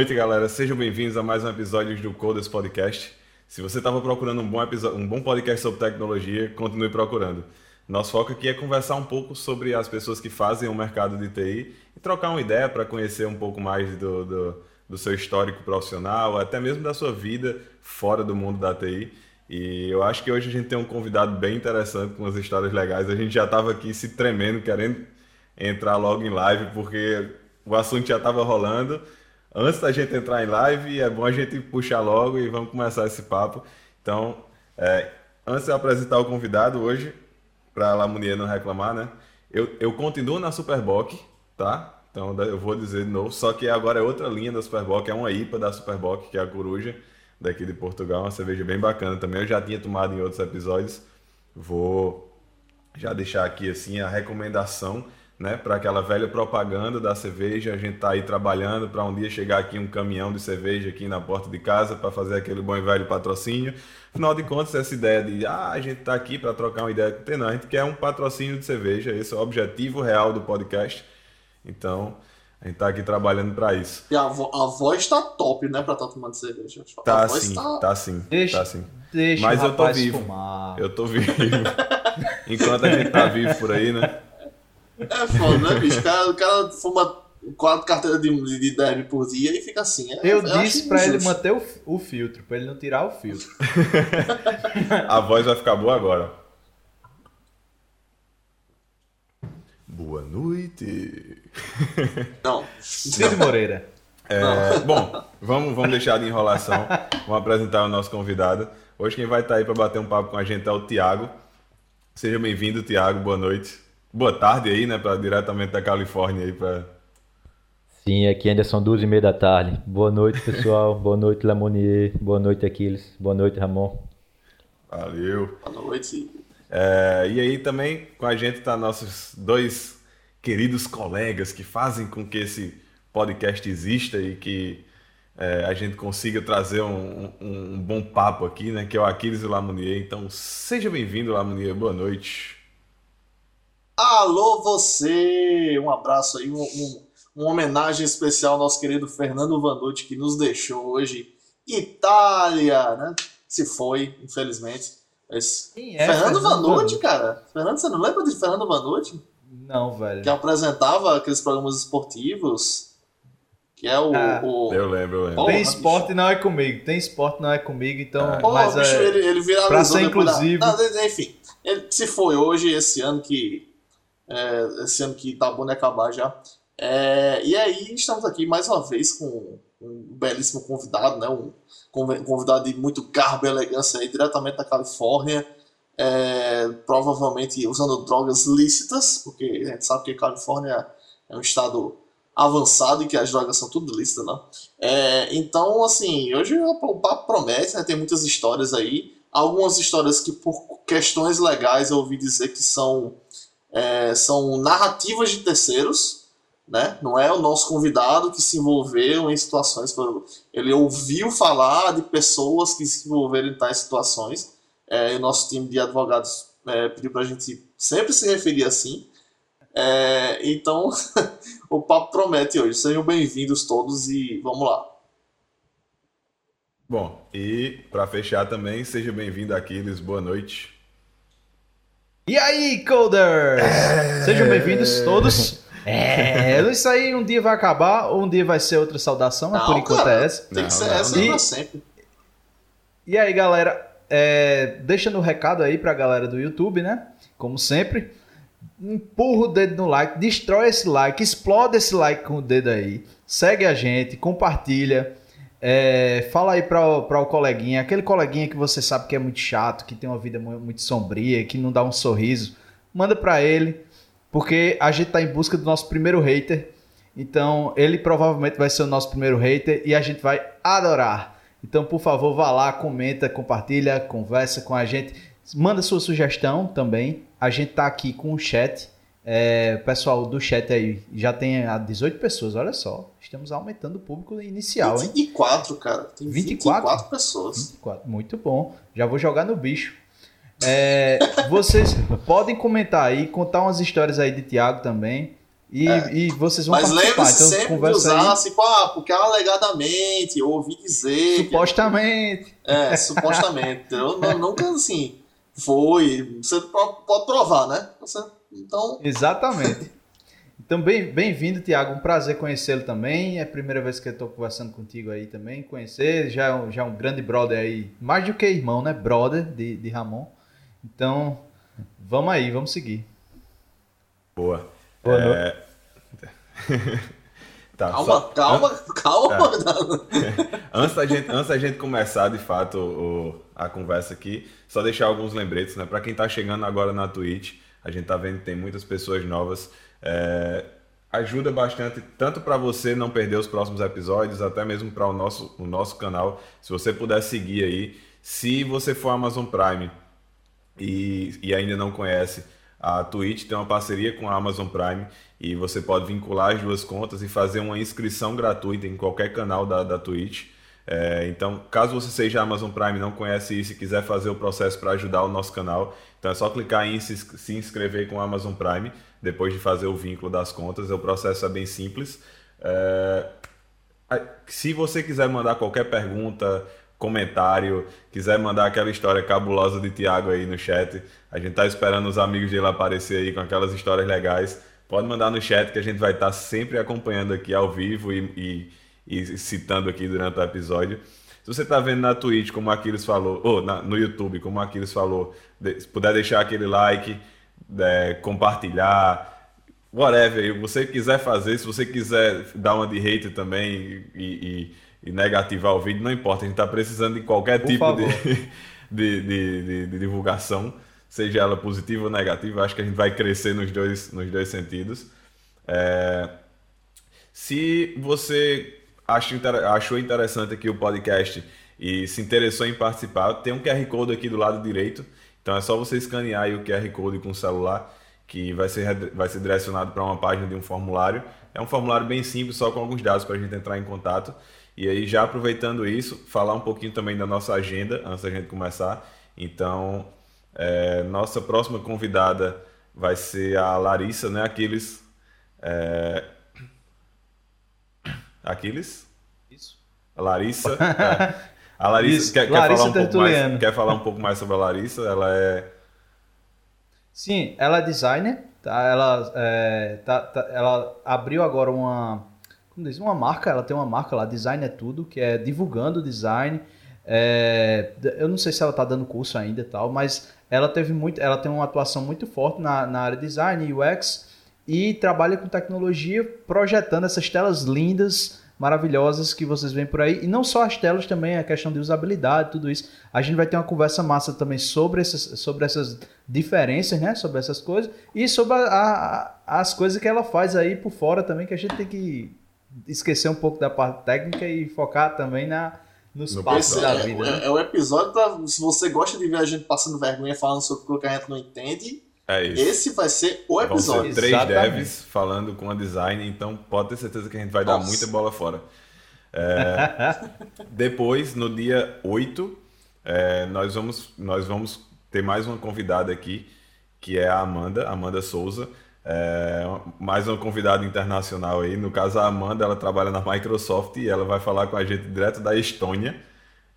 Noite, galera. Sejam bem-vindos a mais um episódio do Coders Podcast. Se você estava procurando um bom, episódio, um bom podcast sobre tecnologia, continue procurando. Nosso foco aqui é conversar um pouco sobre as pessoas que fazem o mercado de TI e trocar uma ideia para conhecer um pouco mais do, do, do, seu histórico profissional, até mesmo da sua vida fora do mundo da TI. E eu acho que hoje a gente tem um convidado bem interessante com umas histórias legais. A gente já estava aqui se tremendo, querendo entrar logo em live, porque o assunto já estava rolando. Antes da gente entrar em live, é bom a gente puxar logo e vamos começar esse papo. Então, é, antes de eu apresentar o convidado hoje, para a Lamunier não reclamar, né? Eu, eu continuo na Superboc, tá? Então eu vou dizer de novo, só que agora é outra linha da Superboc, é uma IPA da Superboc, que é a Coruja, daqui de Portugal, uma cerveja bem bacana também. Eu já tinha tomado em outros episódios. Vou já deixar aqui assim a recomendação, né, para aquela velha propaganda da cerveja. A gente tá aí trabalhando para um dia chegar aqui um caminhão de cerveja aqui na porta de casa para fazer aquele bom e velho patrocínio. Afinal de contas, essa ideia de ah, a gente está aqui para trocar uma ideia com o não, a gente quer um patrocínio de cerveja, esse é o objetivo real do podcast. Então, a gente está aqui trabalhando para isso. E a, vo a voz está top, né, para estar tá tomando cerveja. Tá sim, tá... tá sim, deixa, tá sim. Deixa Mas eu tô vivo. Fumar. Eu tô vivo. Enquanto a gente tá vivo por aí, né? É foda, né, bicho? O cara, o cara fuma quatro carteiras de, de derby por dia e fica assim. É, eu disse pra ele manter o, o filtro, pra ele não tirar o filtro. a voz vai ficar boa agora. Boa noite. Não. Cid Moreira. É, bom, vamos, vamos deixar de enrolação. Vamos apresentar o nosso convidado. Hoje quem vai estar aí para bater um papo com a gente é o Tiago. Seja bem-vindo, Tiago. Boa noite. Boa tarde aí, né? Pra, diretamente da Califórnia aí para Sim, aqui ainda são duas e meia da tarde. Boa noite, pessoal. Boa noite, Lamonier. Boa noite, Aquiles. Boa noite, Ramon. Valeu. Boa noite. É, e aí também com a gente tá nossos dois queridos colegas que fazem com que esse podcast exista e que é, a gente consiga trazer um, um, um, bom papo aqui, né? Que é o Aquiles e o Lamonier. Então, seja bem-vindo, Lamonier. Boa noite. Alô, você! Um abraço aí, um, um uma homenagem especial ao nosso querido Fernando Vanucci, que nos deixou hoje. Itália, né? Se foi, infelizmente. Mas... Quem é Fernando, Fernando Vanucci, cara. Fernando, você não lembra de Fernando Vanucci? Não, velho. Que apresentava aqueles programas esportivos. Que é o. Ah, o... Eu lembro, eu lembro. Porra, Tem esporte bicho. não é comigo. Tem esporte não é comigo, então. Porra, mas bicho, é... ele, ele viralizou pra ser inclusive. Da... Não, enfim, ele se foi hoje, esse ano que. É, ano que tá bom de acabar já. É, e aí estamos aqui mais uma vez com um belíssimo convidado, né? um convidado de muito garbo e elegância aí, diretamente da Califórnia, é, provavelmente usando drogas lícitas, porque a gente sabe que a Califórnia é um estado avançado e que as drogas são tudo lícitas, né? É, então, assim, hoje o papo promete, né? Tem muitas histórias aí. Algumas histórias que, por questões legais, eu ouvi dizer que são, é, são narrativas de terceiros, né? Não é o nosso convidado que se envolveu em situações. Ele ouviu falar de pessoas que se envolveram em tais situações. É, o nosso time de advogados é, pediu para a gente sempre se referir assim. É, então, o papo promete hoje. Sejam bem-vindos todos e vamos lá. Bom, e para fechar também, seja bem-vindo Aquiles, boa noite. E aí, Coders! É... Sejam bem-vindos todos é, isso aí um dia vai acabar, ou um dia vai ser outra saudação, mas por enquanto cara, é essa. Tem que ser não, essa pra sempre. E aí, galera, é, deixando o recado aí pra galera do YouTube, né? Como sempre, empurra o dedo no like, destrói esse like, explode esse like com o dedo aí, segue a gente, compartilha. É, fala aí para o coleguinha, aquele coleguinha que você sabe que é muito chato, que tem uma vida muito sombria, que não dá um sorriso, manda para ele porque a gente está em busca do nosso primeiro hater. Então, ele provavelmente vai ser o nosso primeiro hater e a gente vai adorar. Então, por favor, vá lá, comenta, compartilha, conversa com a gente. Manda sua sugestão também. A gente tá aqui com o chat. É, pessoal do chat aí já tem 18 pessoas, olha só. Estamos aumentando o público inicial, 24, hein? 24, cara. Tem 24? 24 pessoas. 24, muito bom. Já vou jogar no bicho. É, vocês podem comentar aí, contar umas histórias aí de Tiago também. E, É. e vocês vão Mas participar. lembre-se Então, sempre de usar, aí. assim, ah, porque alegadamente, eu ouvi dizer. que- Supostamente. É, supostamente. Não, nunca assim. Foi. Você pode provar, né? Você- então, Exatamente. Então, bem- bem-vindo, Tiago. Um prazer conhecê-lo também. É a primeira vez que eu estou conversando contigo aí também. Conhecer, já é um, já é um grande brother aí. Mais do que irmão, né? Brother de, de Ramon. Então, vamos aí, vamos seguir. Boa. Boa É... tá, calma, só- calma, calma. Antes da gente, antes da gente começar de fato o- a conversa aqui, só deixar alguns lembretes, né? Para quem tá chegando agora na Twitch, a gente tá vendo que tem muitas pessoas novas. é, ajuda bastante, tanto para você não perder os próximos episódios, até mesmo para o nosso, o nosso canal. Se você puder seguir aí, se você for Amazon Prime e, e ainda não conhece, a Twitch tem uma parceria com a Amazon Prime e você pode vincular as duas contas e fazer uma inscrição gratuita em qualquer canal da, da Twitch. É, então, caso você seja Amazon Prime não conhece isso e quiser fazer o processo para ajudar o nosso canal, então é só clicar em se, inscrever com a Amazon Prime, depois de fazer o vínculo das contas. O processo é bem simples. É, Se você quiser mandar qualquer pergunta, comentário, quiser mandar aquela história cabulosa de Tiago aí no chat, a gente tá esperando os amigos dele aparecer aí com aquelas histórias legais. Pode mandar no chat que a gente vai estar sempre acompanhando aqui ao vivo e, e- e citando aqui durante o episódio. Se você tá vendo na Twitch, como o Aquiles falou, ou na- no YouTube, como o Aquiles falou, de- se puder deixar aquele like, é, compartilhar, whatever, e você quiser fazer, se você quiser dar uma de hater também e, e- e negativar o vídeo, não importa, a gente está precisando de qualquer Por tipo de, de, de- de- de divulgação, seja ela positiva ou negativa, acho que a gente vai crescer nos dois, nos dois sentidos. É, se você inter- achou interessante aqui o podcast e se interessou em participar, tem um QR Code aqui do lado direito. Então é só você escanear o QR Code com o celular, que vai ser, vai ser direcionado para uma página de um formulário. É um formulário bem simples, só com alguns dados para a gente entrar em contato. E aí, já aproveitando isso, falar um pouquinho também da nossa agenda antes da gente começar. Então, é, nossa próxima convidada vai ser a Larissa, né, Aquiles? É... Aquiles? Isso. A Larissa. é. A Larissa, Isso, quer, quer Larissa falar um pouco mais, Tertuliano. quer falar um pouco mais sobre a Larissa? Ela é. Sim, ela é designer, tá? Ela, é, tá- tá- ela abriu agora uma, como diz, uma marca, ela tem uma marca lá, Design é Tudo, que é divulgando design. É, eu não sei se ela está dando curso ainda e tal, mas ela teve muito, ela tem uma atuação muito forte na, na área de design, UX, e trabalha com tecnologia, projetando essas telas lindas, maravilhosas que vocês veem por aí. E não só as telas, também a questão de usabilidade, tudo isso. A gente vai ter uma conversa massa também sobre essas, sobre essas diferenças, né? Sobre essas coisas. E sobre a- a- as coisas que ela faz aí por fora também, que a gente tem que esquecer um pouco da parte técnica e focar também na, nos No passos Esse da é, vida. né? é, é o episódio pra, se você gosta de ver a gente passando vergonha falando sobre o que a gente não entende, É isso. esse vai ser o Vão episódio. ser três Exatamente. devs falando com a design, então pode ter certeza que a gente vai dar Nossa. muita bola fora. É, depois, no dia 8, é, nós, vamos, nós vamos ter mais uma convidada aqui, que é a Amanda, Amanda Souza. É, mais uma convidada internacional aí. No caso, a Amanda ela trabalha na Microsoft e ela vai falar com a gente direto da Estônia.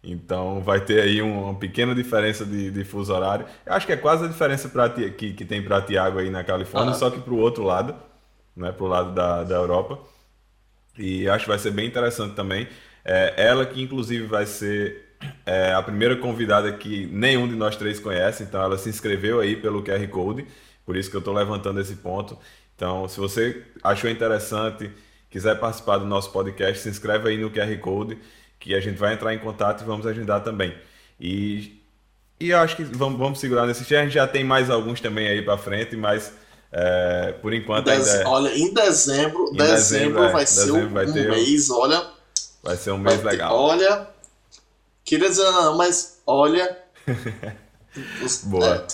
Então vai ter aí um- uma pequena diferença de, de fuso horário. Eu acho que é quase a diferença pra, que, que tem para Tiago aí na Califórnia, Aham. só que para o outro lado, né, para o lado da, da Europa. E acho que vai ser bem interessante também. É, ela que inclusive vai ser é, a primeira convidada que nenhum de nós três conhece, então ela se inscreveu aí pelo QR Code, por isso que eu estou levantando esse ponto. Então, se você achou interessante, quiser participar do nosso podcast, se inscreve aí no QR Code, que a gente vai entrar em contato e vamos agendar também. E, e eu acho que vamos, vamos segurar nesse A gente já tem mais alguns também aí para frente, mas é, por enquanto ainda Dez- é- Olha, em dezembro, Em dezembro, dezembro, é, vai ser dezembro um, vai um mês, olha. vai ser um mês ter- legal. Olha, queria dizer não, mas olha. Boa.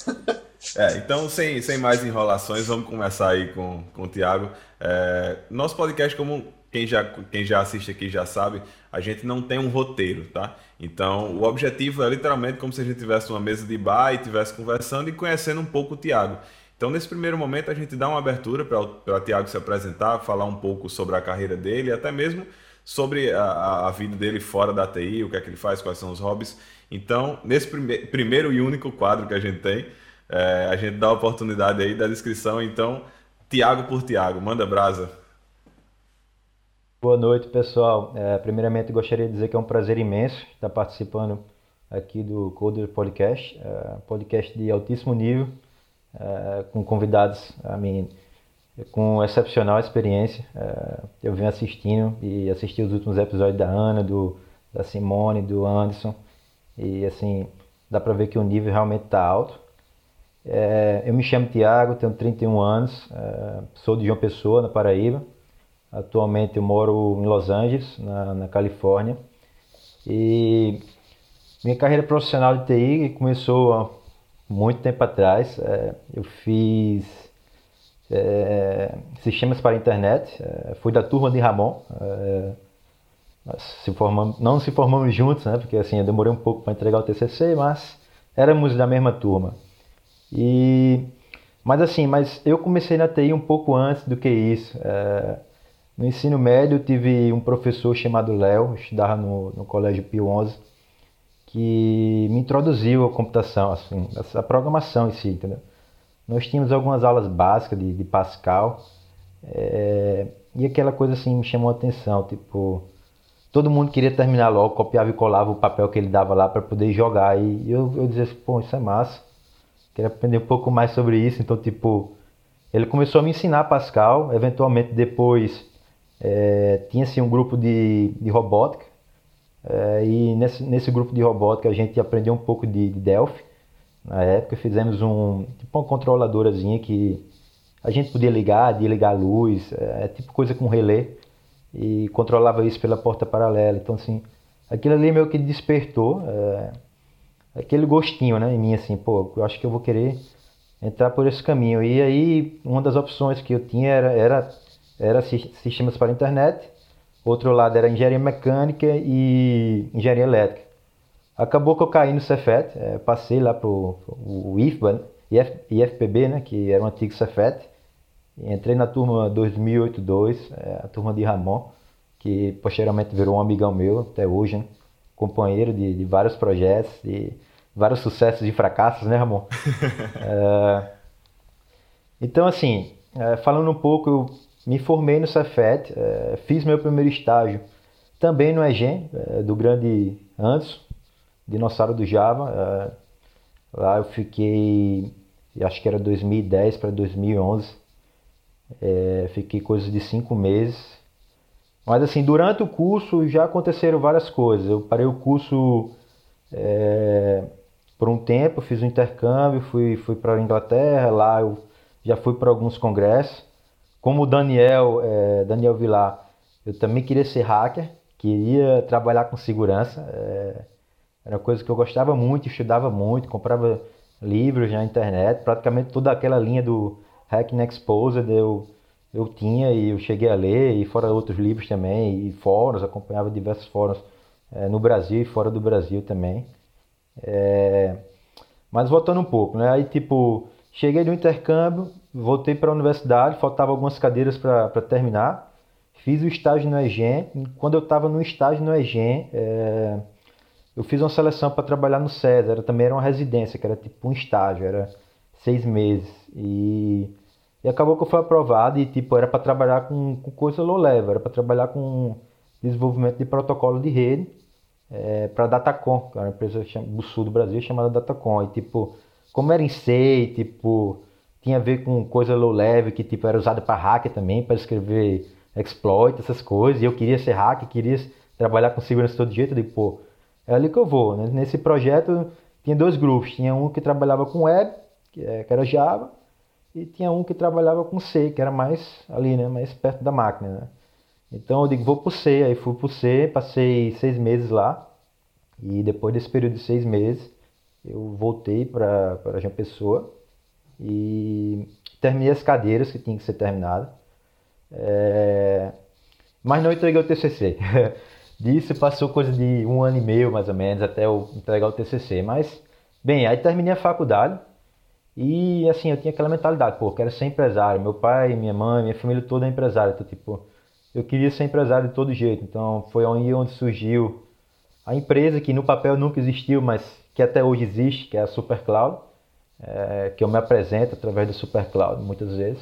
é, É, então, sem, sem mais enrolações, vamos começar aí com, com o Tiago. É, nosso podcast, como quem já, quem já assiste aqui já sabe, a gente não tem um roteiro, tá? Então, o objetivo é literalmente como se a gente tivesse uma mesa de bar e estivesse conversando e conhecendo um pouco o Tiago. Então, nesse primeiro momento, a gente dá uma abertura para o Tiago se apresentar, falar um pouco sobre a carreira dele, até mesmo sobre a, a, vida dele fora da TI, o que é que ele faz, quais são os hobbies. Então, nesse prime primeiro e único quadro que a gente tem, é, a gente dá a oportunidade aí da descrição. Então, Tiago por Tiago, manda brasa. Boa noite, pessoal. É, primeiramente, gostaria de dizer que é um prazer imenso estar participando aqui do Coder Podcast, é, podcast de altíssimo nível é, com convidados a mim com excepcional experiência. É, eu venho assistindo e assisti os últimos episódios da Ana, do, da Simone, do Anderson e assim dá para ver que o nível realmente está alto. É, eu me chamo Tiago, tenho 31 anos, é, sou de João Pessoa, na Paraíba. Atualmente eu moro em Los Angeles, na, na Califórnia. E minha carreira profissional de TI começou muito tempo atrás. É, eu fiz é, sistemas para a internet, é, fui da turma de Ramon. É, se formamos, não se formamos juntos, né? Porque assim, eu demorei um pouco para entregar o TCC, mas éramos da mesma turma. E mas assim, mas eu comecei na TI um pouco antes do que isso. É, no ensino médio tive um professor chamado Léo, estudava no, no Colégio Pio 11 que me introduziu a computação, assim, a programação em si, entendeu? Nós tínhamos algumas aulas básicas de, de Pascal é, e aquela coisa assim me chamou a atenção, tipo, todo mundo queria terminar logo, copiava e colava o papel que ele dava lá para poder jogar e eu, eu dizia assim, pô, isso é massa, queria aprender um pouco mais sobre isso, então tipo, ele começou a me ensinar Pascal, eventualmente depois é, tinha-se um grupo de, de robótica é, e nesse, nesse grupo de robótica a gente aprendeu um pouco de, de Delphi. Na época fizemos um tipo uma controladorazinha que a gente podia ligar, de ligar a luz, é, é tipo coisa com relé e controlava isso pela porta paralela. Então assim, aquilo ali meio que despertou é, aquele gostinho, né, em mim assim, pô, eu acho que eu vou querer entrar por esse caminho. E aí uma das opções que eu tinha era era, era sistemas para a internet outro lado era engenharia mecânica e engenharia elétrica. Acabou que eu caí no Cefet, é, passei lá para o IFBA, né? IF, IFPB, né, que era um antigo Cefet. Entrei na turma 2082, é, a turma de Ramon, que posteriormente virou um amigão meu até hoje, né? companheiro de, de, vários projetos, de vários sucessos e fracassos, né, Ramon? é, então, assim, é, falando um pouco, eu me formei no Cefet, é, fiz meu primeiro estágio também no EGEM, é, do grande Anderson, dinossauro do Java. É, lá eu fiquei, acho que era 2010 para 2011, é, fiquei coisa de cinco meses. Mas assim, durante o curso já aconteceram várias coisas. Eu parei o curso é, por um tempo, fiz um intercâmbio, fui, fui para a Inglaterra, lá eu já fui para alguns congressos. Como o Daniel, é, Daniel Vilar, eu também queria ser hacker, queria trabalhar com segurança. É, era uma coisa que eu gostava muito, estudava muito, comprava livros na internet, praticamente toda aquela linha do Hacking Exposed eu, eu tinha e eu cheguei a ler, e fora outros livros também, e fóruns, acompanhava diversos fóruns é, no Brasil e fora do Brasil também. É, mas voltando um pouco, né? Aí tipo, cheguei do intercâmbio, voltei para a universidade, faltavam algumas cadeiras para terminar. Fiz o estágio no EGEM. Quando eu estava no estágio no EGEM, é, eu fiz uma seleção para trabalhar no César. Era, também era uma residência, que era tipo um estágio, era seis meses. E, e acabou que eu fui aprovado e tipo, era para trabalhar com, com coisa low level, era para trabalhar com desenvolvimento de protocolo de rede é, para Datacom, que é uma empresa do sul do Brasil chamada Datacom. E tipo, como era em C, tipo tinha a ver com coisa low level que tipo era usada para hacker também, para escrever exploit, essas coisas. E eu queria ser hacker, queria trabalhar com segurança todo jeito. Eu digo, pô, é ali que eu vou. Né? Nesse projeto tinha dois grupos. Tinha um que trabalhava com web, que, é, que era Java, e tinha um que trabalhava com C, que era mais ali, né? Mais perto da máquina, né? Então eu digo, vou pro C. Aí fui pro C, passei seis meses lá. E depois desse período de seis meses, eu voltei para João Pessoa e terminei as cadeiras que tinham que ser terminadas. É... Mas não entreguei o TCC. Disso passou coisa de um ano e meio, mais ou menos, até eu entregar o TCC. Mas, bem, aí terminei a faculdade E assim, eu tinha aquela mentalidade, pô, quero ser empresário. Meu pai, minha mãe, minha família toda é empresária. Então, tipo, eu queria ser empresário de todo jeito. Então, foi onde, onde surgiu a empresa que no papel nunca existiu, mas que até hoje existe, que é a SuperCloud, é, que eu me apresento através da SuperCloud muitas vezes.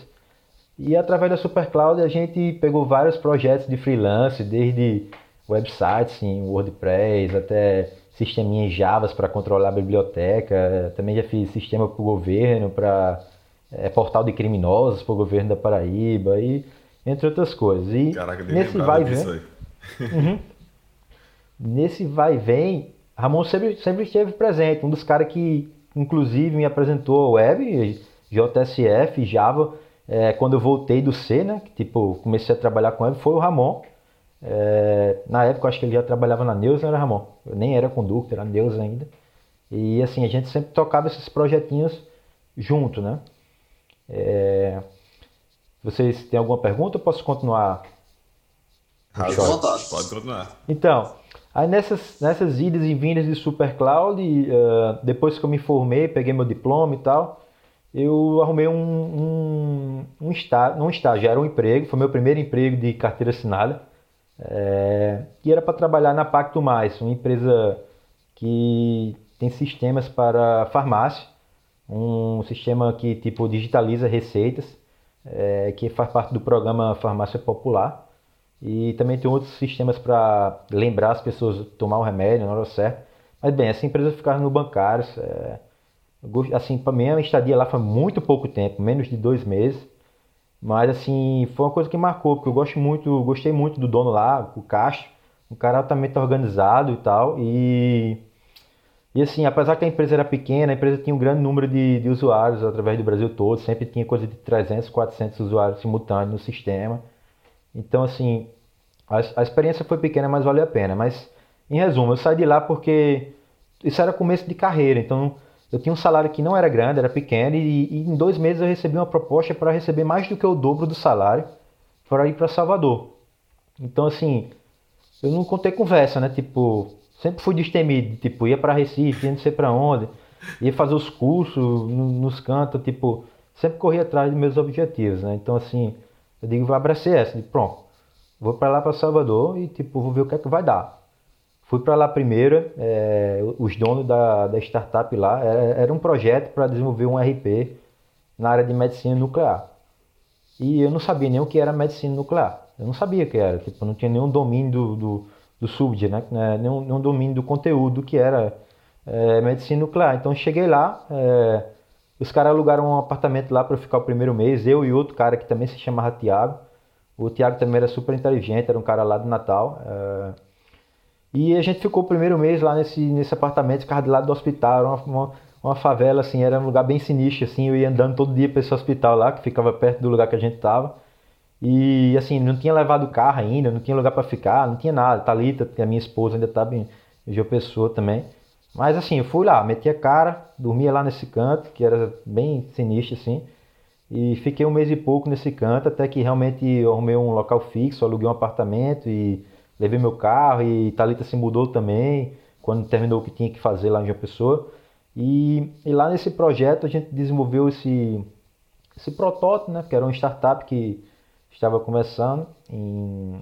E através da SuperCloud a gente pegou vários projetos de freelance, desde websites em WordPress até sisteminha em Java para controlar a biblioteca. Também já fiz sistema para o governo, para é, portal de criminosos para o governo da Paraíba e entre outras coisas. E Caraca, nesse vai vem, uhum, nesse vai e vem, Ramon sempre, sempre esteve presente. Um dos caras que inclusive me apresentou a web, JSF, Java, é, quando eu voltei do C, né? Que, tipo, comecei a trabalhar com web, foi o Ramon. É, na época eu acho que ele já trabalhava na Neus, não era Ramon? Eu nem era conductor, era Neus ainda. E assim, a gente sempre tocava esses projetinhos junto, né? É, vocês têm alguma pergunta ou posso continuar? Pode continuar. Então, aí nessas, nessas idas e vindas de SuperCloud, uh, depois que eu me formei, peguei meu diploma e tal, eu arrumei um, um, um estágio, não um estágio, era um emprego, foi meu primeiro emprego de carteira assinada. É, e era para trabalhar na Pacto Mais, uma empresa que tem sistemas para farmácia, um sistema que tipo digitaliza receitas, é, que faz parte do programa Farmácia Popular. E também tem outros sistemas para lembrar as pessoas tomar o remédio na hora certa. Mas bem, essa empresa ficava no bancário. É, assim, para mim a estadia lá foi muito pouco tempo, menos de dois meses. Mas assim, foi uma coisa que marcou, porque eu gosto muito, gostei muito do dono lá, o Castro, um cara altamente organizado e tal. E, e assim, apesar que a empresa era pequena, a empresa tinha um grande número de, de usuários através do Brasil todo, sempre tinha coisa de 300, 400 usuários simultâneos no sistema. Então, assim, a, a experiência foi pequena, mas valeu a pena. Mas, em resumo, eu saí de lá porque isso era começo de carreira, então eu tinha um salário que não era grande, era pequeno, e, e em dois meses eu recebi uma proposta para receber mais do que o dobro do salário para ir para Salvador. Então, assim, eu não contei conversa, né? Tipo, sempre fui destemido, tipo, ia para Recife, ia não sei para onde, ia fazer os cursos nos cantos, tipo, sempre corria atrás dos meus objetivos, né? Então, assim, eu digo, vou abraçar essa, pronto, vou para lá para Salvador e, tipo, vou ver o que é que vai dar. Fui para lá primeiro, é, os donos da, da startup lá, era, era um projeto para desenvolver um RP na área de medicina nuclear. E eu não sabia nem o que era medicina nuclear. Eu não sabia o que era, tipo, não tinha nenhum domínio do, do, do subject, né? né? Nenhum, nenhum domínio do conteúdo que era é, medicina nuclear. Então cheguei lá, é, os caras alugaram um apartamento lá para ficar o primeiro mês, eu e outro cara que também se chamava Tiago. O Tiago também era super inteligente, era um cara lá do Natal. É, e a gente ficou o primeiro mês lá nesse, nesse apartamento, ficava do lado do hospital, era uma, uma, uma, favela, assim, era um lugar bem sinistro, assim, eu ia andando todo dia para esse hospital lá, que ficava perto do lugar que a gente tava. E assim, não tinha levado carro ainda, não tinha lugar para ficar, não tinha nada. Talita, que a minha esposa ainda estava em João Pessoa também. Mas assim, eu fui lá, meti a cara, dormia lá nesse canto, que era bem sinistro assim. E fiquei um mês e pouco nesse canto, até que realmente arrumei um local fixo, aluguei um apartamento e levei meu carro e Talita se mudou também quando terminou o que tinha que fazer lá em João Pessoa. E, e lá nesse projeto a gente desenvolveu esse, esse protótipo, né, que era uma startup que estava começando em,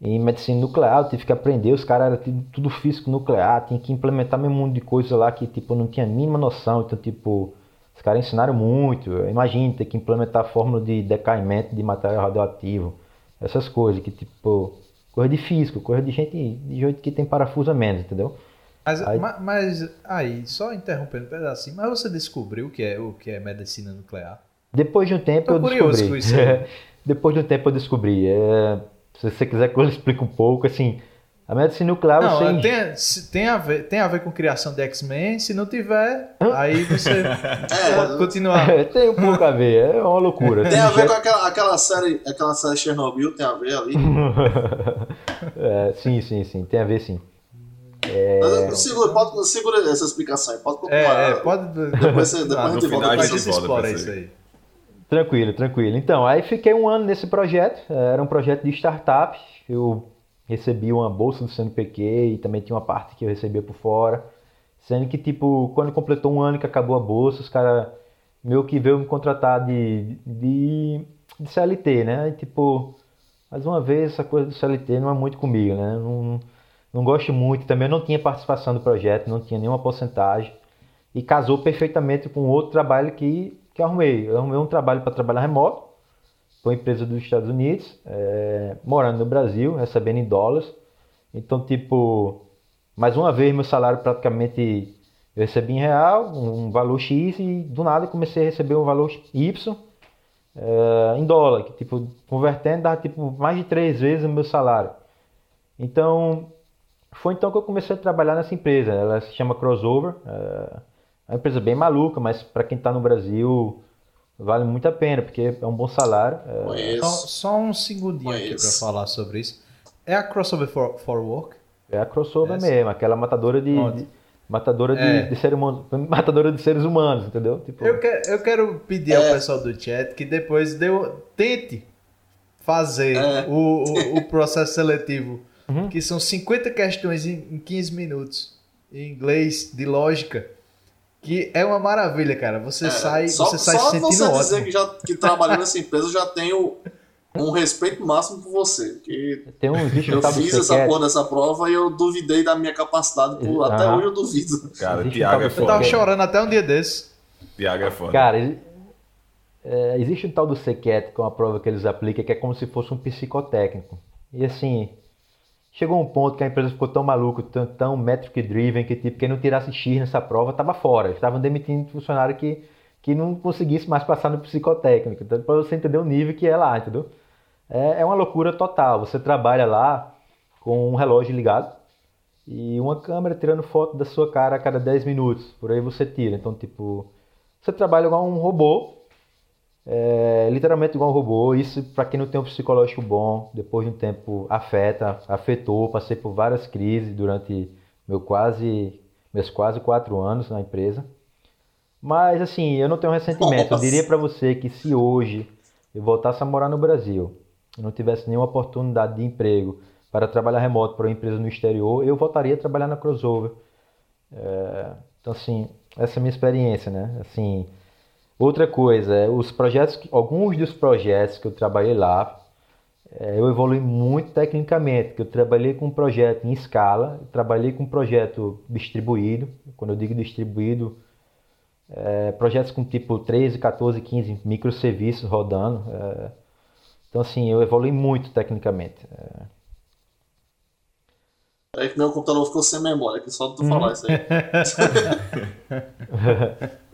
em medicina nuclear. Eu tive que aprender, os caras eram tudo físico nuclear, tinha que implementar um mundo de coisas lá que tipo, eu não tinha a mínima noção. Então, tipo, os caras ensinaram muito. Imagina ter que implementar a fórmula de decaimento de material radioativo, essas coisas que tipo Coisa de físico, coisa de gente de gente que tem parafuso a menos, entendeu? Mas aí, mas, aí só interrompendo um pedacinho, mas você descobriu o que é, o que é medicina nuclear? Depois de um tempo eu descobri. Com isso Depois de um tempo eu descobri. É, se você quiser que eu explique um pouco, assim, a medicina nuclear não, você. Tem, tem, a ver, tem a ver com criação de X-Men. Se não tiver, aí você é, pode continuar. É, tem um pouco a ver, é uma loucura. Tem a ver com aquela, aquela, série, aquela série Chernobyl, tem a ver ali. é, sim, sim, sim, tem a ver sim. É... Segura, pode, segura essa explicação aí, pode continuar. É, é pode. Depois, você, depois ah, a gente volta a gente explora isso aí. Tranquilo, tranquilo. Então, aí fiquei um ano nesse projeto. Era um projeto de startup. Eu recebi uma bolsa do CNPq e também tinha uma parte que eu recebia por fora. Sendo que, tipo, quando completou um ano que acabou a bolsa, os caras meu que veio me contratar de, de, de CLT, né? E, tipo, mais uma vez, essa coisa do CLT não é muito comigo, né? Não, não gosto muito. Também não tinha participação do projeto, não tinha nenhuma porcentagem. E casou perfeitamente com outro trabalho que, que arrumei. Eu arrumei um trabalho para trabalhar remoto, com uma empresa dos Estados Unidos, é, morando no Brasil, recebendo em dólares. Então, tipo, mais uma vez meu salário praticamente eu recebi em real, um valor X, e do nada comecei a receber um valor Y é, em dólar, que tipo, convertendo dá tipo mais de três vezes o meu salário. Então, foi então que eu comecei a trabalhar nessa empresa. Ela se chama Crossover. É, é uma empresa bem maluca, mas para quem está no Brasil vale muito a pena, porque é um bom salário. É... Só, só, um segundinho aqui para falar sobre isso. É a Crossover for, for Work? É a Crossover mesmo, aquela matadora de, de Matadora de, é. de, ser humano, matadora de seres humanos, entendeu? Tipo... Eu, que, eu quero pedir é. ao pessoal do chat que depois deu, tente fazer é. o, o, o, processo seletivo, uhum. que são 50 questões em, em 15 minutos, em inglês, de lógica, que é uma maravilha, cara. Você é. sai, só, você sai só se sentindo você ótimo. dizer que, já, que trabalhando nessa empresa já tenho um respeito máximo por você. Porque Tem um eu fiz essa porra dessa prova e eu duvidei da minha capacidade. Por, Até hoje eu duvido. Cara, o Thiago é foda. Eu tava chorando até um dia desse. Thiago é foda. Cara, é, existe um tal do SEQET, que é uma prova que eles aplicam, que é como se fosse um psicotécnico. E assim, chegou um ponto que a empresa ficou tão maluca, tão, tão metric driven, que tipo, quem não tirasse X nessa prova tava fora. Estavam demitindo funcionário que, que não conseguisse mais passar no psicotécnico. Então, para você entender o nível que é lá, entendeu? é, é uma loucura total. Você trabalha lá com um relógio ligado e uma câmera tirando foto da sua cara a cada 10 minutos. Por aí você tira. Então, tipo, você trabalha igual um robô, é, literalmente igual um robô. Isso, para quem não tem um psicológico bom, depois de um tempo afeta, afetou. Passei por várias crises durante meu quase, meus quase quatro anos na empresa. Mas, assim, eu não tenho ressentimento. Eu diria para você que se hoje eu voltasse a morar no Brasil não tivesse nenhuma oportunidade de emprego para trabalhar remoto para uma empresa no exterior, eu voltaria a trabalhar na Crossover. É, então, assim, essa é a minha experiência, né? Assim, outra coisa, é, os projetos, alguns dos projetos que eu trabalhei lá, é, eu evolui muito tecnicamente, que eu trabalhei com um projeto em escala, trabalhei com um projeto distribuído, quando eu digo distribuído, é, projetos com tipo 13, 14, 15 microserviços rodando, é, então, assim, eu evolui muito tecnicamente. É, é que meu computador ficou sem memória, que só tu uhum. falar isso aí.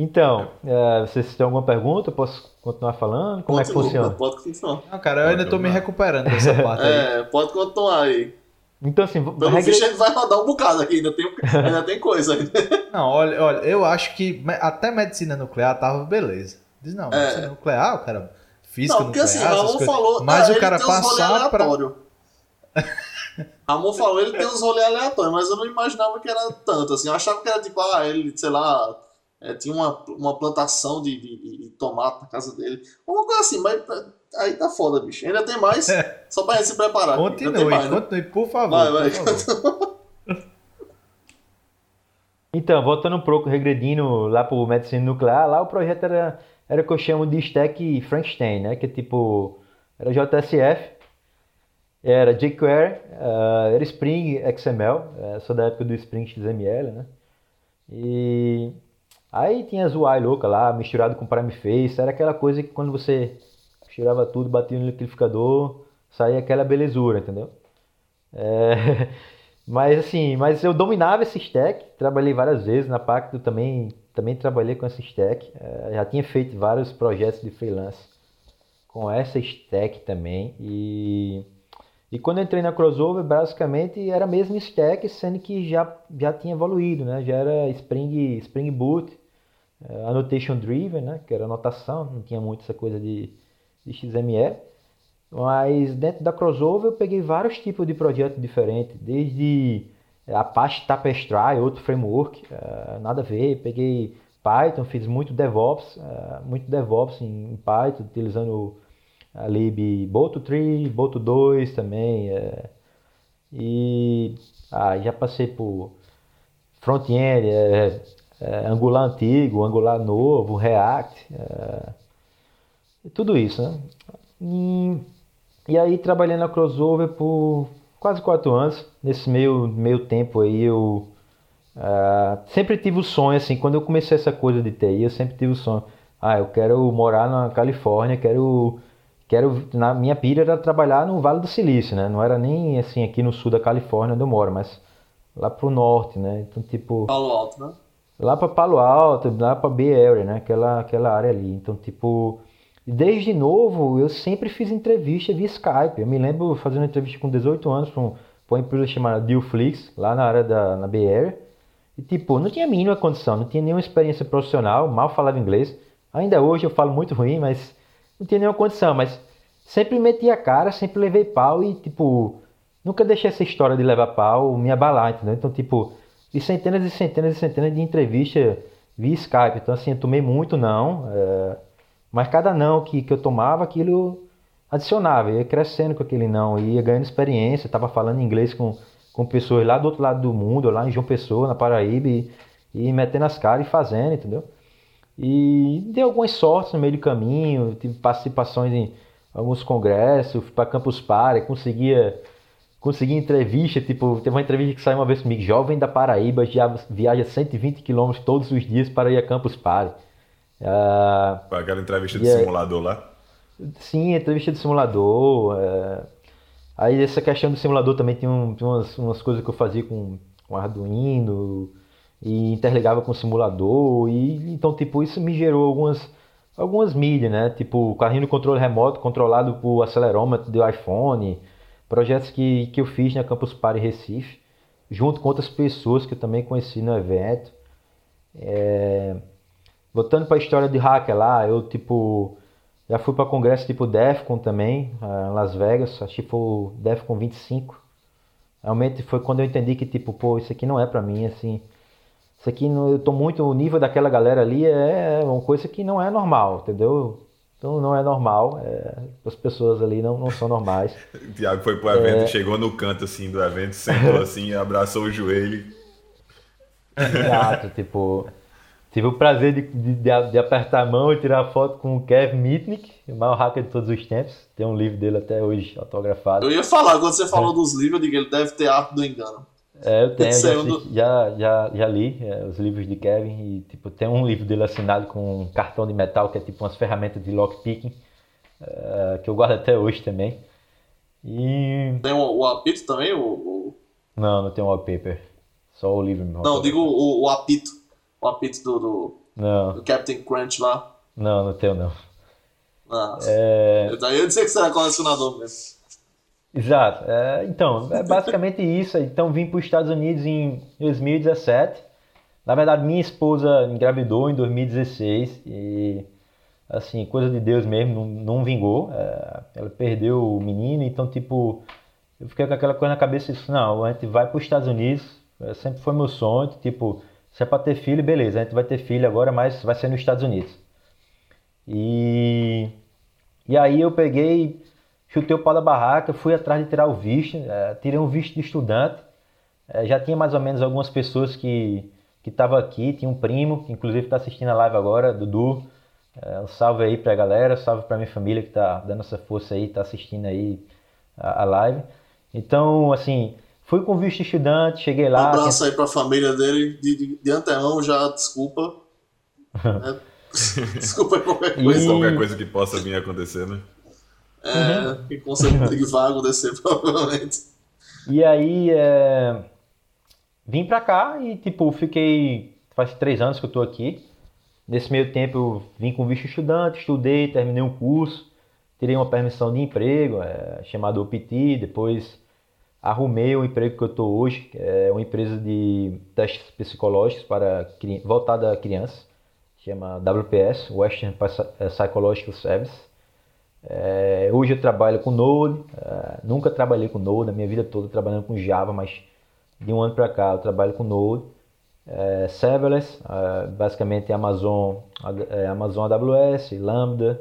então, é, vocês têm alguma pergunta? Posso continuar falando? Como pode, é que funciona? Pode continuar. Não, cara, eu ainda estou me recuperando dessa parte aí. É, pode continuar aí. Então, assim, Pelo regre... visto, vai rodar um bocado aqui, ainda tem, ainda tem coisa ainda. Não, olha, olha, eu acho que até medicina nuclear tava beleza. Diz, não, é. medicina nuclear, cara, física não, porque assim, Ramon falou. Mas o cara passar pra. Ramon falou, ele tem uns rolês aleatórios, mas eu não imaginava que era tanto, assim, eu achava que era tipo, ah, ele, sei lá, é, tinha uma, uma plantação de, de, de, tomate na casa dele, uma coisa assim, mas aí tá foda, bicho, ainda tem mais, só pra gente se preparar. Continue, mais, né? continue, por favor. Vai, vai. Por favor. então, voltando um pouco, regredindo lá pro medicina nuclear, lá o projeto era era o que eu chamo de stack Frankenstein, né? Que é tipo, era JSF, era jQuery, uh, era Spring XML, uh, sou da época do Spring XML, né? E aí tinha UI louca lá, misturado com Primeface, era aquela coisa que quando você misturava tudo, batia no liquidificador, saía aquela belezura, entendeu? É... mas assim, mas eu dominava esse stack, trabalhei várias vezes na Pacto também também trabalhei com essa stack, é, já tinha feito vários projetos de freelance com essa stack também e e quando entrei na crossover basicamente era a mesma stack sendo que já já tinha evoluído né já era Spring Spring Boot annotation driven né que era anotação não tinha muito essa coisa de, de XML mas dentro da crossover eu peguei vários tipos de projetos diferentes desde Apache Tapestry, outro framework, uh, nada a ver. Peguei Python, fiz muito DevOps, uh, muito DevOps em, Python, utilizando a lib Boto3, Boto2 também. E ah, já passei por front-end, é, Angular antigo, Angular novo, React, é, tudo isso, né? E, e aí trabalhei na Crossover por quase quatro anos. Nesse meio, meio tempo aí eu uh, sempre tive o sonho, assim, quando eu comecei essa coisa de TI, eu sempre tive o sonho, ah, eu quero morar na Califórnia, quero quero na minha pira era trabalhar no Vale do Silício, né? Não era nem assim aqui no sul da Califórnia onde eu moro, mas lá pro norte, né? Então tipo Palo Alto, né? Lá para Palo Alto, lá para Bay Area, né? Aquela aquela área ali. Então tipo Desde novo, eu sempre fiz entrevista via Skype. Eu me lembro fazendo entrevista com 18 anos um, uma empresa chamada Dealflix, lá na área da na BR. E, tipo, não tinha a mínima condição, não tinha nenhuma experiência profissional, mal falava inglês. Ainda hoje eu falo muito ruim, mas não tinha nenhuma condição. Mas sempre meti a cara, sempre levei pau e, tipo, nunca deixei essa história de levar pau me abalar, entendeu? Então, tipo, de centenas e centenas e centenas de entrevistas via Skype. Então, assim, eu tomei muito não. É mas cada não que, que eu tomava, aquilo adicionava, ia crescendo com aquele não, ia ganhando experiência, estava falando inglês com, com pessoas lá do outro lado do mundo, lá em João Pessoa, na Paraíba, e, e metendo as caras e fazendo, entendeu? E dei algumas sortes no meio do caminho, tive participações em alguns congressos, fui para Campus Party, conseguia consegui entrevista, tipo, teve uma entrevista que saiu uma vez comigo, jovem da Paraíba, já viaja 120 quilômetros todos os dias para ir a Campus Party. Uh, Aquela entrevista de simulador lá? Sim, entrevista de simulador. É... Aí essa questão do simulador também tem, um, tem umas, umas, coisas que eu fazia com, com Arduino e interligava com o simulador. E, então, tipo, isso me gerou algumas, algumas mídias, né? Tipo, carrinho de controle remoto controlado por acelerômetro do iPhone. Projetos que, que eu fiz na Campus Party Recife, junto com outras pessoas que eu também conheci no evento. É... Voltando para a história de hacker lá, eu tipo já fui para congresso tipo DEFCON também, em Las Vegas, acho que foi o DEFCON 25. Realmente foi quando eu entendi que tipo, pô, isso aqui não é para mim, assim. Isso aqui eu tô muito o nível daquela galera ali é uma coisa que não é normal, entendeu? Então não é normal, é, as pessoas ali não, não são normais. o Thiago foi pro evento, é... chegou no canto assim do evento, sentou assim, abraçou o joelho. Exato, tipo, Tive o prazer de, de, de, apertar a mão e tirar foto com o Kev Mitnick, o maior hacker de todos os tempos. Tem um livro dele até hoje autografado. Eu ia falar, quando você falou é. dos livros, eu digo ele deve ter arte do engano. É, eu tenho, já, assisti, já, já, já, li é, os livros de Kevin e tipo, tem um livro dele assinado com um cartão de metal que é tipo umas ferramentas de lockpicking, é, que eu guardo até hoje também. E... Tem o, o apito também? O, o... Não, não tem o wallpaper. Só o livro mesmo. Não, digo o, o apito o apito do, do, não. do Captain Crunch lá? Não, não tenho não. Ah, é... Daí eu disse que você era colecionador mesmo. Exato. É, então, é basicamente isso. Então vim para os Estados Unidos em 2017. Na verdade, minha esposa engravidou em 2016 e assim, coisa de Deus mesmo, não, não vingou. É, ela perdeu o menino, então tipo, eu fiquei com aquela coisa na cabeça, isso, não, a gente vai para os Estados Unidos, é, sempre foi meu sonho, tipo, se é para ter filho, beleza, a gente vai ter filho agora, mas vai ser nos Estados Unidos. E, e aí eu peguei, chutei o pau da barraca, fui atrás de tirar o visto, é, tirei um visto de estudante. É, já tinha mais ou menos algumas pessoas que que estavam aqui, tinha um primo, que inclusive está assistindo a live agora, Dudu. É, um salve aí para a galera, salve para minha família que está dando essa força aí, está assistindo aí a, a live. Então, assim, Fui com visto estudante, cheguei lá. Um abraço aí pra família dele. De, de, de antemão já, desculpa. é, desculpa aí qualquer coisa. E... Qualquer coisa que possa vir a acontecer, né? É, uhum. que de vago descer, provavelmente. E aí, é... vim pra cá e, tipo, fiquei. Faz três anos que eu tô aqui. Nesse meio tempo eu vim com visto estudante, estudei, terminei um curso, tirei uma permissão de emprego, é, chamado OPT, depois arrumei o emprego que eu estou hoje, que é uma empresa de testes psicológicos para voltada a crianças, chama WPS, Western Psychological Service. É, hoje eu trabalho com Node, é, nunca trabalhei com Node, a minha vida toda trabalhando com Java, mas de um ano para cá eu trabalho com Node. É, serverless, é, basicamente Amazon, é, Amazon AWS, Lambda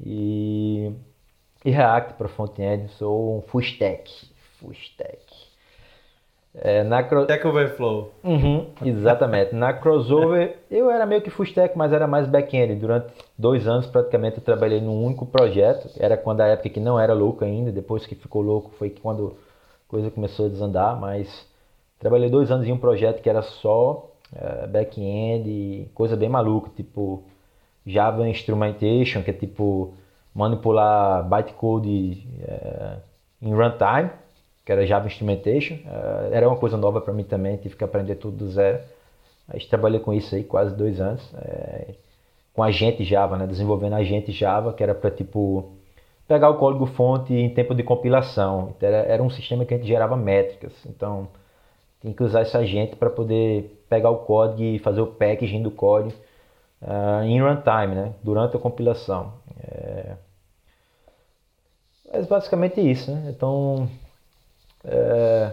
e, e React para front-end, sou um full stack full stack. É, na cro... Stack Overflow. Uhum, exatamente. na crossover, eu era meio que full stack, mas era mais back-end. Durante dois anos, praticamente, eu trabalhei num único projeto. Era quando a época que não era louco ainda. Depois que ficou louco, foi quando a coisa começou a desandar. Mas trabalhei dois anos em um projeto que era só uh, back-end, coisa bem maluca, tipo Java Instrumentation, que é tipo manipular bytecode uh, em runtime que era Java Instrumentation. Uh, era uma coisa nova para mim também, tive que aprender tudo do zero. A gente trabalhou com isso aí quase dois anos, é, com agente Java, né? desenvolvendo agente Java, que era para tipo pegar o código fonte em tempo de compilação. Então, era, era um sistema que a gente gerava métricas. Então tinha que usar esse agente para poder pegar o código e fazer o packaging do código uh, em runtime, né? durante a compilação. É... Mas basicamente isso, né? Então é...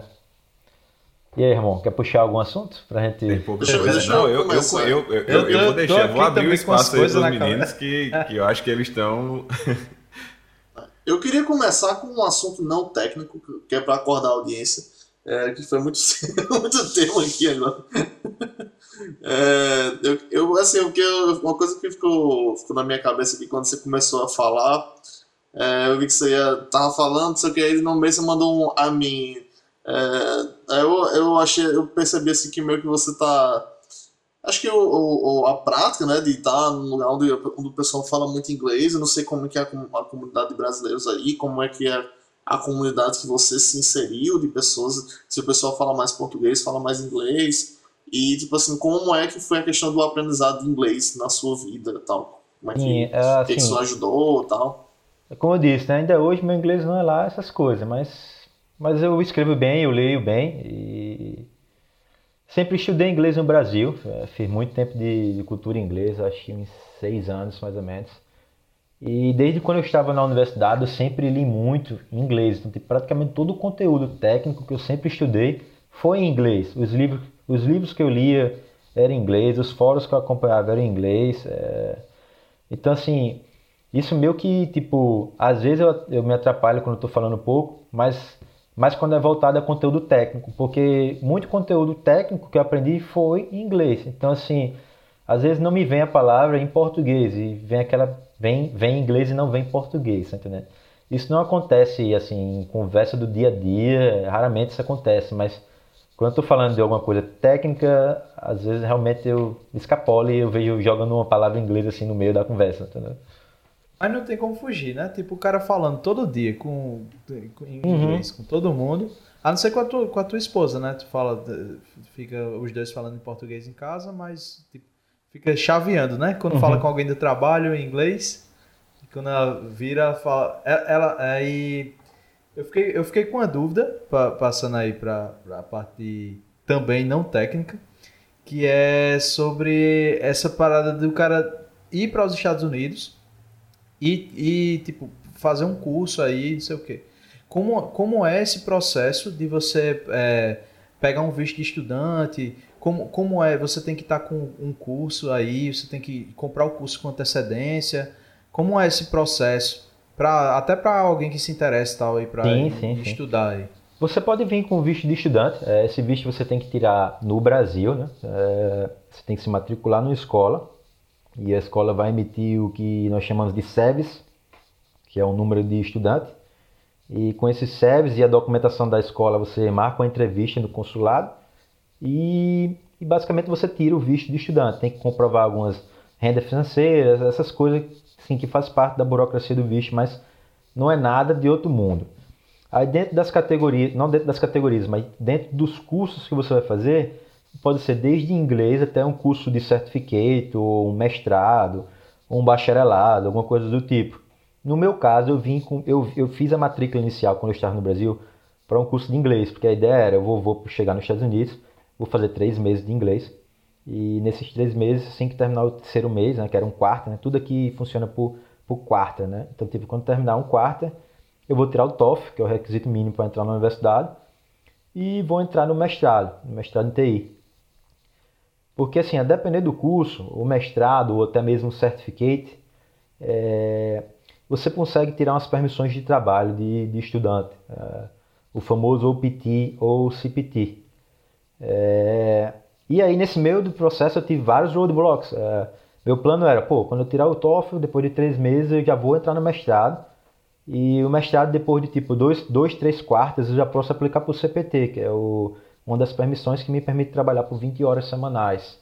E aí, irmão, quer puxar algum assunto pra gente. Tem pouca coisa. Não, eu, eu, eu, eu, eu, vou deixar, eu vou abrir o espaço aí pros meninos que, que eu acho que eles estão. eu queria começar com um assunto não técnico, que é para acordar a audiência, é, que foi muito, muito tema aqui agora. É, eu, eu, assim, o que uma coisa que ficou, ficou na minha cabeça aqui quando você começou a falar é, eu vi que você ia, tava falando, só que aí no meio você mandou um a mim. É, eu, eu achei, eu percebi assim que meio que você tá. Acho que o, o, a prática, né, de estar num lugar onde, onde o pessoal fala muito inglês, eu não sei como é que é a, a comunidade de brasileiros aí, como é que é a comunidade que você se inseriu de pessoas, se o pessoal fala mais português, fala mais inglês, e tipo assim, como é que foi a questão do aprendizado de inglês na sua vida tal? Como é que, Sim, assim, que isso ajudou tal? Como eu disse, né, ainda hoje meu inglês não é lá essas coisas, mas, mas eu escrevo bem, eu leio bem e sempre estudei inglês no Brasil, é, fiz muito tempo de, de cultura inglesa, acho que uns seis anos mais ou menos. E desde quando eu estava na universidade eu sempre li muito inglês, então praticamente todo o conteúdo técnico que eu sempre estudei foi em inglês. Os livros, os livros que eu lia eram em inglês, os fóruns que eu acompanhava eram em inglês. É... Então assim, isso meio que, tipo, às vezes eu, eu me atrapalho quando eu tô falando pouco, mas, mas quando é voltado a conteúdo técnico, porque muito conteúdo técnico que eu aprendi foi em inglês. Então, assim, às vezes não me vem a palavra em português e vem aquela vem vem em inglês e não vem em português, tá entendeu? Isso não acontece assim em conversa do dia a dia, raramente isso acontece, mas quando eu tô falando de alguma coisa técnica, às vezes realmente eu escapolo e eu vejo jogando uma palavra em inglês assim no meio da conversa, entendeu? Mas não tem como fugir, né? Tipo, o cara falando todo dia com, com em uhum. inglês com todo mundo. A não ser com a, tua, com a tua esposa, né? Tu fala, fica os dois falando em português em casa, mas tipo, fica chaveando, né? Quando uhum. fala com alguém do trabalho em inglês, quando ela vira, fala. É, ela, aí. Eu fiquei, eu fiquei com uma dúvida, passando aí para a parte também não técnica, que é sobre essa parada do cara ir para os Estados Unidos e, e tipo, fazer um curso aí, não sei o quê. Como, como é esse processo de você é, pegar um visto de estudante? Como, como é? Você tem que estar tá com um curso aí, você tem que comprar o curso com antecedência. Como é esse processo? Pra, até para alguém que se interessa tal, aí, para estudar aí. Você pode vir com visto de estudante. É, esse visto você tem que tirar no Brasil, né? É, você tem que se matricular numa escola e a escola vai emitir o que nós chamamos de SEVES, que é o número de estudante. E com esse SEVES e a documentação da escola, você marca uma entrevista no consulado e, e basicamente você tira o visto de estudante. Tem que comprovar algumas rendas financeiras, essas coisas assim, que faz parte da burocracia do visto, mas não é nada de outro mundo. Aí dentro das categorias, não dentro das categorias, mas dentro dos cursos que você vai fazer, pode ser desde inglês até um curso de certificate, ou um mestrado, um bacharelado, alguma coisa do tipo. No meu caso, eu vim com, eu, eu fiz a matrícula inicial quando eu estava no Brasil para um curso de inglês, porque a ideia era eu vou, vou chegar nos Estados Unidos, vou fazer três meses de inglês e nesses três meses, assim que terminar o terceiro mês, né, que era um quarto, né, tudo aqui funciona por, por quarta, né? Então, tipo, quando terminar um quarto, eu vou tirar o TOEFL, que é o requisito mínimo para entrar na universidade, e vou entrar no mestrado, no mestrado em TI. Porque, assim, a depender do curso, o mestrado ou até mesmo o certificate, é, você consegue tirar umas permissões de trabalho de, de estudante, é, o famoso OPT ou CPT. É, e aí, nesse meio do processo, eu tive vários roadblocks. É, meu plano era, pô, quando eu tirar o TOEFL, depois de três meses, eu já vou entrar no mestrado. E o mestrado, depois de tipo dois, dois três quartas, eu já posso aplicar para o CPT, que é o, uma das permissões que me permite trabalhar por 20 horas semanais.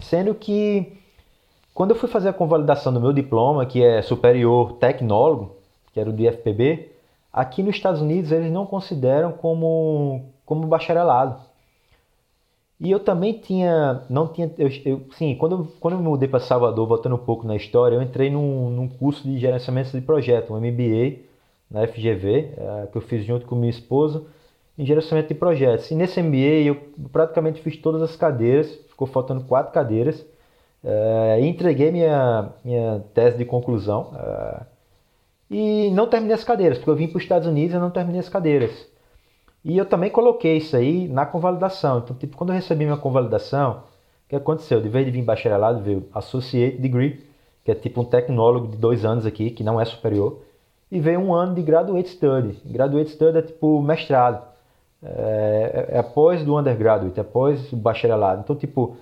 Sendo que, quando eu fui fazer a convalidação do meu diploma, que é superior tecnólogo, que era o do IFPB, aqui nos Estados Unidos eles não consideram como, como bacharelado. E eu também tinha, não tinha, eu, eu, sim, quando, quando eu me mudei para Salvador, voltando um pouco na história, eu entrei num, num curso de gerenciamento de projeto, um MBA na FGV, é, que eu fiz junto com minha esposa, em gerenciamento de projetos. E nesse MBA eu praticamente fiz todas as cadeiras, ficou faltando quatro cadeiras, e entreguei minha, minha tese de conclusão. É, e não terminei as cadeiras, porque eu vim para os Estados Unidos e não terminei as cadeiras. E eu também coloquei isso aí na convalidação. Então, tipo, quando eu recebi minha convalidação, o que aconteceu? De vez de vir bacharelado, veio Associate Degree, que é tipo um tecnólogo de dois anos aqui, que não é superior, e veio um ano de Graduate Study. Graduate Study é tipo mestrado. É, é, após do undergraduate, após o bacharelado. Então, tipo,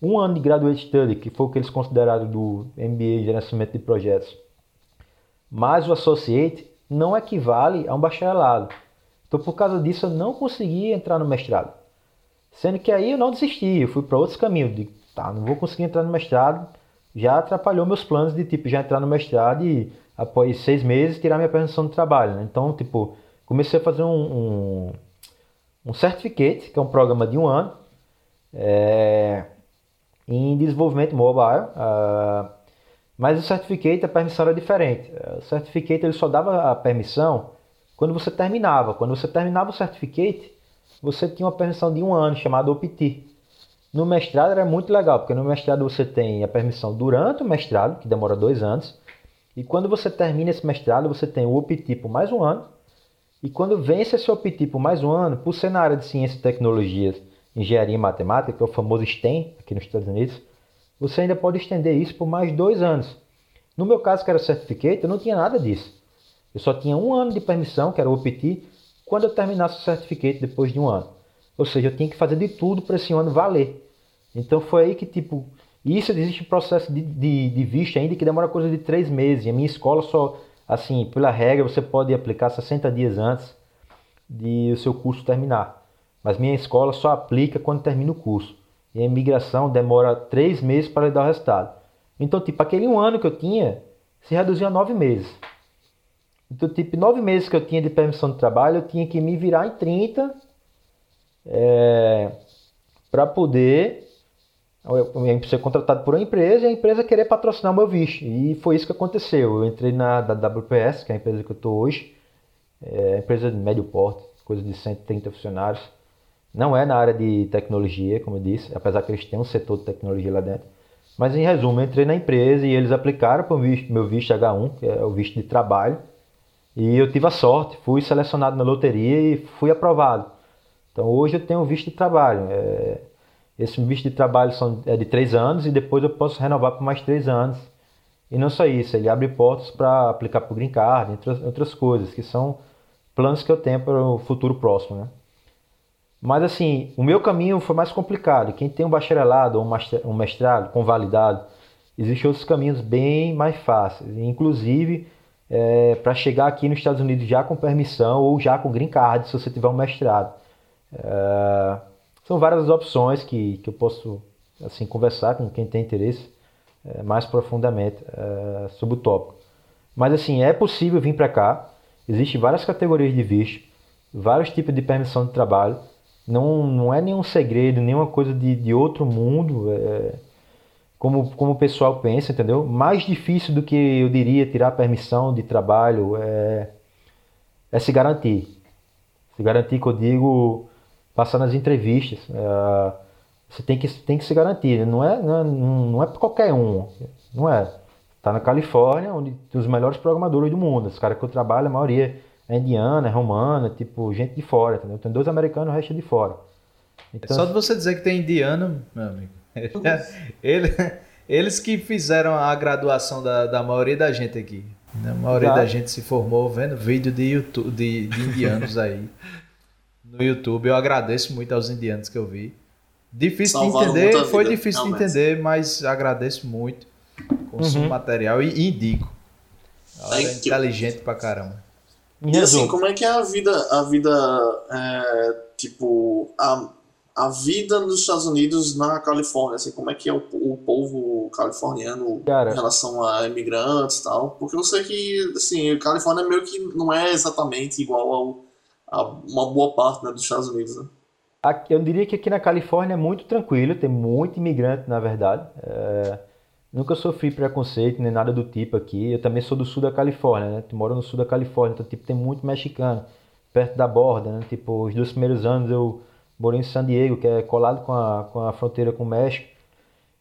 um ano de Graduate Study, que foi o que eles consideraram do MBA em gerenciamento de projetos, mais o Associate, não equivale a um bacharelado. Então, por causa disso, eu não consegui entrar no mestrado. Sendo que aí eu não desisti, eu fui para outros caminhos. De, tá, não vou conseguir entrar no mestrado. Já atrapalhou meus planos de tipo já entrar no mestrado e após seis meses tirar minha permissão de trabalho. Né? Então, tipo, comecei a fazer um, um, um certificate, que é um programa de um ano, é, em desenvolvimento mobile. Uh, mas o certificate, a permissão era diferente. O certificate ele só dava a permissão quando você terminava. Quando você terminava o certificate, você tinha uma permissão de um ano, chamada OPT. No mestrado era muito legal, porque no mestrado você tem a permissão durante o mestrado, que demora dois anos, e quando você termina esse mestrado, você tem o OPT por mais um ano, e quando vence esse OPT por mais um ano, por ser na área de ciência e tecnologias, engenharia e matemática, que é o famoso STEM aqui nos Estados Unidos, você ainda pode estender isso por mais dois anos. No meu caso, que era certificate, eu não tinha nada disso. Eu só tinha um ano de permissão, que era o OPT, quando eu terminasse o certificate depois de um ano. Ou seja, eu tinha que fazer de tudo para esse ano valer. Então foi aí que, tipo, isso existe um processo de, de, de visto ainda que demora coisa de três meses. E a minha escola só, assim, pela regra, você pode aplicar 60 dias antes de o seu curso terminar. Mas minha escola só aplica quando termina o curso. E a imigração demora três meses para dar o resultado. Então, tipo, aquele um ano que eu tinha se reduziu a nove meses. Então, tipo, nove meses que eu tinha de permissão de trabalho, eu tinha que me virar em 30 é, para poder ser contratado por uma empresa e a empresa querer patrocinar o meu visto. E foi isso que aconteceu. Eu entrei na da WPS, que é a empresa que eu estou hoje, é empresa de médio porte, coisa de 130 funcionários. Não é na área de tecnologia, como eu disse, apesar que eles têm um setor de tecnologia lá dentro. Mas em resumo, eu entrei na empresa e eles aplicaram para o meu visto H1, que é o visto de trabalho e eu tive a sorte, fui selecionado na loteria e fui aprovado. Então hoje eu tenho visto de trabalho. É, esse visto de trabalho são, é de três anos e depois eu posso renovar por mais três anos. E não só isso, ele abre portas para aplicar para o Green Card, entre outras coisas, que são planos que eu tenho para o futuro próximo. Né? Mas assim, o meu caminho foi mais complicado. Quem tem um bacharelado ou um mestrado convalidado, existem outros caminhos bem mais fáceis. Inclusive, é, para chegar aqui nos Estados Unidos já com permissão ou já com green card, se você tiver um mestrado. É, são várias opções que, que eu posso assim conversar com quem tem interesse é, mais profundamente é, sobre o tópico. Mas assim, é possível vir para cá, existem várias categorias de visto, vários tipos de permissão de trabalho, não, não é nenhum segredo, nenhuma coisa de, de outro mundo. É, como, como o pessoal pensa, entendeu? Mais difícil do que eu diria tirar permissão de trabalho é, é se garantir. Se garantir que eu digo passar nas entrevistas. É, você tem que, tem que se garantir. Não é, não é, não é para qualquer um. Não é. Tá na Califórnia, onde tem os melhores programadores do mundo. Os caras que eu trabalho, a maioria é indiana, é romana, tipo, gente de fora, entendeu? Tem dois americanos, o resto é de fora. Então, é só de você dizer que tem indiano, meu amigo. Ele, eles que fizeram a graduação da, da maioria da gente aqui. Né? A maioria da gente se formou vendo vídeo de YouTube de, de indianos aí. no YouTube. Eu agradeço muito aos indianos que eu vi. Difícil Salvaram de entender, foi vida, difícil realmente. de entender, mas agradeço muito. Consumo Uhum. material e, e indico. A galera é inteligente pra caramba. E assim, como é que é a vida, a vida, é, tipo, a, a vida nos Estados Unidos na Califórnia, assim, como é que é o, o povo californiano Cara. em relação a imigrantes e tal? Porque eu sei que, assim, a Califórnia meio que não é exatamente igual ao, uma boa parte, né, dos Estados Unidos, né? Eu diria que aqui na Califórnia é muito tranquilo, tem muito imigrante, na verdade. É, nunca sofri preconceito nem nada do tipo aqui. Eu também sou do sul da Califórnia, né? Tu moro no sul da Califórnia, então tipo, tem muito mexicano perto da borda, né? Tipo, os dois primeiros anos eu morei em San Diego, que é colado com a, com a fronteira com o México.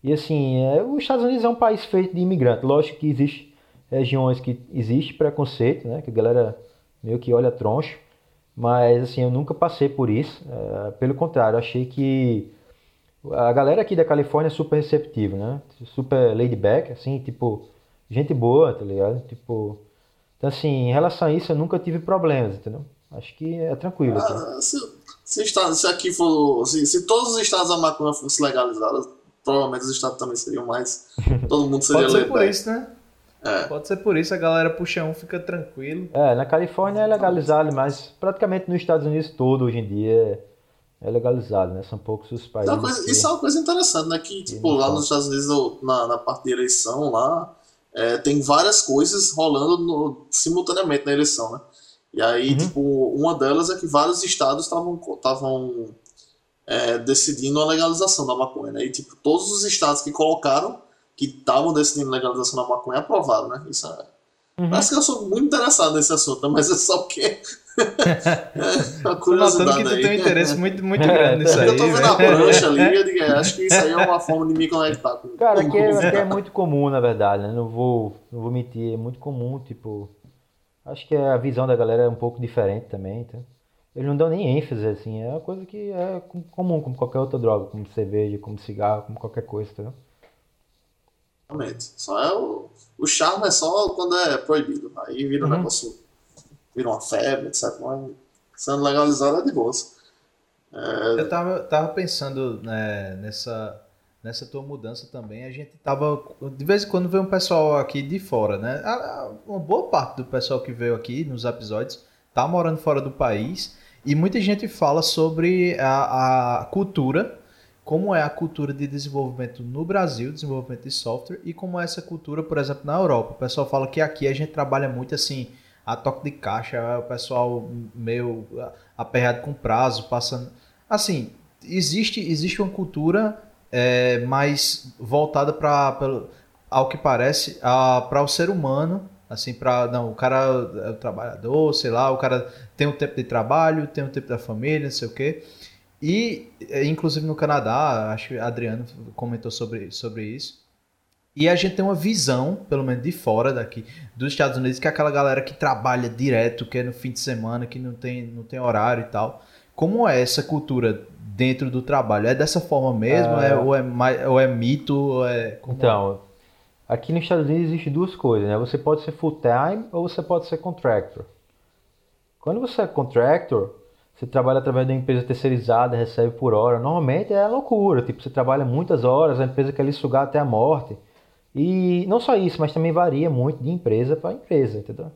E assim, é, os Estados Unidos é um país feito de imigrante. Lógico que existe regiões que existe preconceito, né? Que a galera meio que olha troncho. Mas assim, eu nunca passei por isso. É, pelo contrário, achei que a galera aqui da Califórnia é super receptiva, né? Super laid back, assim, tipo, gente boa, tá ligado? Tipo, então assim, em relação a isso eu nunca tive problemas, entendeu? Acho que é tranquilo. Ah, se, se, está- se aqui for, se, se todos os estados a maconha fosse legalizada, provavelmente os estados também seriam mais, todo mundo seria Pode ser laid por back. isso, né? É. Pode ser por isso, a galera puxa um, fica tranquilo. É, na Califórnia é legalizado, mas praticamente nos Estados Unidos todo hoje em dia é, legalizado, né? São poucos os países. uma coisa, que- isso é uma coisa interessante, né? Que, tipo, lá nos Estados Unidos, na, na parte de eleição, lá, é, tem várias coisas rolando no- simultaneamente na eleição, né? E aí, Uhum. tipo, uma delas é que vários estados estavam estavam é, decidindo a legalização da maconha, né? E, tipo, todos os estados que colocaram, que estavam decidindo a legalização da maconha, aprovaram, né? Isso é... Uhum. Parece que eu sou muito interessado nesse assunto, mas é só porque... é uma curiosidade que tu aí. tem um interesse muito, muito grande nisso aí. Eu tô vendo a prancha ali, eu digo, é, acho que isso aí é uma forma de me conectar com Cara, é, o aqui é muito comum, na verdade, né? Não vou, não vou mentir, é muito comum, tipo. Acho que a visão da galera é um pouco diferente também, então. Eles não dão nem ênfase, assim, é uma coisa que é com- comum, como qualquer outra droga, como cerveja, como cigarro, como qualquer coisa, entendeu? Realmente. Só é o, o charme é só quando é proibido. Aí vira um Uhum. negócio, vira uma febre, etc. Mas sendo legalizado é de boa. Eu tava, tava pensando né, nessa, nessa tua mudança também. A gente tava. De vez em quando vê um pessoal aqui de fora, né? Uma boa parte do pessoal que veio aqui nos episódios tá morando fora do país. E muita gente fala sobre a, a cultura, como é a cultura de desenvolvimento no Brasil, desenvolvimento de software, e como é essa cultura, por exemplo, na Europa. O pessoal fala que aqui a gente trabalha muito assim, a toque de caixa, o pessoal meio aperreado com prazo, passando. Assim, existe, existe uma cultura é, mais voltada para ao que parece para o ser humano assim para não o cara é o trabalhador sei lá o cara tem um tempo de trabalho tem um tempo da família não sei o quê e é, inclusive no Canadá acho que Adriano comentou sobre sobre isso e a gente tem uma visão pelo menos de fora daqui dos Estados Unidos que é aquela galera que trabalha direto que é no fim de semana que não tem não tem horário e tal como é essa cultura dentro do trabalho? É dessa forma mesmo? Ah. É, ou, é, ou é mito? Ou é, como- Então, aqui nos Estados Unidos existe duas coisas, né? Você pode ser full-time ou você pode ser contractor. Quando você é contractor, você trabalha através de uma empresa terceirizada, recebe por hora. Normalmente é loucura, tipo, você trabalha muitas horas, a empresa quer lhe sugar até a morte. E não só isso, mas também varia muito de empresa para empresa, entendeu?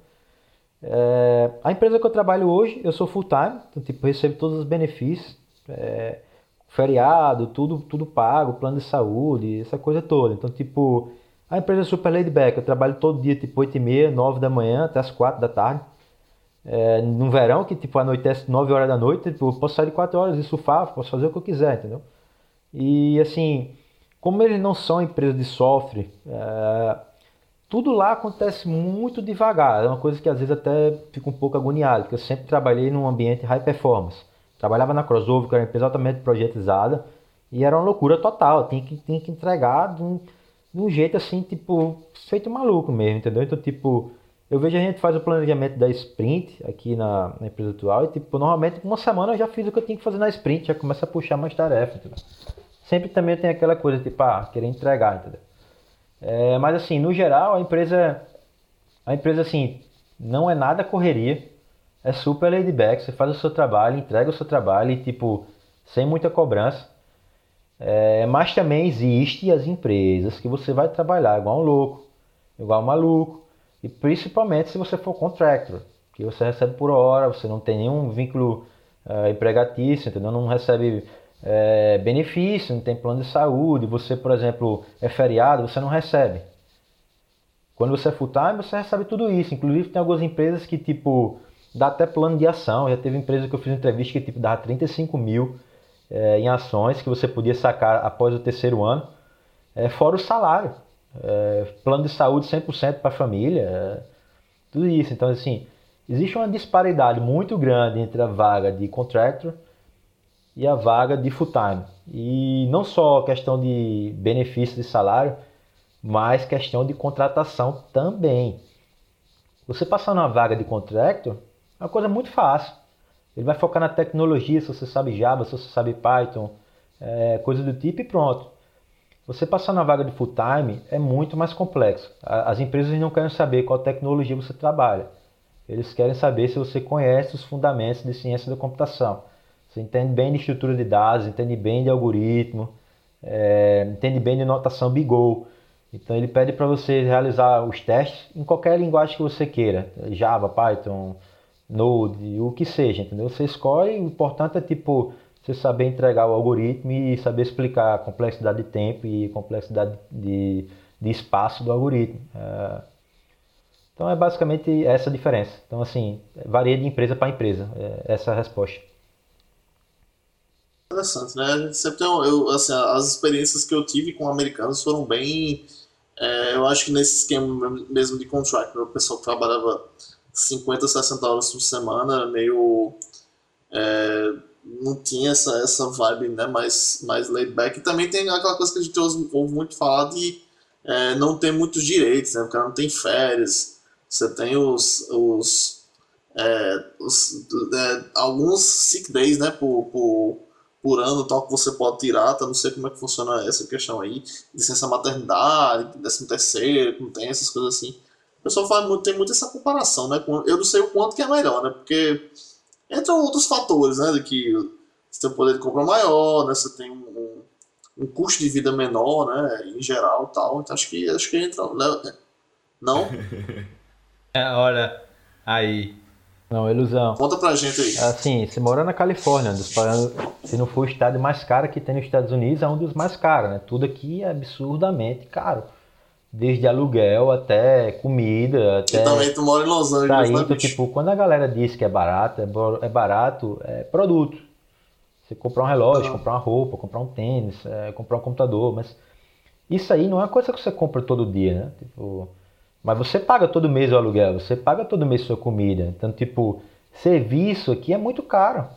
É, a empresa que eu trabalho hoje, eu sou full-time, então, tipo, recebo todos os benefícios, é, feriado, tudo, tudo pago, plano de saúde, essa coisa toda. Então, tipo, a empresa é super laid back, eu trabalho todo dia, tipo, 8 e meia, 9 da manhã até as 4 da tarde. É, no verão, que tipo, anoitece 9 horas da noite, tipo, eu posso sair de 4 horas e surfar, posso fazer o que eu quiser, entendeu? E assim, como eles não são empresa de software, é, tudo lá acontece muito devagar. É uma coisa que às vezes até fico um pouco agoniado, porque eu sempre trabalhei num ambiente high performance. Trabalhava na Crossover, que era uma empresa altamente projetizada, e era uma loucura total. Tinha que, que entregar de um, de um jeito assim, tipo, feito maluco mesmo, entendeu? Então, tipo, eu vejo a gente faz o planejamento da sprint aqui na, na empresa atual, e tipo, normalmente uma semana eu já fiz o que eu tinha que fazer na sprint, já começa a puxar mais tarefas, entendeu? Sempre também tem aquela coisa, tipo, ah, querer entregar, entendeu? É, mas assim, no geral, a empresa, a empresa assim, não é nada correria. é super laid back, você faz o seu trabalho, entrega o seu trabalho e, tipo, sem muita cobrança. É, mas também existe as empresas que você vai trabalhar igual um louco, igual um maluco, e principalmente se você for contractor, que você recebe por hora, você não tem nenhum vínculo uh, empregatício, entendeu? Não recebe é, benefício, não tem plano de saúde, você, por exemplo, é feriado, você não recebe. Quando você é full time, você recebe tudo isso. Inclusive tem algumas empresas que, tipo, dá até plano de ação. Já teve empresa que eu fiz entrevista que, tipo, dava 35 mil é, em ações que você podia sacar após o terceiro ano, é, fora o salário. É, plano de saúde 100% para a família, é, tudo isso. Então, assim, existe uma disparidade muito grande entre a vaga de contractor e a vaga de full time. E não só questão de benefício de salário, mas questão de contratação também. Você passar numa vaga de contractor é uma coisa muito fácil. Ele vai focar na tecnologia, se você sabe Java, se você sabe Python, é, coisa do tipo e pronto. Você passar na vaga de full time é muito mais complexo. As empresas não querem saber qual tecnologia você trabalha. Eles querem saber se você conhece os fundamentos de ciência da computação. Você entende bem de estrutura de dados, entende bem de algoritmo, é, entende bem de notação BigO. Então ele pede para você realizar os testes em qualquer linguagem que você queira, Java, Python, Node, o que seja, entendeu? Você escolhe, o importante é tipo você saber entregar o algoritmo e saber explicar a complexidade de tempo e complexidade de, de espaço do algoritmo. É... Então é basicamente essa a diferença. Então assim, varia de empresa para empresa, é essa a resposta. Interessante, né? Sempre tem, eu, assim, as experiências que eu tive com americanos foram bem é, eu acho que nesse esquema mesmo de contract, né, o pessoal trabalhava 50, 60 horas por semana, meio. É, não tinha essa, essa vibe né, mais, mais laid back. E também tem aquela coisa que a gente ouve muito falar de é, não ter muitos direitos, né? O cara não tem férias, você tem os. os, é, os é, alguns sick days né, por, por por ano tal que você pode tirar, tá? Não sei como é que funciona essa questão aí. Licença maternidade, décimo terceiro, não tem essas coisas assim. O pessoal faz muito, tem muito essa comparação, né? Eu não sei o quanto que é melhor, né? Porque entram outros fatores, né? De que você tem um poder de compra maior, né? Você tem um, um, custo de vida menor, né? Em geral tal. Então acho que, acho que entra. Né? Não? é, olha, aí não, ilusão. Conta pra gente aí. Assim, você mora na Califórnia, se não for o estado mais caro que tem nos Estados Unidos, é um dos mais caros, né? Tudo aqui é absurdamente caro. Desde aluguel até comida, até. E também tu mora em Los Angeles, tá né, tipo, quando a galera diz que é barato, é barato, é produto. Você comprar um relógio, comprar uma roupa, comprar um tênis, é, comprar um computador, mas isso aí não é uma coisa que você compra todo dia, né? Tipo, mas você paga todo mês o aluguel, você paga todo mês sua comida. Então, tipo, serviço aqui é muito caro.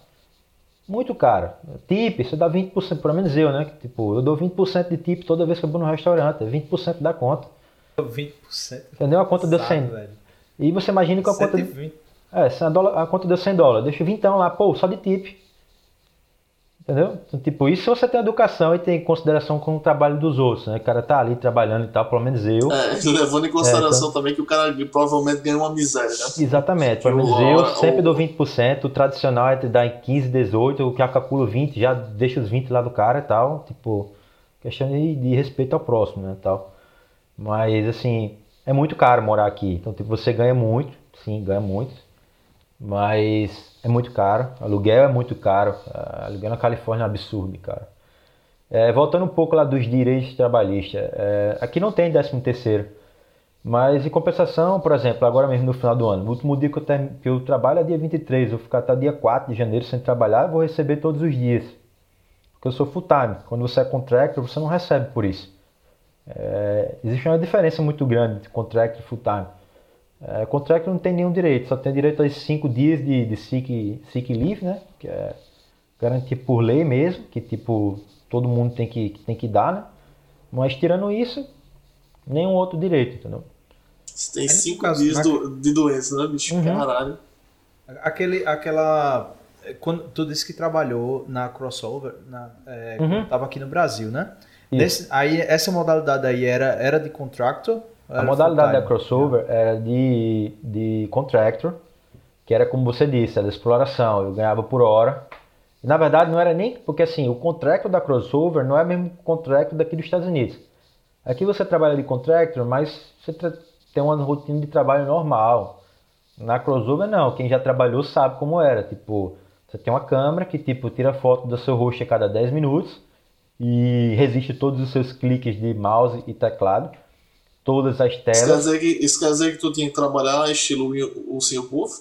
Muito caro. Tip, você dá 20%, pelo menos eu, né? Tipo, eu dou 20% de tip toda vez que eu vou no restaurante. É 20% da conta. 20%? Entendeu? A conta deu 100. Velho. E você imagina que a conta. É, a conta deu 100 dólares. Deixa 20 lá, pô, só de tip. Entendeu? Então, tipo, isso se você tem educação e tem consideração com o trabalho dos outros, né? O cara tá ali trabalhando e tal, pelo menos eu. É, levando em consideração é, então... também que o cara provavelmente ganha uma miséria, né? Exatamente, pelo menos eu sempre dou 20%, o tradicional é te dar em 15, 18, o que eu calculo 20, já deixa os 20 lá do cara e tal, tipo, questão de, de respeito ao próximo, né, tal. Mas, assim, é muito caro morar aqui, então, tipo, você ganha muito, sim, ganha muito, mas é muito caro. Aluguel é muito caro. Uh, aluguel na Califórnia é um absurdo, cara. É, voltando um pouco lá dos direitos trabalhistas. É, aqui não tem 13 terceiro. Mas em compensação, por exemplo, agora mesmo no final do ano, no último dia que eu, ter, que eu trabalho é dia 23, eu vou ficar até dia 4 de janeiro sem trabalhar, vou receber todos os dias. Porque eu sou full time. Quando você é contractor, você não recebe por isso. É, existe uma diferença muito grande entre contractor e full time. É, contrato não tem nenhum direito, só tem direito a esses cinco dias de, de sick, sick leave, né? Que é garantido por lei mesmo, que tipo, todo mundo tem que, tem que dar, né? Mas tirando isso, nenhum outro direito, entendeu? Você tem cinco caso, dias do, de doença, né, bicho? Uhum. Caralho. Aquele, aquela. Quando tu disse que trabalhou na crossover, na, é, uhum. tava aqui no Brasil, né? Nesse, aí, essa modalidade aí era, era de contractor a modalidade da crossover era de, de contractor, que era como você disse, era exploração, eu ganhava por hora. E, na verdade não era nem, porque assim, o contrato da crossover não é o mesmo contrato daqui dos Estados Unidos. Aqui você trabalha de contractor, mas você tem uma rotina de trabalho normal. Na crossover não, quem já trabalhou sabe como era, tipo, você tem uma câmera que tipo tira foto do seu rosto a cada 10 minutos e resiste todos os seus cliques de mouse e teclado, todas as telas. Isso quer dizer que, isso quer dizer que tu tinha que trabalhar estilo o Sr. Puff?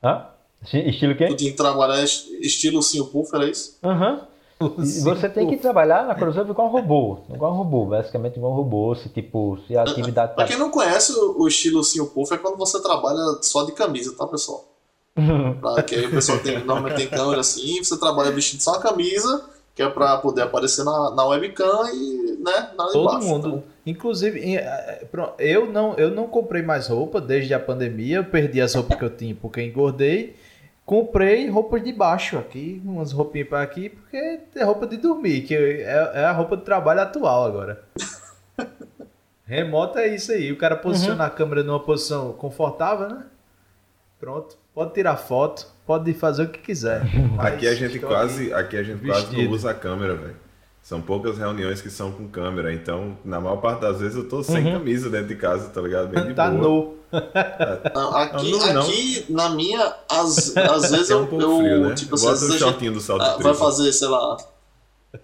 Hã? Estilo quê? Tu tinha que trabalhar estilo Sr. Puff, era isso? Aham. Uhum. você tem que trabalhar na crossover igual um robô, igual um robô, basicamente igual um robô, se tipo, se a atividade tá... Pra quem não conhece o estilo Sr. Puff é quando você trabalha só de camisa, tá pessoal? pra, que aí o pessoal tem, normalmente tem câmera assim, você trabalha vestindo só a camisa que é para poder aparecer na, na webcam e né, nada Todo embaixo, mundo. Então. Inclusive, é, eu não, eu não comprei mais roupa desde a pandemia, eu perdi as roupas que eu tinha porque engordei. Comprei roupas de baixo aqui, umas roupinhas para aqui, porque é roupa de dormir, que é, é a roupa de trabalho atual agora. Remoto é isso aí, o cara posiciona uhum. a câmera numa posição confortável, né? Pronto, pode tirar foto, pode fazer o que quiser. Aqui a gente quase, aqui a gente quase não usa a câmera, velho. São poucas reuniões que são com câmera, então na maior parte das vezes eu tô sem uhum. camisa dentro de casa, tá ligado? Bem de tá boa. nu. Não, aqui, não, não. aqui na minha, às, às vezes é um eu, eu frio, né? tipo assim, às vezes a gente do salto ah, vai fazer, sei lá,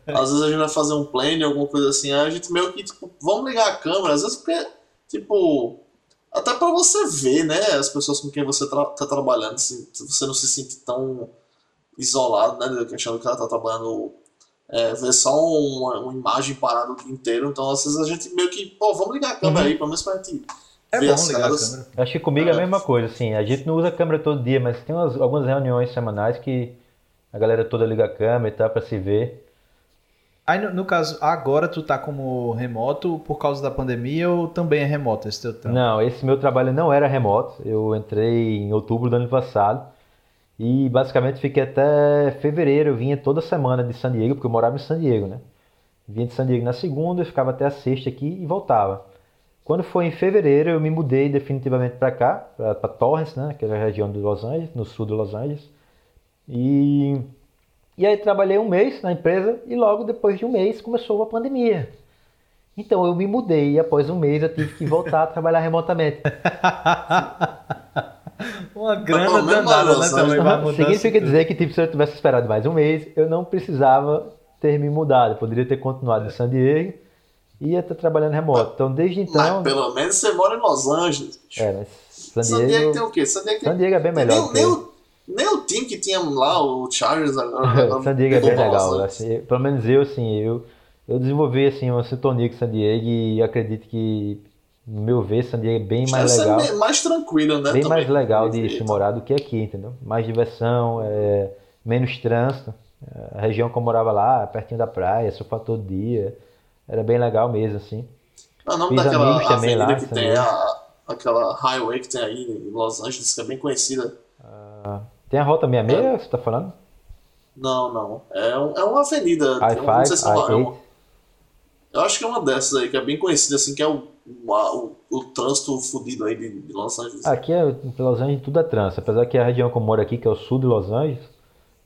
às vezes a gente vai fazer um plane, alguma coisa assim, a gente meio que, tipo, vamos ligar a câmera, às vezes porque, tipo, até para você ver, né, as pessoas com quem você tra tá trabalhando, se, você não se sente tão isolado, né, achando que ela tá trabalhando, é, ver só uma, uma, imagem parada o dia inteiro, então às vezes a gente meio que, pô, vamos ligar a câmera uhum. aí, pelo menos pra gente é ver bom as ligar caras. a câmera. Acho que comigo é. é a mesma coisa, assim, a gente não usa a câmera todo dia, mas tem umas, algumas reuniões semanais que a galera toda liga a câmera e tal pra se ver. Aí, no, no, caso, agora tu tá como remoto por causa da pandemia ou também é remoto esse teu trampo? Não, esse meu trabalho não era remoto. Eu entrei em outubro do ano passado e basicamente fiquei até fevereiro. Eu vinha toda semana de San Diego, porque eu morava em San Diego, né? Vinha de San Diego na segunda, ficava até a sexta aqui e voltava. Quando foi em fevereiro, eu me mudei definitivamente para cá, para Torrance, né? Aquela região de Los Angeles, no sul de Los Angeles. E e aí trabalhei um mês na empresa e logo depois de um mês começou a pandemia. Então eu me mudei e após um mês eu tive que voltar a trabalhar remotamente. Uma grana danada, né? Também uhum. Significa dizer que tipo, se eu tivesse esperado mais um mês, eu não precisava ter me mudado. Eu poderia ter continuado em San Diego e ia estar trabalhando remoto. Então desde então. Mas pelo menos você mora em Los Angeles. É, mas San Diego, San Diego tem o quê? San Diego, San Diego é bem melhor. Nem, nem, o, nem o time que tinha lá, o Chargers agora. San Diego é bem legal. Assim, pelo menos eu, assim, eu, eu desenvolvi assim, uma sintonia com San Diego e acredito que, no meu ver, San Diego é bem mais legal. É mais tranquilo, né? Bem também. mais legal de se morar do que aqui, entendeu? Mais diversão, é, menos trânsito. A região que eu morava lá, pertinho da praia, surfar todo dia. Era bem legal mesmo, assim. Ah, o nome Fiz daquela também lá, que tem a, aquela highway que tem aí em Los Angeles, que é bem conhecida. Ah, tem a Rota 66, é. você tá falando? Não, não. É, um, é uma avenida. I5, não sei se é uma, é uma, Eu acho que é uma dessas aí, que é bem conhecida, assim, que é o, o, o trânsito fodido aí de, de, Los Angeles. Aqui é, em Los Angeles tudo é trânsito. Apesar que a região que eu moro aqui, que é o sul de Los Angeles,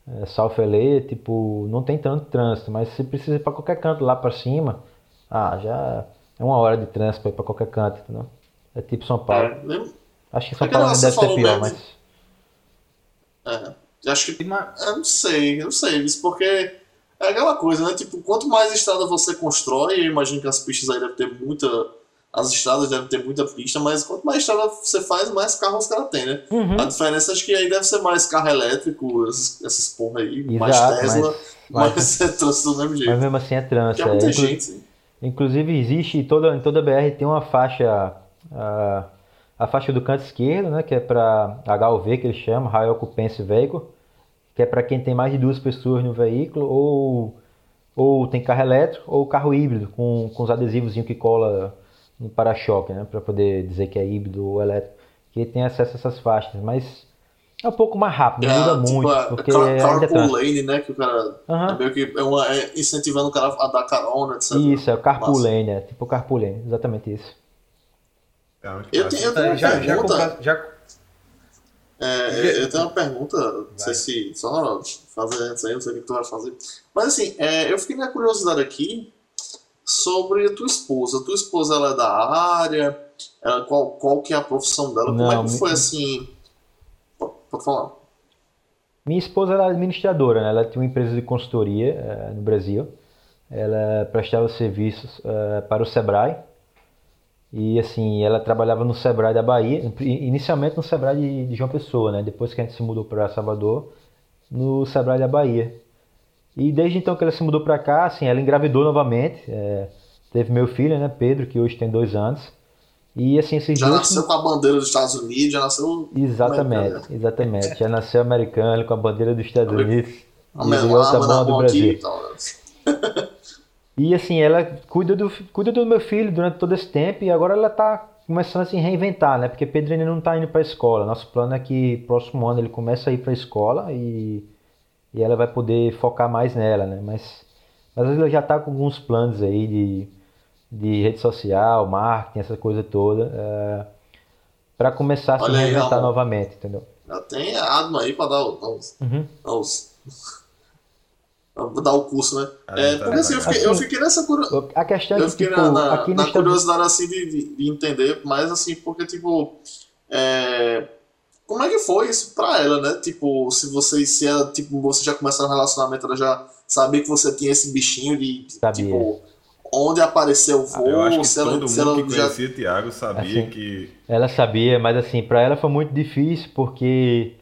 é, South LA, tipo, não tem tanto trânsito, mas se precisa ir pra qualquer canto lá pra cima, ah, já é uma hora de trânsito pra ir pra qualquer canto, entendeu? É tipo São Paulo. É, acho que São Paulo deve ser pior, mesmo. mas... É. Acho que. Eu não sei, eu não sei, isso porque é aquela coisa, né? Tipo, quanto mais estrada você constrói, eu imagino que as pistas aí devem ter muita. As estradas devem ter muita pista, mas quanto mais estrada você faz, mais carros os caras têm, né? Uhum. A diferença acho que aí deve ser mais carro elétrico, essas, essas porra aí, Exato, mais Tesla, mas, mas é trânsito do mesmo jeito. Mas mesmo assim é trânsito. É muita é, gente, sim. Inclusive existe, toda, em toda BR tem uma faixa. Uh, a faixa do canto esquerdo, né, que é para HUV, que eles chamam, High Occupancy Vehicle, que é para quem tem mais de duas pessoas no veículo, ou, ou tem carro elétrico, ou carro híbrido, com, com os adesivos que cola no para-choque, né, para poder dizer que é híbrido ou elétrico, que tem acesso a essas faixas, mas é um pouco mais rápido, é, muda tipo muito, a, porque car é carpool lane, né, que o cara uhum. é meio que é, uma, é incentivando o cara a dar carona, etc. Isso, é o carpool lane, é tipo carpool lane, exatamente isso. Eu tenho, eu tenho uma já, pergunta. Já, já... É, eu tenho uma pergunta, não sei se. Só fazer antes aí, não sei o que tu vai fazer. Mas assim, é, eu fiquei na curiosidade aqui sobre a tua esposa. A tua esposa ela é da área, ela, qual, qual que é a profissão dela? Como Não, é que foi assim? Pode, falar. Minha esposa era administradora, né? Ela tinha uma empresa de consultoria eh, no Brasil. Ela prestava serviços eh, para o Sebrae. E assim, ela trabalhava no Sebrae da Bahia, inicialmente no Sebrae de, de João Pessoa, né? Depois que a gente se mudou para Salvador, no Sebrae da Bahia. E desde então que ela se mudou para cá, assim, ela engravidou novamente. eh, teve meu filho, né, Pedro, que hoje tem dois anos. E assim, esses Já nasceu com a bandeira dos Estados Unidos, já nasceu. Exatamente, exatamente. Já nasceu americano com a bandeira dos Estados Unidos e A de melama outra na mão do mão aqui e Brasil. tal. né? E assim, ela cuida do, cuida do meu filho durante todo esse tempo e agora ela tá começando a se reinventar, né? Porque Pedro ainda não tá indo para a escola. Nosso plano é que próximo ano ele comece a ir para a escola e, e ela vai poder focar mais nela, né? Mas, mas ela já tá com alguns planos aí de, de rede social, marketing, essa coisa toda, para começar a se Olha aí, reinventar Ramon. novamente, entendeu? Já tem a Adma aí pra dar, dar os. Uhum. dar os- dar o curso, né? Ah, É, tá porque assim, eu fiquei, eu Assim, fiquei nessa curiosidade. A questão é Eu que, fiquei tipo, na, na, aqui na curiosidade assim de, de- de entender, mas assim, porque tipo. é, como é que foi isso pra ela, né? Tipo, se você, se ela, tipo, você já começou um relacionamento, ela já sabia que você tinha esse bichinho de, Sabia. tipo, onde apareceu o voo, Eu acho que se ela, todo se mundo ela que já. conhecia Thiago sabia Assim. que Ela sabia, mas assim, pra ela foi muito difícil porque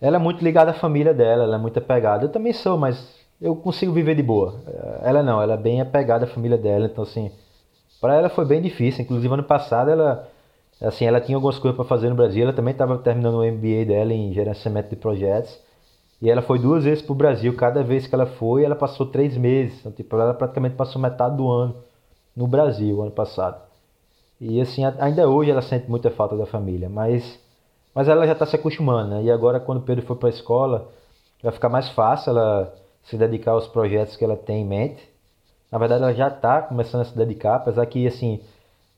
ela é muito ligada à família dela, ela é muito apegada. Eu também sou, mas eu consigo viver de boa. Eh, Ela não, ela é bem apegada à família dela, então assim, pra ela foi bem difícil. Inclusive ano passado ela assim, ela tinha algumas coisas pra fazer no Brasil, ela também estava terminando o MBA dela em gerenciamento de projetos. E ela foi duas vezes pro Brasil, cada vez que ela foi, ela passou três meses. Então, tipo, ela praticamente passou metade do ano no Brasil, ano passado. E assim, ainda hoje ela sente muita falta da família, mas, mas ela já está se acostumando, né? E agora quando o Pedro for para a escola, vai ficar mais fácil ela se dedicar aos projetos que ela tem em mente. Na verdade, ela já está começando a se dedicar, apesar que, assim,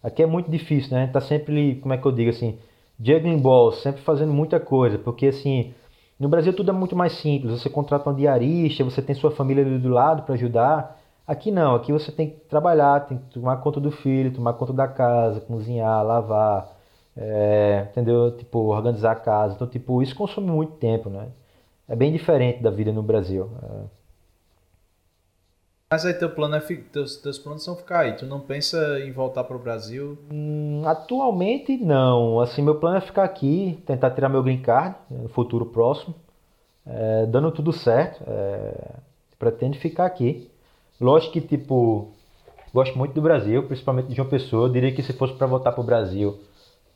aqui é muito difícil, né? A gente tá sempre, como é que eu digo, assim, juggling balls, sempre fazendo muita coisa, porque, assim, no Brasil tudo é muito mais simples. Você contrata um diarista, você tem sua família ali do lado para ajudar. Aqui não, aqui você tem que trabalhar, tem que tomar conta do filho, tomar conta da casa, cozinhar, lavar, é, entendeu? Tipo, organizar a casa. Então, tipo, isso consome muito tempo, né? É bem diferente da vida no Brasil. É, Mas aí teu plano é teus, teus planos são ficar aí. Tu não pensa em voltar pro Brasil? Hum, Atualmente não. Assim, meu plano é ficar aqui, tentar tirar meu green card no futuro próximo. É, dando tudo certo, é, pretendo ficar aqui. Lógico que, tipo, gosto muito do Brasil, principalmente de João Pessoa. Eu diria que se fosse para voltar pro Brasil,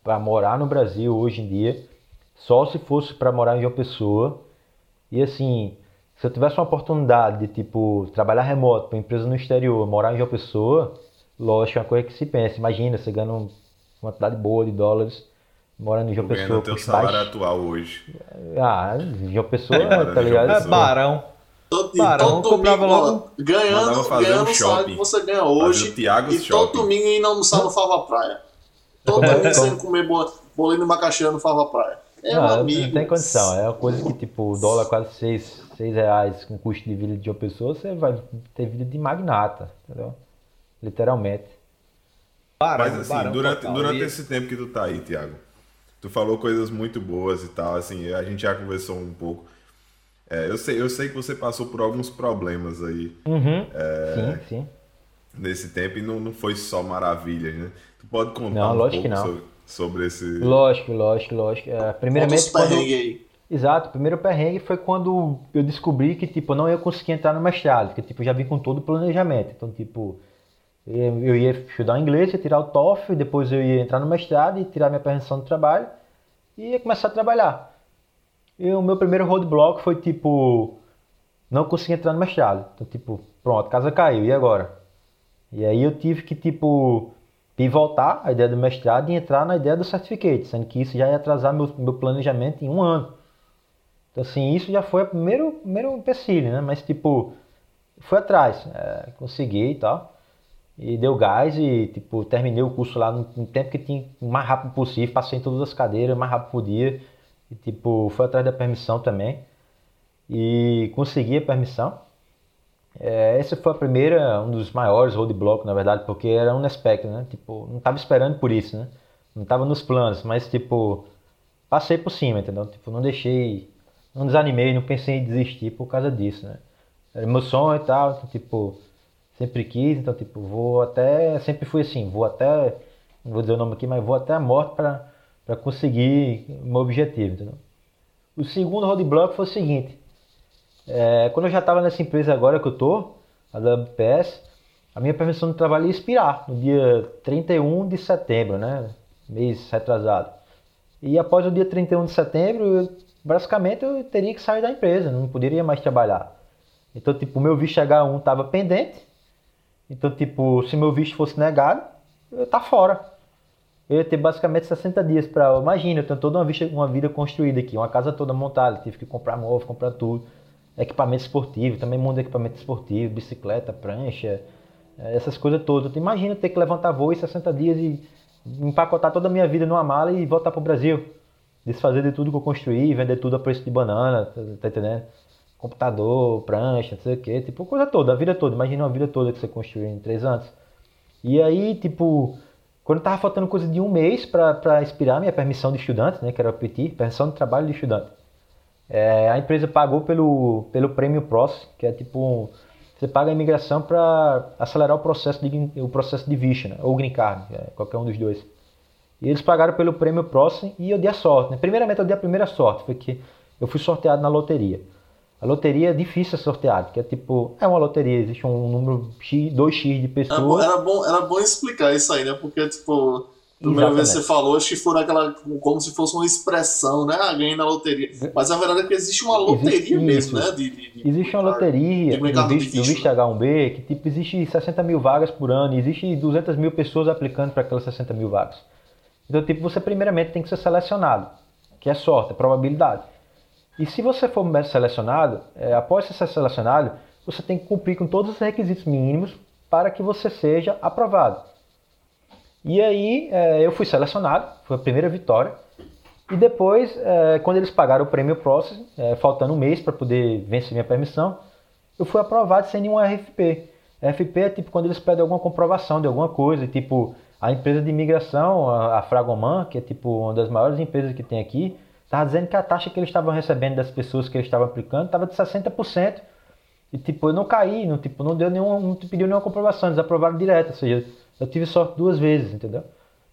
para morar no Brasil hoje em dia, só se fosse para morar em João Pessoa. E assim, se eu tivesse uma oportunidade de, tipo, trabalhar remoto para empresa no exterior, morar em João Pessoa, lógico, é uma coisa que se pensa. Imagina, você ganha um- uma quantidade boa de dólares morando em João ganhando Pessoa, o teu salário baixo. atual hoje. Ah, João Pessoa, Morando tá ligado? É barão. Todo, Barão, todo domingo, logo- ganhando, ganhando um salário que você ganha hoje. Thiago E Shopping. todo domingo indo almoçar no Fava Praia. Todo é- domingo como- indo comer bo- bolinho de macaxeira no Fava Praia. É, Não, não amigo. tem condição. É uma coisa que, tipo, o dólar quase 6, seis reais com custo de vida de uma pessoa, você vai ter vida de magnata, entendeu? Literalmente. Barão, Mas assim, barão durante, total. durante esse tempo que tu tá aí, Thiago, tu falou coisas muito boas e tal, assim, a gente já conversou um pouco. É, eu, sei, eu sei que você passou por alguns problemas aí Uhum. É. Sim, sim. nesse tempo e não, não foi só maravilhas, né? Tu pode contar Não, um lógico pouco que não. sobre, sobre esse... Lógico, lógico, lógico. É, primeiramente, quando... aí. Exato, o primeiro perrengue foi quando eu descobri que, tipo, eu não ia conseguir entrar no mestrado, porque, tipo, eu já vim com todo o planejamento. Então, tipo, eu ia estudar inglês, ia tirar o TOEFL, depois eu ia entrar no mestrado e tirar minha permissão de trabalho e ia começar a trabalhar. E o meu primeiro roadblock foi, tipo, não consegui entrar no mestrado. Então, tipo, pronto, a casa caiu, e agora? E aí eu tive que, tipo, pivotar a ideia do mestrado e entrar na ideia do certificate, sendo que isso já ia atrasar meu, meu planejamento em um ano. Então, assim, isso já foi o primeiro, primeiro empecilho, né? Mas, tipo, fui atrás, é, consegui e tal. E deu gás e, tipo, terminei o curso lá no, tempo que tinha, o mais rápido possível. Passei em todas as cadeiras, o mais rápido podia. E, tipo, fui atrás da permissão também. E consegui a permissão. É, esse foi a primeira, um dos maiores roadblocks, na verdade, porque era um aspecto, né? Tipo, não estava esperando por isso, né? Não estava nos planos, mas, tipo, passei por cima, entendeu? Tipo, não deixei, não desanimei, não pensei em desistir por causa disso, né? Era meu sonho e tal, então, tipo, sempre quis, então, tipo, vou até, sempre fui assim, vou até, não vou dizer o nome aqui, mas vou até a morte para conseguir o meu objetivo, entendeu? O segundo roadblock foi o seguinte, é, quando eu já estava nessa empresa agora que eu tô, a WPS, a minha permissão de trabalho ia expirar no dia 31 de setembro, né? Mês retrasado. E após o dia 31 de setembro, eu, basicamente eu teria que sair da empresa, não poderia mais trabalhar. Então, tipo, o meu visto H1 estava pendente. Então, tipo, se meu visto fosse negado, eu tá fora. Eu ia ter basicamente 60 dias para. Imagina, eu tenho toda uma, vista, uma vida construída aqui, uma casa toda montada, tive que comprar móvel, comprar tudo equipamento esportivo, também mundo equipamento esportivo, bicicleta, prancha, eh, essas coisas todas. Imagina ter que levantar voo em 60 dias e empacotar toda a minha vida numa mala e voltar para o Brasil. Desfazer de tudo que eu construí, vender tudo a preço de banana, tá, tá entendendo? Computador, prancha, não sei o que, tipo, coisa toda, a vida toda. Imagina uma vida toda que você construiu em três anos. E aí, tipo, quando tava faltando coisa de um mês para expirar minha permissão de estudante, né, que era o PT, permissão de trabalho de estudante, é, a empresa pagou pelo, pelo prêmio PROS, que é tipo. Você paga a imigração para acelerar o processo de, o processo de visto, né? ou green card, é, qualquer um dos dois. E eles pagaram pelo prêmio PROS e eu dei a sorte. Né? Primeiramente, eu dei a primeira sorte, foi que eu fui sorteado na loteria. A loteria é difícil de sortear, porque é tipo, é uma loteria, existe um número X, 2x de pessoas. Era bom, era bom explicar isso aí, né? Porque, tipo, Primeira vez que você falou, acho que foi naquela, como se fosse uma expressão, né? Ah, ganhei na loteria. Mas a verdade é que existe uma loteria existe mesmo, né? De, de, de, existe uma loteria no visto, no visto H1B que tipo, existe 60 mil vagas por ano, existe 200 mil pessoas aplicando para aquelas 60 mil vagas. Então, tipo, você primeiramente tem que ser selecionado, que é sorte, é probabilidade. E se você for selecionado, é, após ser selecionado, você tem que cumprir com todos os requisitos mínimos para que você seja aprovado. E aí é, eu fui selecionado, foi a primeira vitória. E depois, é, quando eles pagaram o prêmio Process, é, faltando um mês para poder vencer minha permissão, eu fui aprovado sem nenhum RFP. RFP é tipo quando eles pedem alguma comprovação de alguma coisa, tipo a empresa de imigração, a, a Fragoman, que é tipo uma das maiores empresas que tem aqui, estava dizendo que a taxa que eles estavam recebendo das pessoas que eles estavam aplicando estava de 60%. E tipo, eu não caí, não, tipo, não deu nenhum, não pediu nenhuma comprovação, eles aprovaram direto, ou seja, eu tive sorte duas vezes, entendeu?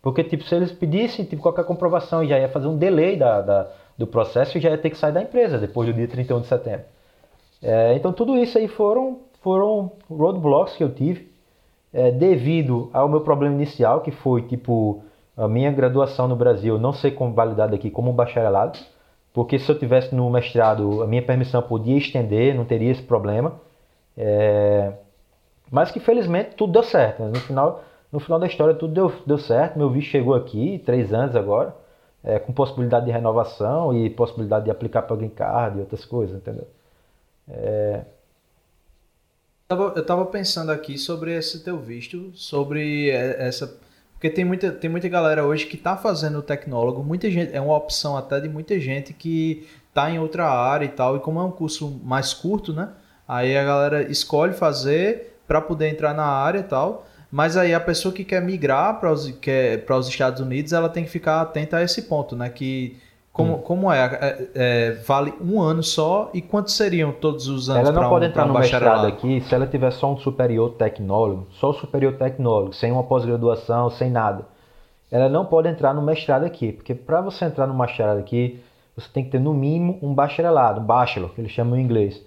Porque, tipo, se eles pedissem tipo, qualquer comprovação, já ia fazer um delay da, da, do processo e já ia ter que sair da empresa depois do dia 31 de setembro. É, então, tudo isso aí foram, foram roadblocks que eu tive é, devido ao meu problema inicial, que foi, tipo, a minha graduação no Brasil não ser convalidada aqui como um bacharelado, porque se eu tivesse no mestrado, a minha permissão podia estender, não teria esse problema. É, mas que felizmente tudo deu certo. Né? No final no final da história tudo deu, deu certo. Meu visto chegou aqui, três anos agora, é, com possibilidade de renovação e possibilidade de aplicar para Green Card e outras coisas, entendeu? É... Eu estava pensando aqui sobre esse teu visto, sobre essa. Porque tem muita, tem muita galera hoje que está fazendo o tecnólogo, muita gente, é uma opção até de muita gente que está em outra área e tal, e como é um curso mais curto, né? Aí a galera escolhe fazer para poder entrar na área e tal. Mas aí a pessoa que quer migrar para os, quer, os Estados Unidos, ela tem que ficar atenta a esse ponto, né? Que como, hum. como é? É, é? Vale um ano só e quantos seriam todos os anos? Ela não pode um, entrar no mestrado aqui se ela tiver só um superior tecnólogo, só o superior tecnólogo, sem uma pós-graduação, sem nada. Ela não pode entrar no mestrado aqui, porque para você entrar no mestrado aqui, você tem que ter no mínimo um bacharelado, um bachelor, que eles chamam em inglês.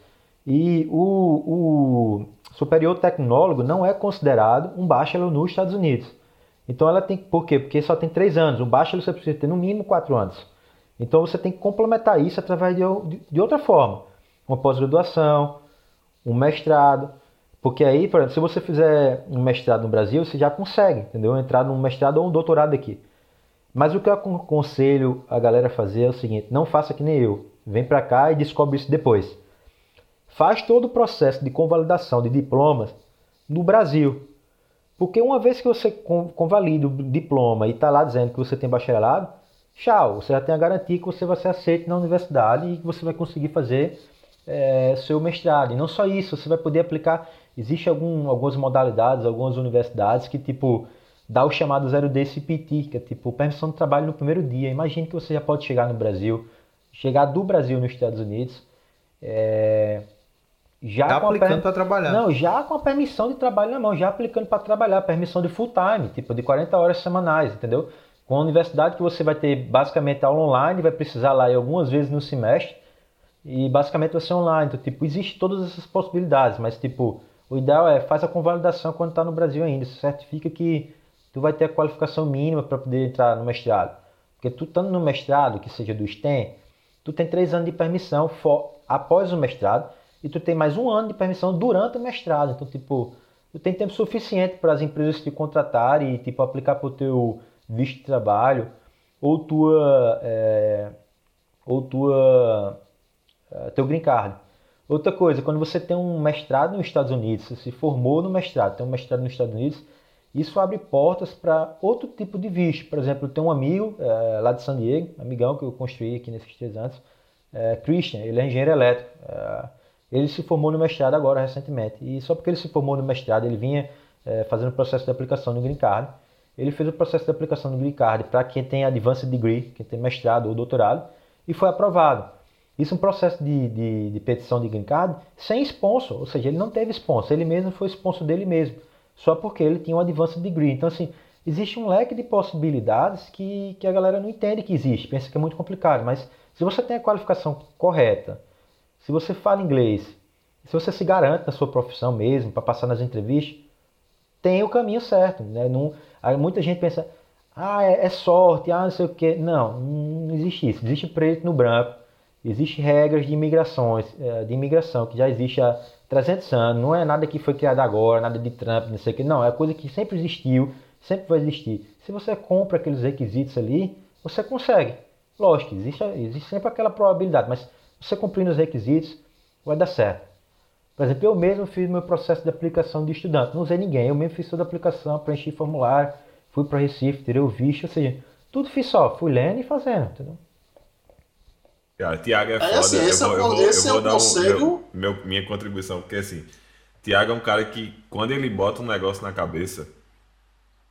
E o, o superior tecnólogo não é considerado um bachelor nos Estados Unidos. Então ela tem por quê? Porque só tem três anos. O bachelor você precisa ter no mínimo quatro anos. Então você tem que complementar isso através de, de outra forma, uma pós-graduação, um mestrado, porque aí, por exemplo, se você fizer um mestrado no Brasil, você já consegue, entendeu? Entrar num mestrado ou um doutorado aqui. Mas o que eu aconselho a galera a fazer é o seguinte: não faça que nem eu. Vem para cá e descobre isso depois faz todo o processo de convalidação de diplomas no Brasil. Porque uma vez que você convalida o diploma e está lá dizendo que você tem bacharelado, tchau, você já tem a garantia que você vai ser aceito na universidade e que você vai conseguir fazer é, seu mestrado. E não só isso, você vai poder aplicar. Existe algum, algumas modalidades, algumas universidades que tipo dá o chamado 0D CPT, que é tipo permissão de trabalho no primeiro dia. Imagine que você já pode chegar no Brasil, chegar do Brasil nos Estados Unidos, é, já tá aplicando para trabalhar. Não, já com a permissão de trabalho na mão, já aplicando para trabalhar, permissão de full time, tipo de 40 horas semanais, entendeu? Com a universidade que você vai ter basicamente aula online, vai precisar lá algumas vezes no semestre, e basicamente vai ser online. Então, tipo, existe todas essas possibilidades, mas tipo, o ideal é faz a convalidação quando está no Brasil ainda. Isso certifica que tu vai ter a qualificação mínima para poder entrar no mestrado. Porque tu estando no mestrado, que seja do STEM, tu tem três anos de permissão for, após o mestrado e tu tem mais um ano de permissão durante o mestrado. Então, tipo, tu tem tempo suficiente para as empresas te contratarem e, tipo, aplicar para o teu visto de trabalho ou tua... É, ou tua... É, teu green card. Outra coisa, quando você tem um mestrado nos Estados Unidos, você se formou no mestrado, tem um mestrado nos Estados Unidos, isso abre portas para outro tipo de visto. Por exemplo, tenho um amigo é, lá de San Diego, amigão que eu construí aqui nesses três anos, é, Christian, ele é engenheiro elétrico. É, ele se formou no mestrado agora, recentemente. E só porque ele se formou no mestrado, ele vinha é, fazendo o processo de aplicação no Green Card. Ele fez o processo de aplicação no Green Card para quem tem Advanced Degree, quem tem mestrado ou doutorado, e foi aprovado. Isso é um processo de, de, de petição de Green Card sem sponsor, ou seja, ele não teve sponsor, ele mesmo foi sponsor dele mesmo, só porque ele tinha um Advanced Degree. Então, assim, existe um leque de possibilidades que, que a galera não entende que existe, pensa que é muito complicado, mas se você tem a qualificação correta, se você fala inglês, se você se garante na sua profissão mesmo, para passar nas entrevistas, tem o caminho certo. Né? Não, muita gente pensa, ah, é, é, sorte, ah, não sei o quê. Não, não existe isso. Existe preto no branco, existe regras de imigrações, é, de imigração que já existe há 300 anos. Não é nada que foi criado agora, nada de Trump, não sei o quê. Não, é coisa que sempre existiu, sempre vai existir. Se você compra aqueles requisitos ali, você consegue. Lógico, existe, existe sempre aquela probabilidade, mas você cumprindo os requisitos, vai dar certo. Por exemplo, eu mesmo fiz meu processo de aplicação de estudante. Não usei ninguém, eu mesmo fiz toda a aplicação, preenchi formulário, fui para Recife, tirei o visto, ou seja, tudo fiz só, fui lendo e fazendo, entendeu? Cara, Tiago é, é foda. Assim, esse eu vou, é o, eu vou, eu vou é dar conselho... um, meu, meu, minha contribuição, porque assim, Tiago é um cara que, quando ele bota um negócio na cabeça,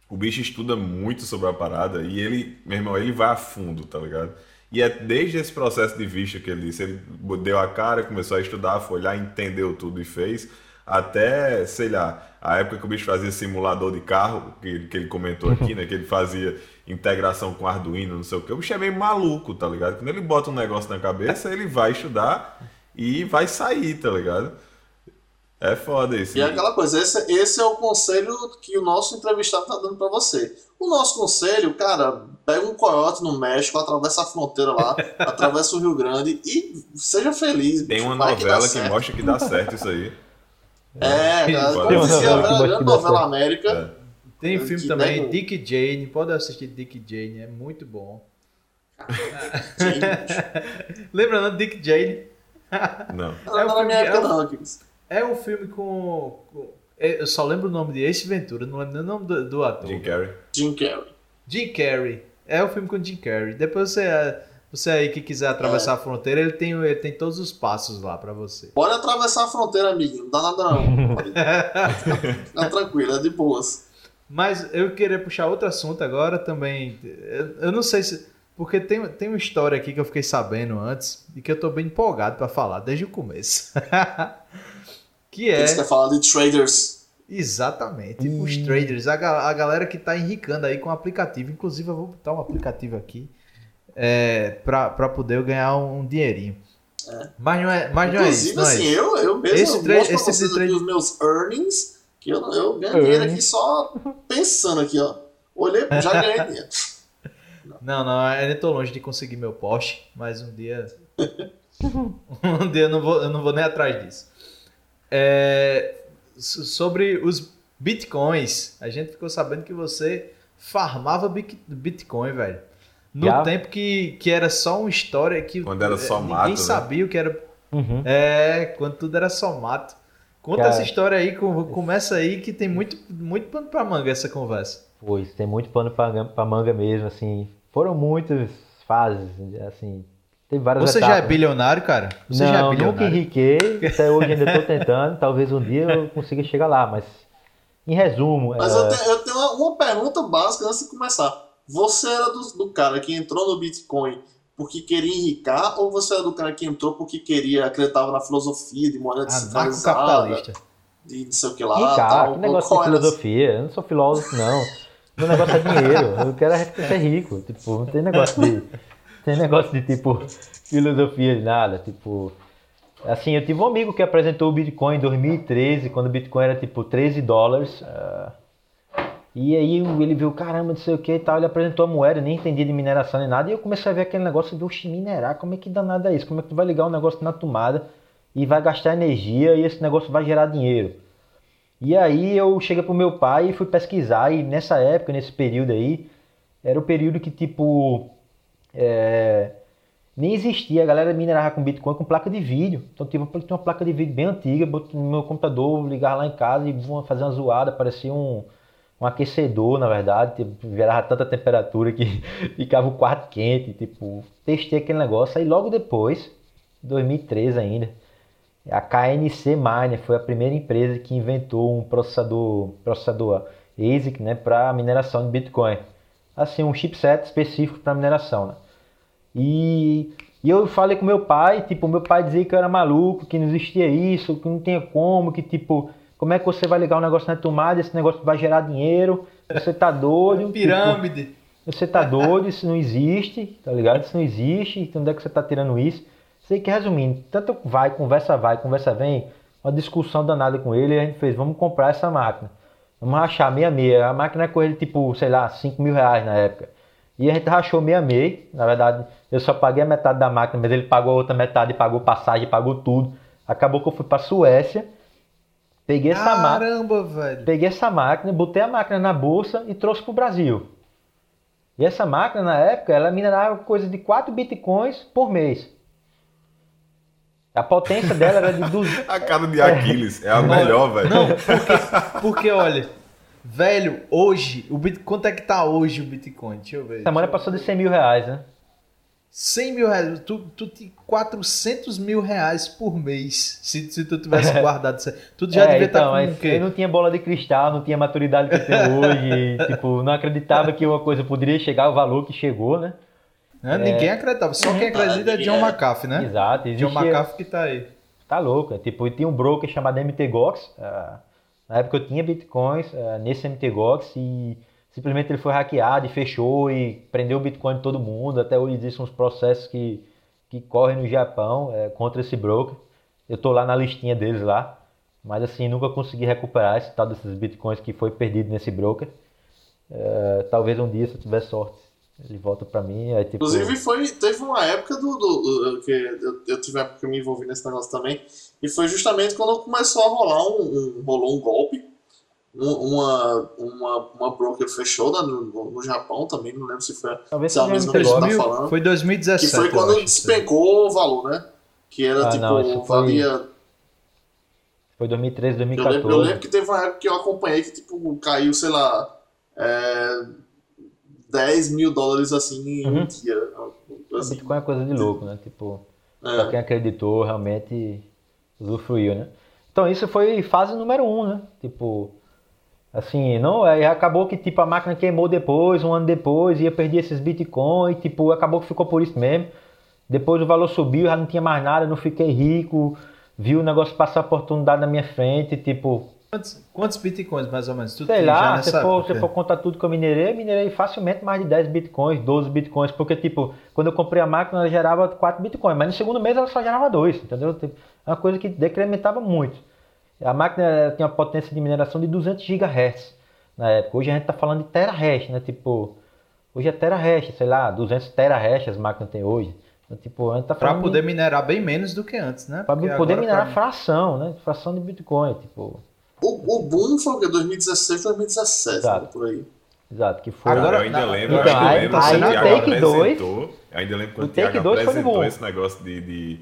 o bicho estuda muito sobre a parada e ele, meu irmão, ele vai a fundo, tá ligado? E é desde esse processo de visto que ele disse, ele deu a cara, começou a estudar, foi lá, entendeu tudo e fez, até, sei lá, a época que o bicho fazia simulador de carro, que, que ele comentou aqui, né, que ele fazia integração com Arduino, não sei o que, o bicho é meio maluco, tá ligado? Quando ele bota um negócio na cabeça, ele vai estudar e vai sair, tá ligado? É foda isso. E é aquela coisa, esse, esse é o conselho que o nosso entrevistado tá dando para você. O nosso conselho, cara, pega um coiote no México, atravessa a fronteira lá, atravessa o Rio Grande e seja feliz. Tem uma novela que, que, mostra que dá certo isso aí. É, cara, como dizia a grande novela América. É. Tem um filme também, Dick Jane, pode assistir Dick Jane, é muito bom. Lembra não Dick Jane? Não. É um filme, é um, é um filme com, com, Eu só lembro o nome de Ace Ventura, não lembro o nome do, do ator. Jim Carrey. Jim Carrey. Jim Carrey. É o um filme com Jim Carrey. Depois você, você aí que quiser atravessar é. a fronteira, ele tem, ele tem todos os passos lá para você. Pode atravessar a fronteira, amigo. Não dá nada não. Fica tranquilo, é de boas. Mas eu queria puxar outro assunto agora também. Eu, eu não sei se. Porque tem, tem uma história aqui que eu fiquei sabendo antes e que eu tô bem empolgado para falar desde o começo. Que é. Você quer falar de traders. Exatamente. Hum. Os traders, a, a galera que está enricando aí com o aplicativo. Inclusive, eu vou botar um aplicativo aqui é, para poder ganhar um, dinheirinho. É. Mas não é, mas não é isso. Assim, é isso. eu, eu mesmo esse trade, esse tipo trade... os meus earnings, que eu, eu ganhei dinheiro aqui só pensando aqui, ó. Olhei, já ganhei dinheiro. Não, não, eu nem tô longe de conseguir meu Porsche, mas um dia. um dia eu não vou, eu não vou nem atrás disso. É, sobre os bitcoins, a gente ficou sabendo que você farmava bitcoin, velho. No Já? tempo que, que era só uma história que quando era só ninguém mato, ninguém né? sabia o que era. Uhum. É, quando tudo era só mato. Conta Cara, essa história aí, começa aí que tem muito, muito pano pra manga essa conversa. Pois, tem muito pano pra, pra manga mesmo, assim. Foram muitos fases, assim, teve várias Você etapas. já é bilionário, cara? Você não, já é nunca bilionário? enriquei, até hoje ainda estou tentando, talvez um dia eu consiga chegar lá, mas em resumo, Mas é, eu tenho, eu tenho uma, uma pergunta básica antes de começar. Você era do, do cara que entrou no Bitcoin porque queria enricar ou você era do cara que entrou porque queria, acreditava na filosofia de moeda descentralizada, Anarcocapitalista. de não sei o que lá, Ricardo, tal? que negócio de filosofia? Eu não sou filósofo, não. Meu negócio é dinheiro. Eu quero ser rico. Tipo, não tem negócio de. Tem negócio de tipo filosofia de nada. Tipo. Assim, eu tive um amigo que apresentou o Bitcoin em 2013, quando o Bitcoin era tipo 13 dólares. ah, e aí ele viu, caramba, não sei o que e tal. Ele apresentou a moeda, nem entendi de mineração nem nada. E eu comecei a ver aquele negócio de, oxe, minerar, como é que danado é isso? Como é que tu vai ligar um negócio na tomada e vai gastar energia e esse negócio vai gerar dinheiro? E aí eu cheguei pro meu pai e fui pesquisar, e nessa época, nesse período aí, era o período que tipo. É, nem existia, a galera minerava com Bitcoin com placa de vídeo. Então tipo, tinha uma placa de vídeo bem antiga, botei no meu computador, ligar lá em casa e fazer uma zoada, parecia um, um aquecedor, na verdade, tipo, gerava tanta temperatura que ficava o quarto quente, tipo, testei aquele negócio, aí logo depois, 2013 ainda, a KNC Miner foi a primeira empresa que inventou um processador, processador ASIC, né, para mineração de Bitcoin. Assim, um chipset específico para mineração, né? E, e eu falei com meu pai, tipo, meu pai dizia que eu era maluco, que não existia isso, que não tinha como, que tipo, como é que você vai ligar um negócio na tomada, esse negócio vai gerar dinheiro, você tá doido. tipo, Pirâmide. você tá doido, isso não existe, tá ligado? Isso não existe, então onde é que você tá tirando isso? Sei que resumindo, tanto vai, conversa vai, conversa vem, uma discussão danada com ele, e a gente fez, vamos comprar essa máquina. Vamos rachar meia meia. A máquina é com ele tipo, sei lá, 5 mil reais na época. E a gente rachou meia meia. Na verdade, eu só paguei a metade da máquina, mas ele pagou a outra metade, pagou passagem, pagou tudo. Acabou que eu fui pra Suécia, peguei essa máquina. Caramba, velho. Peguei essa máquina, botei a máquina na bolsa e trouxe para o Brasil. E essa máquina, na época, ela minerava coisa de 4 bitcoins por mês. A potência dela era de 200. A cara de Aquiles é a melhor, velho. Não, porque, porque olha, velho, hoje, o Bit... quanto é que tá hoje o Bitcoin? Deixa eu ver. Essa moeda passou de 100 mil reais, né? 100 mil reais, tu, tu tinha 400 mil reais por mês, se, se tu tivesse guardado isso aí. Tu já É, devia então, estar com mas o eu quê? não tinha bola de cristal, não tinha maturidade que eu tenho hoje. tipo, não acreditava que uma coisa poderia chegar ao valor que chegou, né? Né? Ninguém acreditava, só quem acredita é John É. McAfee, né? Exato. John Existia, McAfee que tá aí. Tá louco. é Tipo, eu tinha um broker chamado MTGOX. ah, na época eu tinha bitcoins ah, nesse MTGOX e simplesmente ele foi hackeado e fechou e prendeu o bitcoin de todo mundo. Até hoje existem uns processos que, que correm no Japão contra esse broker. Eu tô lá na listinha deles lá. Mas assim, nunca consegui recuperar esse tal desses bitcoins que foi perdido nesse broker. Eh, talvez um dia, se eu tiver sorte, ele volta pra mim. Aí, tipo, Inclusive, foi, teve uma época do, do- do- que eu, eu tive uma época que eu me envolvi nesse negócio também, e foi justamente quando começou a rolar um, um- rolou um golpe. um- Uma, uma, uma broker fechou né, no, no Japão também, não lembro se foi, talvez se é a mesma MTGOX. pessoa. tá 2000, falando. foi que 2017. foi eu quando acho. despencou o valor, né? Que era Ah, tipo, não, isso foi- valia. Foi 2013, Eu lembro, 2014. eu lembro que teve uma época que eu acompanhei que tipo, caiu, sei lá, é, 10 mil dólares assim em um Uhum. dia. O Assim, Bitcoin é coisa de louco, né? Tipo, é. Pra quem acreditou, realmente usufruiu, né? Então isso foi fase número um, né? Tipo, assim, não, aí acabou que tipo a máquina queimou depois, um ano depois, e eu perdi esses Bitcoin, e, tipo, acabou que ficou por isso mesmo. Depois o valor subiu, já não tinha mais nada, não fiquei rico, vi o negócio passar oportunidade na minha frente, tipo, Quantos, quantos bitcoins, mais ou menos? Tu sei lá, nessa se for, se for contar tudo que eu minerei, eu minerei facilmente mais de 10 bitcoins, 12 bitcoins, porque tipo, quando eu comprei a máquina ela gerava 4 bitcoins, mas no segundo mês ela só gerava 2, entendeu? Tipo, é uma coisa que decrementava muito. A máquina tinha uma potência de mineração de 200 GHz na época. Hoje a gente tá falando de terahash, né? Tipo, hoje é terahash, sei lá, 200 terahash as máquinas têm hoje. Então, tipo, a gente tá Pra falando de- poder minerar bem menos do que antes, né? pra Porque poder minerar pra- fração, né? Fração de bitcoin, tipo, O, o boom foi o quê? 2016, 2017, Exato. por aí. exato, que foi Agora- eu ainda na- lembro, então, eu ainda aí- lembro aí quando no o Thiago Take dois- apresentou. Eu ainda lembro quando o o Thiago Take dois foi no apresentou bom. esse negócio de, de,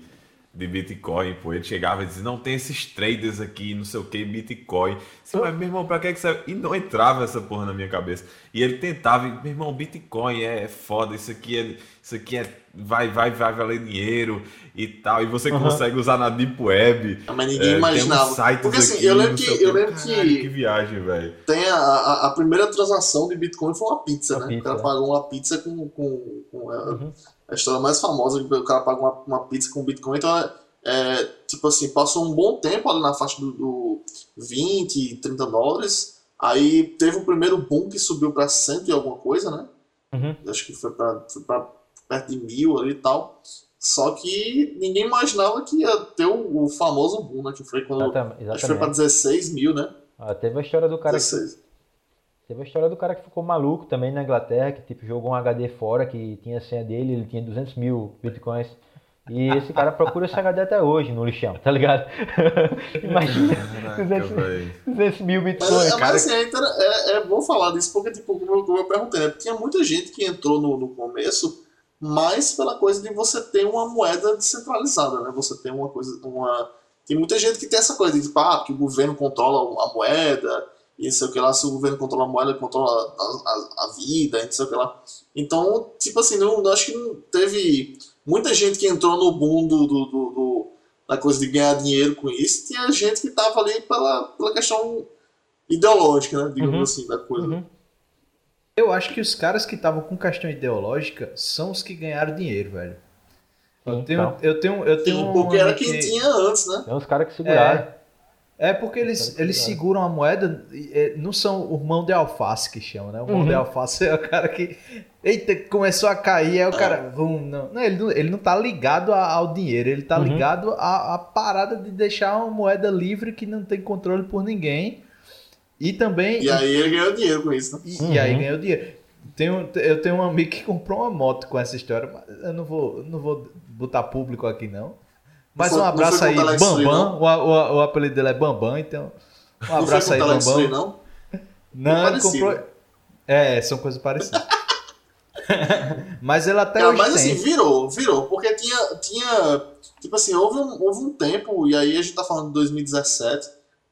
de Bitcoin, pô. Ele chegava e dizia, não, tem esses traders aqui, não sei o que, Bitcoin. Assim, mas, meu irmão, pra que que serve? E não entrava essa porra na minha cabeça. E ele tentava, meu irmão, Bitcoin é foda, isso aqui é, isso aqui é, vai, vai, vai valer dinheiro e tal. E você uhum. consegue usar na Deep Web. Mas ninguém é, imaginava. Porque assim, aqui, eu lembro que, eu lembro Caralho, que, que viagem, velho. Tem a, a, a, primeira transação de Bitcoin foi uma pizza, né? Pizza, o cara pagou uma pizza com, com, com a, uhum. A, história mais famosa, o cara pagou uma, uma pizza com Bitcoin, então é, é, tipo assim, passou um bom tempo ali na faixa do, do 20, 30 dólares. Aí teve o primeiro boom que subiu para cento e alguma coisa, né? Uhum. Acho que foi para perto de mil ali e tal. Só que ninguém imaginava que ia ter o, o famoso boom, né? Que foi quando. Exatamente. Acho que foi para 16 mil, né? Ah, teve a história do cara. 16. Que, teve a história do cara que ficou maluco também na Inglaterra, que tipo, jogou um HD fora, que tinha a senha dele, ele tinha 200 mil bitcoins. E esse cara procura esse HD até hoje no lixão, tá ligado? Imagina, Caraca, 200, 200, mil bitcoins. Mas, cara... mas assim, é, é, bom falar disso, porque, tipo, como eu, como eu perguntei, né? tinha muita gente que entrou no, no começo mais pela coisa de você ter uma moeda descentralizada, né? Você tem uma coisa, uma... Tem muita gente que tem essa coisa de, tipo, ah, que o governo controla a moeda, e não sei o que lá, se o governo controla a moeda, controla a, a, a vida, e não sei o que lá. Então, tipo assim, não, acho que não teve muita gente que entrou no boom do, do, do, do, da coisa de ganhar dinheiro com isso, tinha gente que estava ali pela, pela questão ideológica, né? Digamos uhum. assim, da coisa. Uhum. Eu acho que os caras que estavam com questão ideológica são os que ganharam dinheiro, velho. Eu tenho, então. eu tenho, eu tenho Sim, porque era quem que... tinha antes, né? Tem os caras que seguraram. É, é porque eles, eles seguram a moeda, não são o mão de alface que chama, né? O mão uhum. de alface é o cara que. Eita, começou a cair, aí o cara. Vum, não. não, ele não, ele não tá ligado ao dinheiro, ele tá uhum. ligado à, à parada de deixar uma moeda livre que não tem controle por ninguém. E também. E aí ele ganhou dinheiro com isso, né? E, uhum. e aí ganhou dinheiro. Tenho, eu tenho um amigo que comprou uma moto com essa história, mas eu não vou, não vou botar público aqui, não. Mas um abraço aí, Bambam. O, o, o, apelido dele é Bambam, então. Um abraço aí, Bambam. Free, não? Não, ele comprou. É, são coisas parecidas. mas ele até não, Mas assim, virou, virou. Porque tinha. tinha tipo assim, houve um, houve um tempo, e aí a gente tá falando de 2017,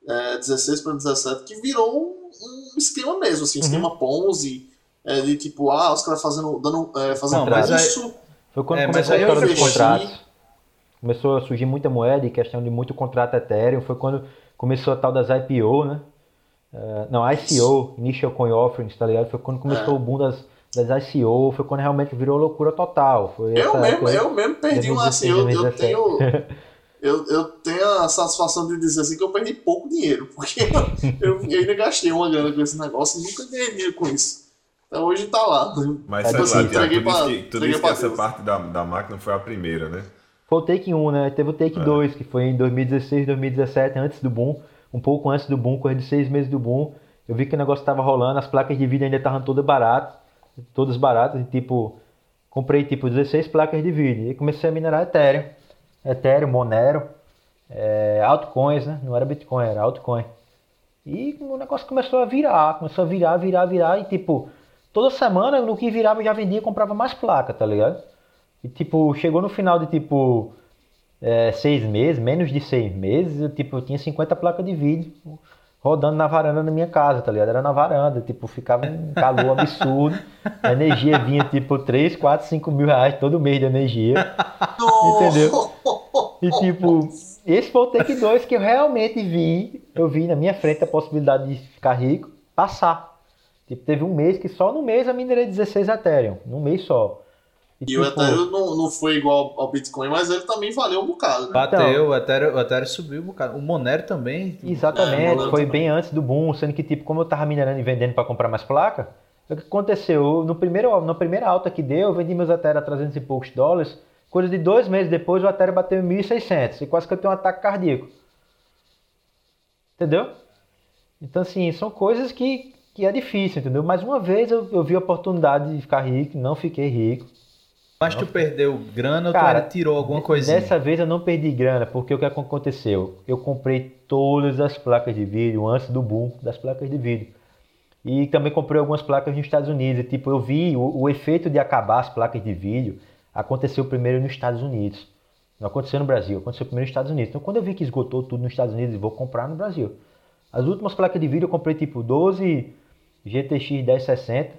é, 16 para 17, que virou um, um esquema mesmo, assim, um uhum. esquema Ponzi. É, de tipo, ah, os caras fazendo, dando, é, fazendo não, isso. Foi quando é, começou a história dos contratos começou a surgir muita moeda e questão de muito contrato Ethereum. Foi quando começou a tal das IPO, né? Uh, não, ICO, Initial Coin Offerings, tá ligado? Foi quando começou é. o boom das, das ICO, foi quando realmente virou loucura total. Foi eu, mesmo, eu mesmo perdi um assim, eu, eu tenho... Eu, eu tenho a satisfação de dizer assim que eu perdi pouco dinheiro, porque eu, eu ainda gastei uma grana com esse negócio e nunca ganhei dinheiro com isso. Então hoje tá lá. Mas sei assim, lá, tu pra, disse que, tu disse que essa parte da, da máquina foi a primeira, né? Foi o Take 1, né? Teve o Take é. 2, que foi em 2016, 2017, antes do boom, um pouco antes do boom, coisa de seis meses do boom. Eu vi que o negócio estava rolando, as placas de vídeo ainda estavam todas baratas, todas baratas, e tipo, comprei tipo 16 placas de vídeo e comecei a minerar Ethereum, Ethereum, Monero, é, altcoins, né? Não era Bitcoin, era altcoin. E o negócio começou a virar, começou a virar, virar, virar, e tipo, toda semana no que virava eu já vendia e comprava mais placa, tá ligado? E, tipo, chegou no final de, tipo, é, seis meses, menos de seis meses, eu, tipo, eu tinha 50 placas de vídeo rodando na varanda da minha casa, tá ligado? Era na varanda, tipo, ficava um calor absurdo. A energia vinha, tipo, 3, 4, 5 mil reais todo mês de energia. entendeu? E, tipo, esse foi o take 2 que eu realmente vi, eu vi na minha frente a possibilidade de ficar rico, passar. Tipo, teve um mês que só no mês eu minerei 16 Ethereum, num mês só. E, tipo, o Ethereum não, não foi igual ao Bitcoin, mas ele também valeu um bocado. Né? Bateu, então, o, Ethereum, o Ethereum subiu um bocado. O Monero também. Exatamente, é, foi também. bem antes do boom, sendo que, tipo, como eu tava minerando e vendendo para comprar mais placa, o que aconteceu? No primeiro, na primeira alta que deu, eu vendi meus Ethereum a 300 e poucos dólares. Coisa de dois meses depois, o Ethereum bateu em 1.600 e quase que eu tenho um ataque cardíaco. Entendeu? Então, assim, são coisas que, que é difícil, entendeu? Mais uma vez eu, eu vi a oportunidade de ficar rico, não fiquei rico. Mas tu perdeu grana ou Cara, tu tirou alguma coisinha? Dessa vez eu não perdi grana, porque o que aconteceu? Eu comprei todas as placas de vídeo antes do boom das placas de vídeo. E também comprei algumas placas nos Estados Unidos. E, tipo, eu vi o, o efeito de acabar as placas de vídeo aconteceu primeiro nos Estados Unidos. Não aconteceu no Brasil, aconteceu primeiro nos Estados Unidos. Então quando eu vi que esgotou tudo nos Estados Unidos, vou comprar no Brasil. As últimas placas de vídeo eu comprei tipo 12 GTX 1060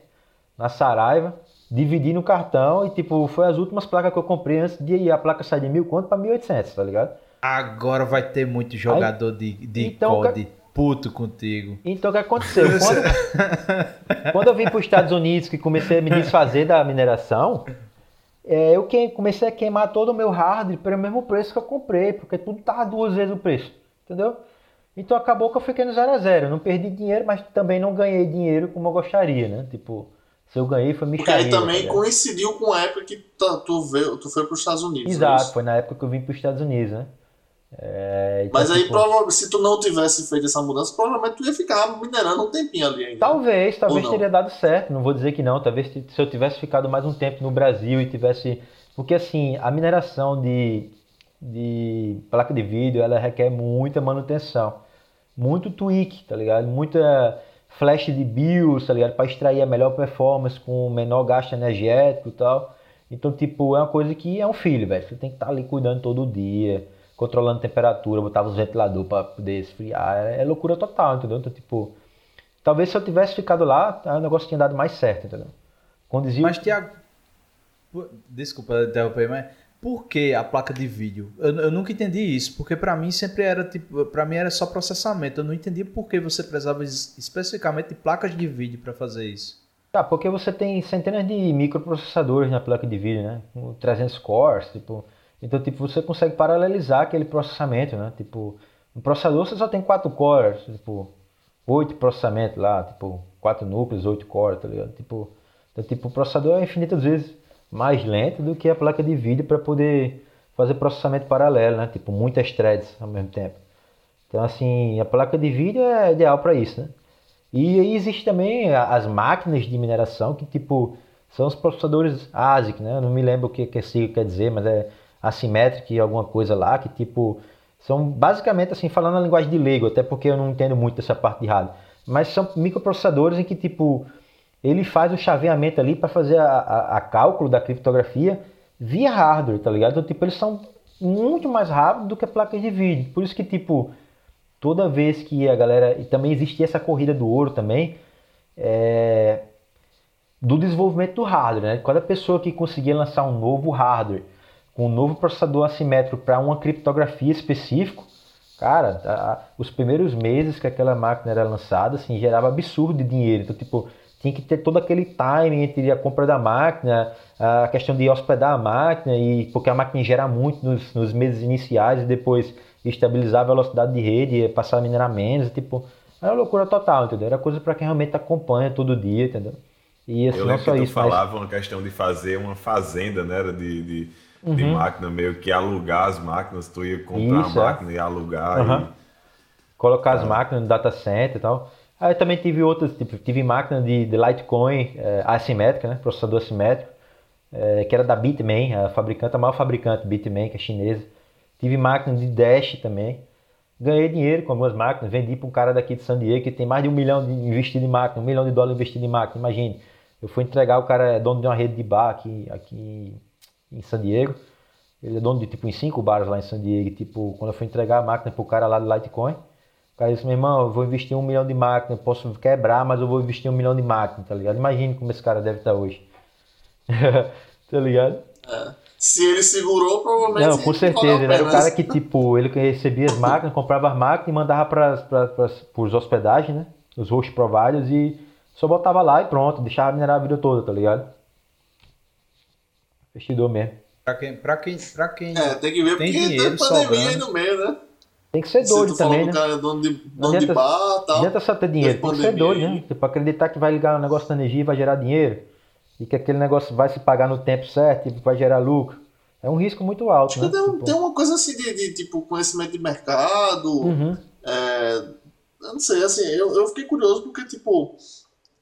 na Saraiva, dividi no cartão e tipo foi as últimas placas que eu comprei antes de a placa sair de mil quanto para 1800, tá ligado? Agora vai ter muito jogador Aí, de, de então, COD puto contigo. Então o que aconteceu? Quando, quando eu vim para os Estados Unidos que comecei a me desfazer da mineração, é, eu que, comecei a queimar todo o meu hardware pelo mesmo preço que eu comprei, porque tudo tava duas vezes o preço, entendeu? Então acabou que eu fiquei no zero a zero. Não perdi dinheiro, mas também não ganhei dinheiro como eu gostaria, né? Tipo, se eu ganhei foi micharia. Porque aí também tá coincidiu com a época que tu, veio, tu foi para os Estados Unidos. É Exato, foi na época que eu vim para os Estados Unidos, né? É, então, Mas aí, tipo, provavelmente, se tu não tivesse feito essa mudança, provavelmente tu ia ficar minerando um tempinho ali ainda. Talvez, talvez teria dado certo. Não vou dizer que não. Talvez se eu tivesse ficado mais um tempo no Brasil e tivesse. Porque assim, a mineração de, de placa de vídeo ela requer muita manutenção. Muito tweak, tá ligado? Muita flash de BIOS, tá ligado? Para extrair a melhor performance com menor gasto energético e tal. Então, tipo, é uma coisa que é um filho, velho. Você tem que estar tá ali cuidando todo dia controlando temperatura, botava os ventiladores para poder esfriar. É, é, loucura total, entendeu? Então, tipo, talvez se eu tivesse ficado lá, o negócio tinha dado mais certo, entendeu? Condizia. Mas, Tiago, desculpa interromper, mas por que a placa de vídeo? Eu, eu nunca entendi isso, porque para mim sempre era tipo, para mim era só processamento. Eu não entendia por que você precisava especificamente de placas de vídeo para fazer isso. Tá, porque você tem centenas de microprocessadores na placa de vídeo, né? 300 cores, tipo, então, tipo, você consegue paralelizar aquele processamento, né? Tipo, no processador você só tem quatro cores, tipo, oito processamentos lá, tipo, quatro núcleos, oito cores, tá ligado? Tipo, então, tipo, o processador é infinitas vezes mais lento do que a placa de vídeo para poder fazer processamento paralelo, né? Tipo, muitas threads ao mesmo tempo. Então, assim, a placa de vídeo é ideal para isso, né? E aí existe também as máquinas de mineração que, tipo, são os processadores ASIC, né? Eu não me lembro o que, que quer dizer, mas é assimétrica e alguma coisa lá, que tipo, são basicamente assim, falando na linguagem de Lego, até porque eu não entendo muito dessa parte de rádio, mas são microprocessadores em que tipo, ele faz o chaveamento ali para fazer a, a, a, cálculo da criptografia via hardware, tá ligado? Então, tipo, eles são muito mais rápidos do que placas de vídeo. Por isso que, tipo, toda vez que a galera. E também existia essa corrida do ouro também. É, do desenvolvimento do hardware, né? Cada pessoa que conseguia lançar um novo hardware com um novo processador assimétrico para uma criptografia específico, cara, a, os primeiros meses que aquela máquina era lançada, assim, gerava absurdo de dinheiro. Então, tipo, tinha que ter todo aquele timing entre a compra da máquina, a questão de hospedar a máquina, e porque a máquina gera muito nos, nos meses iniciais e depois estabilizar a velocidade de rede, passar a minerar menos, tipo, era uma loucura total, entendeu? Era coisa para quem realmente acompanha todo dia, entendeu? E assim, Eu não só que isso, falava mas... uma questão de fazer uma fazenda, né? De, de uhum. de máquina, meio que alugar as máquinas, tu ia comprar Isso, a é. máquina é. e alugar. Uhum. E... Colocar as máquinas no data center e tal. Aí também tive outras, tipo, tive máquina de, de Litecoin é, assimétrica, né? processador assimétrico, é, que era da Bitmain, a fabricante, a maior fabricante Bitmain, que é chinesa. Tive máquina de Dash também. Ganhei dinheiro com algumas máquinas, vendi para um cara daqui de San Diego que tem mais de um milhão de investido em máquina, um milhão de dólares investido em máquina, imagine. Eu fui entregar, o cara é dono de uma rede de bar aqui, aqui em San Diego. Ele é dono de tipo em cinco bares lá em San Diego. tipo, quando eu fui entregar a máquina pro cara lá do Litecoin, o cara disse, meu irmão, eu vou investir um milhão de máquinas, posso quebrar, mas eu vou investir um milhão de máquinas, tá ligado? Imagine como esse cara deve estar hoje. tá ligado? É. Se ele segurou, provavelmente. Não, com certeza. Ele era o cara que, tipo, ele recebia as máquinas, comprava as máquinas e mandava para os hospedagens, né? Os host providers e só botava lá e pronto, deixava minerar a vida toda, tá ligado? Investidor mesmo. Pra quem, pra quem, pra quem é, tem que ver tem porque dinheiro tem pandemia aí no meio, né? Tem que ser doido também, né? cara é dono de, dono adianta, de bar tal. Não adianta só ter dinheiro, tem que ser doido, né? Tipo, acreditar que vai ligar o negócio da energia e vai gerar dinheiro. E que aquele negócio vai se pagar no tempo certo e vai gerar lucro. É um risco muito alto. Acho né? que tem, tipo... tem, uma coisa assim de, de, tipo conhecimento de mercado. Uhum. É, eu não sei, assim, eu, eu fiquei curioso porque, tipo,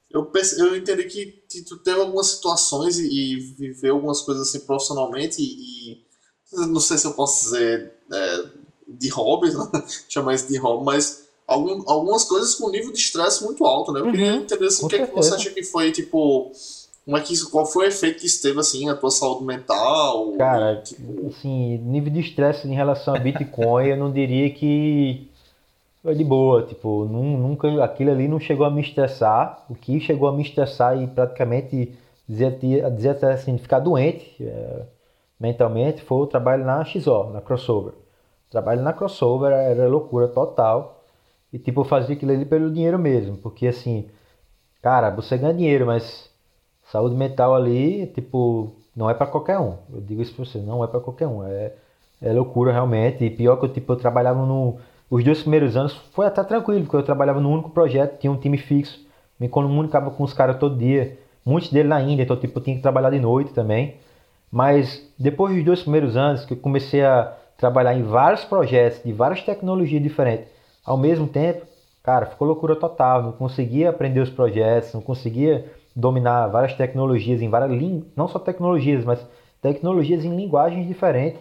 eu, pense, eu entendi que, que tu teve algumas situações e, e viveu algumas coisas assim profissionalmente e, e não sei se eu posso dizer é, de hobbies, né? chamar isso de hobby, mas algum, algumas coisas com nível de estresse muito alto, né? Eu uhum, queria entender assim, o que, é que você acha que foi, tipo, como é que isso, qual foi o efeito que isso teve assim na tua saúde mental? Cara, tipo... assim, nível de estresse em relação a Bitcoin, eu não diria que foi de boa, tipo, nunca aquilo ali não chegou a me estressar. O que chegou a me estressar e praticamente dizer, dizer assim, ficar doente é, mentalmente foi o trabalho na XO, na crossover. Trabalho na crossover era loucura total. E tipo, eu fazia aquilo ali pelo dinheiro mesmo, porque assim, cara, você ganha dinheiro, mas saúde mental ali, tipo, não é para qualquer um. Eu digo isso pra você, não é para qualquer um. É, é loucura realmente. E pior que eu, tipo, eu trabalhava no. Os dois primeiros anos foi até tranquilo, porque eu trabalhava no único projeto, tinha um time fixo, me comunicava com os caras todo dia, muitos deles na Índia, então tipo, eu tinha que trabalhar de noite também. Mas depois dos dois primeiros anos, que eu comecei a trabalhar em vários projetos, de várias tecnologias diferentes, ao mesmo tempo, cara, ficou loucura total. Não conseguia aprender os projetos, não conseguia dominar várias tecnologias em várias línguas, não só tecnologias, mas tecnologias em linguagens diferentes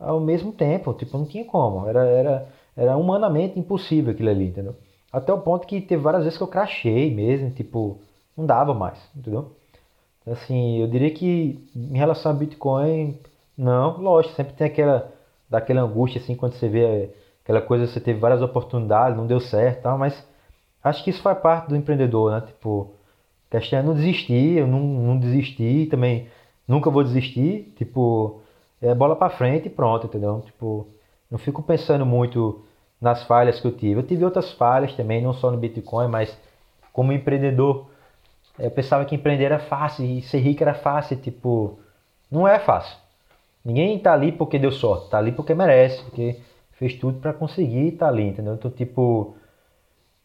ao mesmo tempo. Tipo, não tinha como. Era, era, era humanamente impossível aquilo ali, entendeu? Até o ponto que teve várias vezes que eu crachei mesmo, tipo, não dava mais, entendeu? Assim, eu diria que em relação a Bitcoin, não, lógico, sempre tem aquela, daquela angústia assim quando você vê aquela coisa, você teve várias oportunidades, não deu certo, tal, mas acho que isso faz parte do empreendedor, né? Tipo, a questão é não desistir, eu não, não desisti, também nunca vou desistir, tipo, é bola para frente e pronto, entendeu? Tipo, não fico pensando muito nas falhas que eu tive. Eu tive outras falhas também, não só no Bitcoin, mas como empreendedor, eu pensava que empreender era fácil e ser rico era fácil, tipo, não é fácil. Ninguém tá ali porque deu sorte, tá ali porque merece, porque fez tudo para conseguir estar tá ali, entendeu? Então, tipo,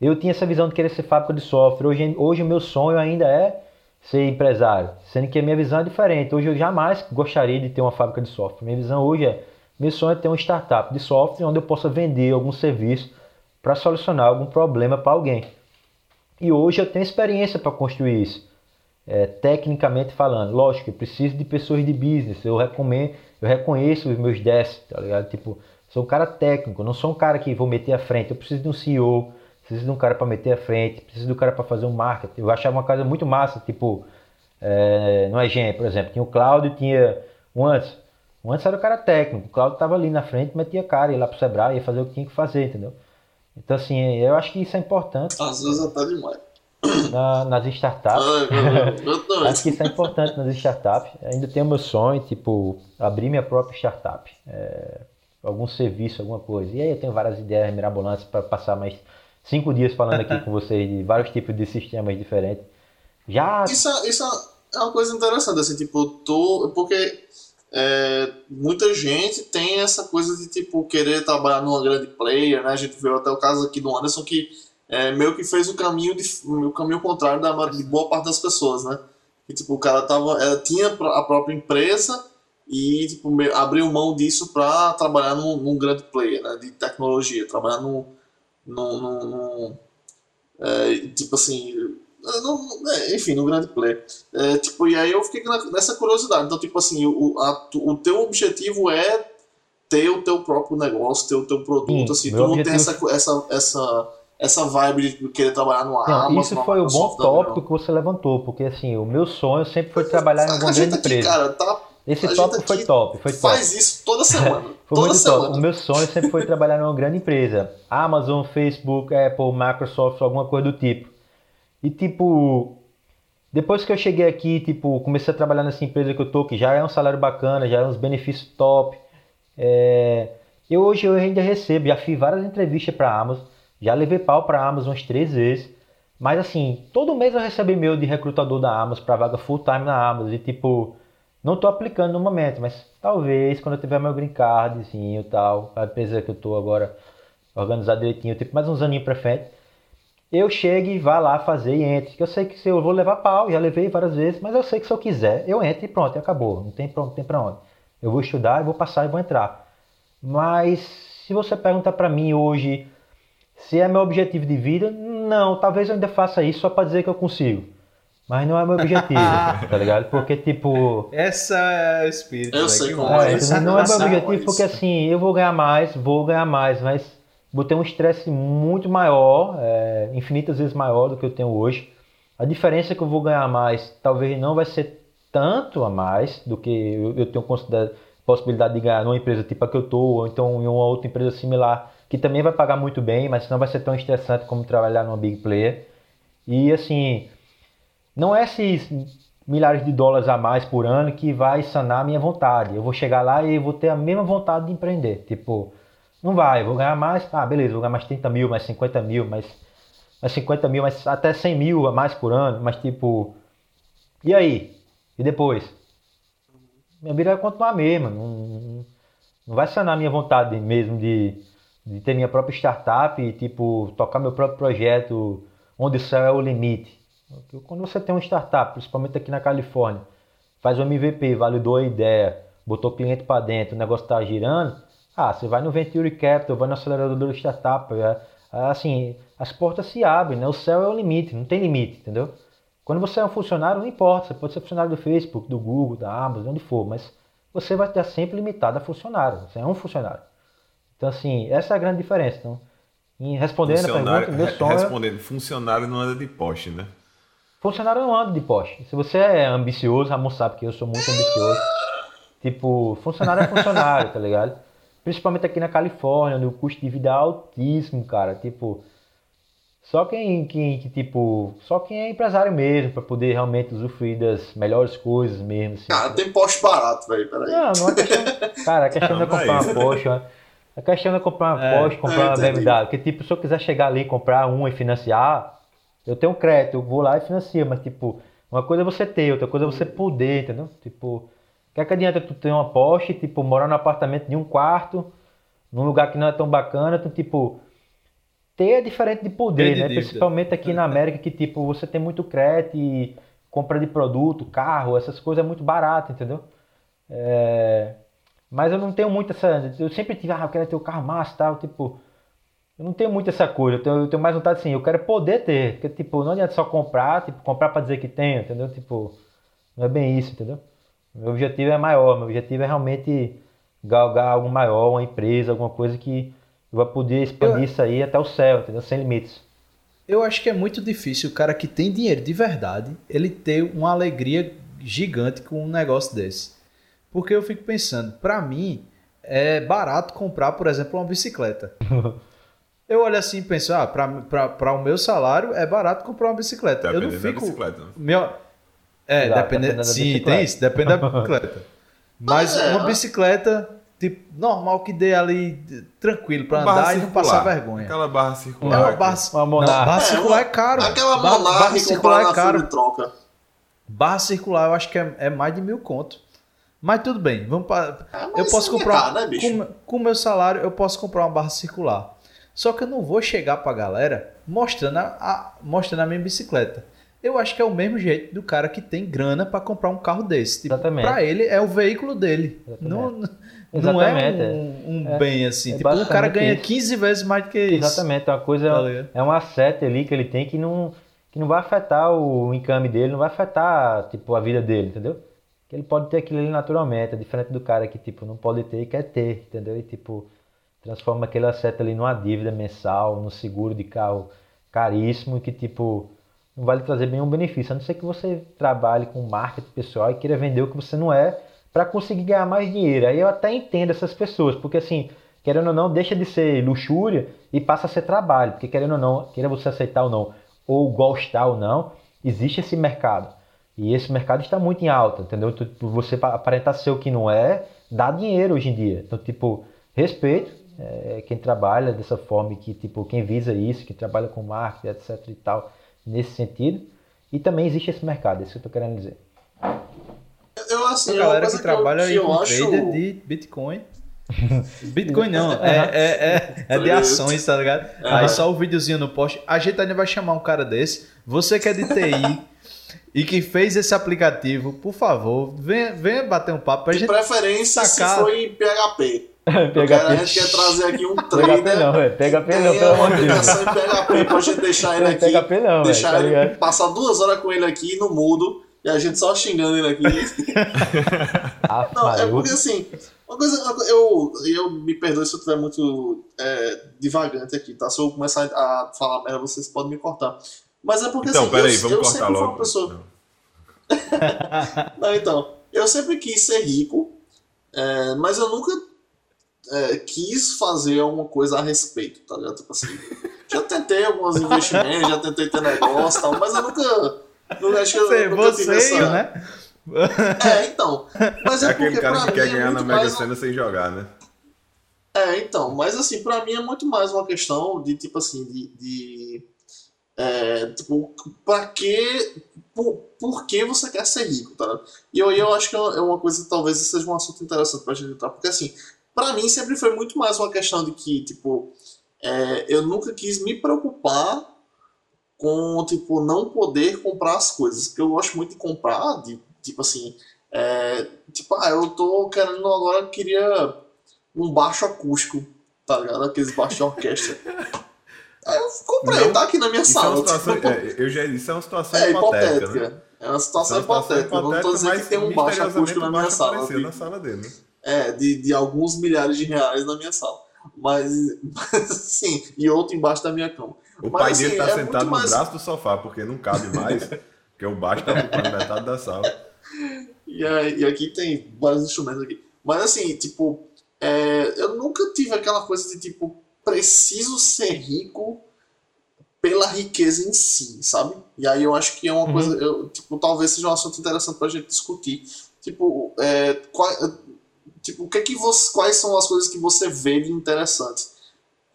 eu tinha essa visão de querer ser fábrica de software. Hoje, hoje o meu sonho ainda é ser empresário, sendo que a minha visão é diferente. Hoje eu jamais gostaria de ter uma fábrica de software. Minha visão hoje é, meu sonho é ter uma startup de software onde eu possa vender algum serviço para solucionar algum problema para alguém. E hoje eu tenho experiência para construir isso. É, tecnicamente falando, lógico, eu preciso de pessoas de business, eu recomendo, eu reconheço os meus desks, tá ligado? Tipo, sou um cara técnico, não sou um cara que vou meter à frente, eu preciso de um CEO, preciso de um cara para meter à frente, preciso de um cara para fazer um marketing. Eu achava uma coisa muito massa, tipo, é, no EGEM, por exemplo, tinha o Cláudio, tinha o antes. O antes era o cara técnico, o Cláudio estava ali na frente, metia cara, ia lá pro Sebrae, ia fazer o que tinha que fazer, entendeu? Então, assim, eu acho que isso é importante. Às vezes até demais. Na, nas startups. acho que isso é importante nas startups. Ainda tenho meu sonho, tipo, abrir minha própria startup. É, algum serviço, alguma coisa. E aí eu tenho várias ideias mirabolantes para passar mais cinco dias falando aqui com vocês de vários tipos de sistemas diferentes. Já. Isso, é, isso é uma coisa interessante, assim, tipo, tô. Porque é, muita gente tem essa coisa de tipo querer trabalhar numa grande player, né? A gente viu até o caso aqui do Anderson que é, meio que fez o caminho de, o caminho contrário da de boa parte das pessoas, né? Que tipo o cara tava, é, tinha a própria empresa e tipo abriu mão disso para trabalhar num, num, grande player, né? De tecnologia, trabalhar num, num, num é, tipo assim não, é, enfim, no grande play. É, tipo, e aí eu fiquei nessa curiosidade. Então, tipo assim, o, a, o teu objetivo é ter o teu próprio negócio, ter o teu produto. Sim, assim, tu não objetivo... tem essa, essa, essa, essa vibe de querer trabalhar no Amazon. Isso foi o bom tópico que você levantou, porque assim, o meu sonho sempre foi trabalhar em alguma grande aqui, empresa. Cara, tá, Esse tópico foi top, foi top. Faz isso toda semana. foi toda muito semana. top. O meu sonho sempre foi trabalhar em uma grande empresa. Amazon, Facebook, Apple, Microsoft, alguma coisa do tipo. E tipo, depois que eu cheguei aqui, tipo, comecei a trabalhar nessa empresa que eu tô, que já é um salário bacana, já é uns benefícios top. É... Eu hoje eu ainda recebo, já fiz várias entrevistas para Amazon, já levei pau para a Amazon umas três vezes. Mas assim, todo mês eu recebo e-mail de recrutador da Amazon para vaga full time na Amazon e tipo, não tô aplicando no momento, mas talvez quando eu tiver meu green cardzinho e tal, a empresa que eu tô agora organizado direitinho, tipo mais uns aninhos para frente, eu chego e vá lá fazer e entre. Eu sei que se eu vou levar pau, já levei várias vezes, mas eu sei que se eu quiser, eu entro e pronto, e acabou. Não tem, não tem pra onde. Eu vou estudar, eu vou passar e vou entrar. Mas se você perguntar para mim hoje se é meu objetivo de vida, não, talvez eu ainda faça isso só para dizer que eu consigo. Mas não é meu objetivo, tá ligado? Porque, tipo. Essa é o espírito. Eu sei como é. é não é meu objetivo, porque assim, eu vou ganhar mais, vou ganhar mais, mas vou ter um estresse muito maior, é, infinitas vezes maior do que eu tenho hoje. A diferença é que eu vou ganhar mais, talvez não vai ser tanto a mais do que eu, eu tenho considerado possibilidade de ganhar numa empresa tipo a que eu estou, ou então em uma outra empresa similar, que também vai pagar muito bem, mas não vai ser tão estressante como trabalhar numa big player. E assim, não é esses milhares de dólares a mais por ano que vai sanar a minha vontade. Eu vou chegar lá e vou ter a mesma vontade de empreender. Tipo, não vai, vou ganhar mais, ah, beleza, vou ganhar mais 30 mil, mais 50 mil, mais, mais 50 mil, mais até 100 mil a mais por ano, mas tipo, e aí? E depois? Minha vida vai continuar a mesma, não, não vai sanar a minha vontade mesmo de, de ter minha própria startup e tipo, tocar meu próprio projeto onde o céu é o limite. Quando você tem uma startup, principalmente aqui na Califórnia, faz um MVP, validou a ideia, botou o cliente para dentro, o negócio está girando, ah, você vai no Venture Capital, vai no acelerador de startup, é, assim, as portas se abrem, né? O céu é o limite, não tem limite, entendeu? Quando você é um funcionário, não importa, você pode ser funcionário do Facebook, do Google, da Amazon, onde for, mas você vai estar sempre limitado a funcionário, você é um funcionário. Então, assim, essa é a grande diferença. Então, em respondendo a pergunta, meu sonho... Respondendo, funcionário não anda de poste, né? Funcionário não anda de poste. Se você é ambicioso, Ramon sabe que eu sou muito ambicioso. Tipo, funcionário é funcionário, tá ligado? Principalmente aqui na Califórnia, onde o custo de vida é altíssimo, cara. Tipo, só quem, quem que, tipo, só quem é empresário mesmo, para poder realmente usufruir das melhores coisas mesmo. Assim. Cara, tem poste barato, velho, peraí. Não, não é questão. Cara, a questão não, é comprar uma Porsche. A questão é comprar uma é, Porsche, comprar é, uma BMW. Porque, tipo, se eu quiser chegar ali e comprar uma e financiar, eu tenho um crédito, eu vou lá e financio, mas tipo, uma coisa é você ter, outra coisa é você poder, entendeu? Tipo, que, é que adianta tu ter uma Porsche, tipo, morar num apartamento de um quarto, num lugar que não é tão bacana, tu, tipo, ter é diferente de poder, né? Principalmente aqui na América, que, tipo, você tem muito crédito e compra de produto, carro, essas coisas é muito barato, entendeu? É... Mas eu não tenho muito essa. Eu sempre tive, ah, eu quero ter o um carro massa e tal, tipo. Eu não tenho muito essa coisa, eu tenho, eu tenho, mais vontade assim, eu quero poder ter, porque tipo, não adianta só comprar, tipo, comprar para dizer que tenho, entendeu? Tipo, não é bem isso, entendeu? Meu objetivo é maior, meu objetivo é realmente galgar algo maior, uma empresa, alguma coisa que vai poder expandir eu, isso aí até o céu, entendeu? Sem limites. Eu acho que é muito difícil o cara que tem dinheiro de verdade, ele ter uma alegria gigante com um negócio desse. Porque eu fico pensando, para mim, é barato comprar, por exemplo, uma bicicleta. Eu olho assim e penso, ah, para o meu salário é barato comprar uma bicicleta. Depende eu não fico. Da bicicleta. Meu, é, depende, sim, tem isso, depende da bicicleta. Mas é, uma bicicleta, tipo, normal que dê ali tranquilo para andar circular. e não passar vergonha. Aquela barra circular. É uma barra, uma não, barra circular é caro. Aquela barra, barra circular é caro. Troca. Barra circular eu acho que é, é mais de mil conto. Mas tudo bem, vamos para. Ah, eu posso é comprar. É né, com o meu salário, eu posso comprar uma barra circular. Só que eu não vou chegar pra galera mostrando a, a, mostrando a minha bicicleta. Eu acho que é o mesmo jeito do cara que tem grana para comprar um carro desse. Tipo, Exatamente. Pra ele é o veículo dele. Não, não é um, um é, bem assim. É tipo, o cara ganha isso. 15 vezes mais do que isso. Exatamente. É uma coisa, tá é um asset ali que ele tem que não, que não vai afetar o encame dele, não vai afetar tipo, a vida dele, entendeu? Que ele pode ter aquilo ali naturalmente, é diferente do cara que tipo, não pode ter e quer ter, entendeu? E tipo, transforma aquele asset ali numa dívida mensal, no seguro de carro caríssimo que tipo não vai lhe trazer nenhum benefício, a não ser que você trabalhe com marketing pessoal e queira vender o que você não é para conseguir ganhar mais dinheiro. Aí eu até entendo essas pessoas, porque assim, querendo ou não, deixa de ser luxúria e passa a ser trabalho, porque querendo ou não, queira você aceitar ou não, ou gostar ou não, existe esse mercado. E esse mercado está muito em alta, entendeu? Então, você aparentar ser o que não é, dá dinheiro hoje em dia. Então, tipo, respeito, é, quem trabalha dessa forma, que tipo quem visa isso, que trabalha com marketing, etc e tal, nesse sentido. E também existe esse mercado, é isso que eu estou querendo dizer. Eu assim, a galera que, que trabalha eu, que com acho... trader de Bitcoin. Bitcoin não, é, é, é, é de ações, tá ligado? Aí só o videozinho no post. A gente ainda vai chamar um cara desse. Você que é de TI e que fez esse aplicativo, por favor, venha, venha bater um papo pra de gente. preferência sacar... se foi em PHP. PHP. a gente quer trazer aqui um trader. PHP não, velho. PHP não, pelo amor de Deus. em PHP pra gente deixar ele aqui. PHP não, deixar véio, tá ele, passar duas horas com ele aqui no mudo e a gente só xingando ele aqui. ah, não, é porque assim, uma coisa, eu, eu me perdoe se eu estiver muito é, divagante aqui, tá? Se eu começar a falar merda, vocês podem me cortar. Mas é porque Então, assim, peraí, eu, vamos eu cortar sempre fui logo. uma pessoa. Não. Não, então, eu sempre quis ser rico, é, mas eu nunca é, quis fazer alguma coisa a respeito, tá ligado? Tipo assim, já tentei alguns investimentos, já tentei ter negócio e tal, mas eu nunca. nunca acho que eu Você, nunca tive você, essa. né? É, então. Mas É é, aquele cara que quer é ganhar na Mega mais. Sena sem jogar, né? É, então, mas assim, pra mim é muito mais uma questão de, tipo assim, de, de é, tipo, pra que, por, por que você quer ser rico, tá? E eu, eu acho que é uma coisa, talvez seja um assunto interessante pra gente entrar, porque assim, pra mim sempre foi muito mais uma questão de que, tipo, é, eu nunca quis me preocupar com, tipo, não poder comprar as coisas, porque eu gosto muito de comprar, de, tipo assim, é, tipo, ah, eu tô querendo agora, queria um baixo acústico, tá ligado? Aqueles baixos de orquestra. Aí eu comprei, Não, tá aqui na minha é sala. uma situação, tipo, é, eu já isso é uma situação é hipotética, hipotética. né? É uma situação é uma hipotética. Eu não tô dizendo que tem um baixo acústico na minha sala. na sala dele. né? É, de, de alguns milhares de reais na minha sala. Mas, mas sim, e outro embaixo da minha cama. O Mas, pai assim, dele tá é sentado no mais- braço do sofá, porque não cabe mais, porque o baixo tá ocupando metade da sala. E, aí- e aqui tem vários instrumentos aqui. Mas assim, tipo, é, eu nunca tive aquela coisa de tipo, preciso ser rico pela riqueza em si, sabe? E aí eu acho que é uma Uhum. coisa, eu, tipo, talvez seja um assunto interessante pra gente discutir. Tipo, é, qual- tipo o que que você, quais são as coisas que você vê de interessantes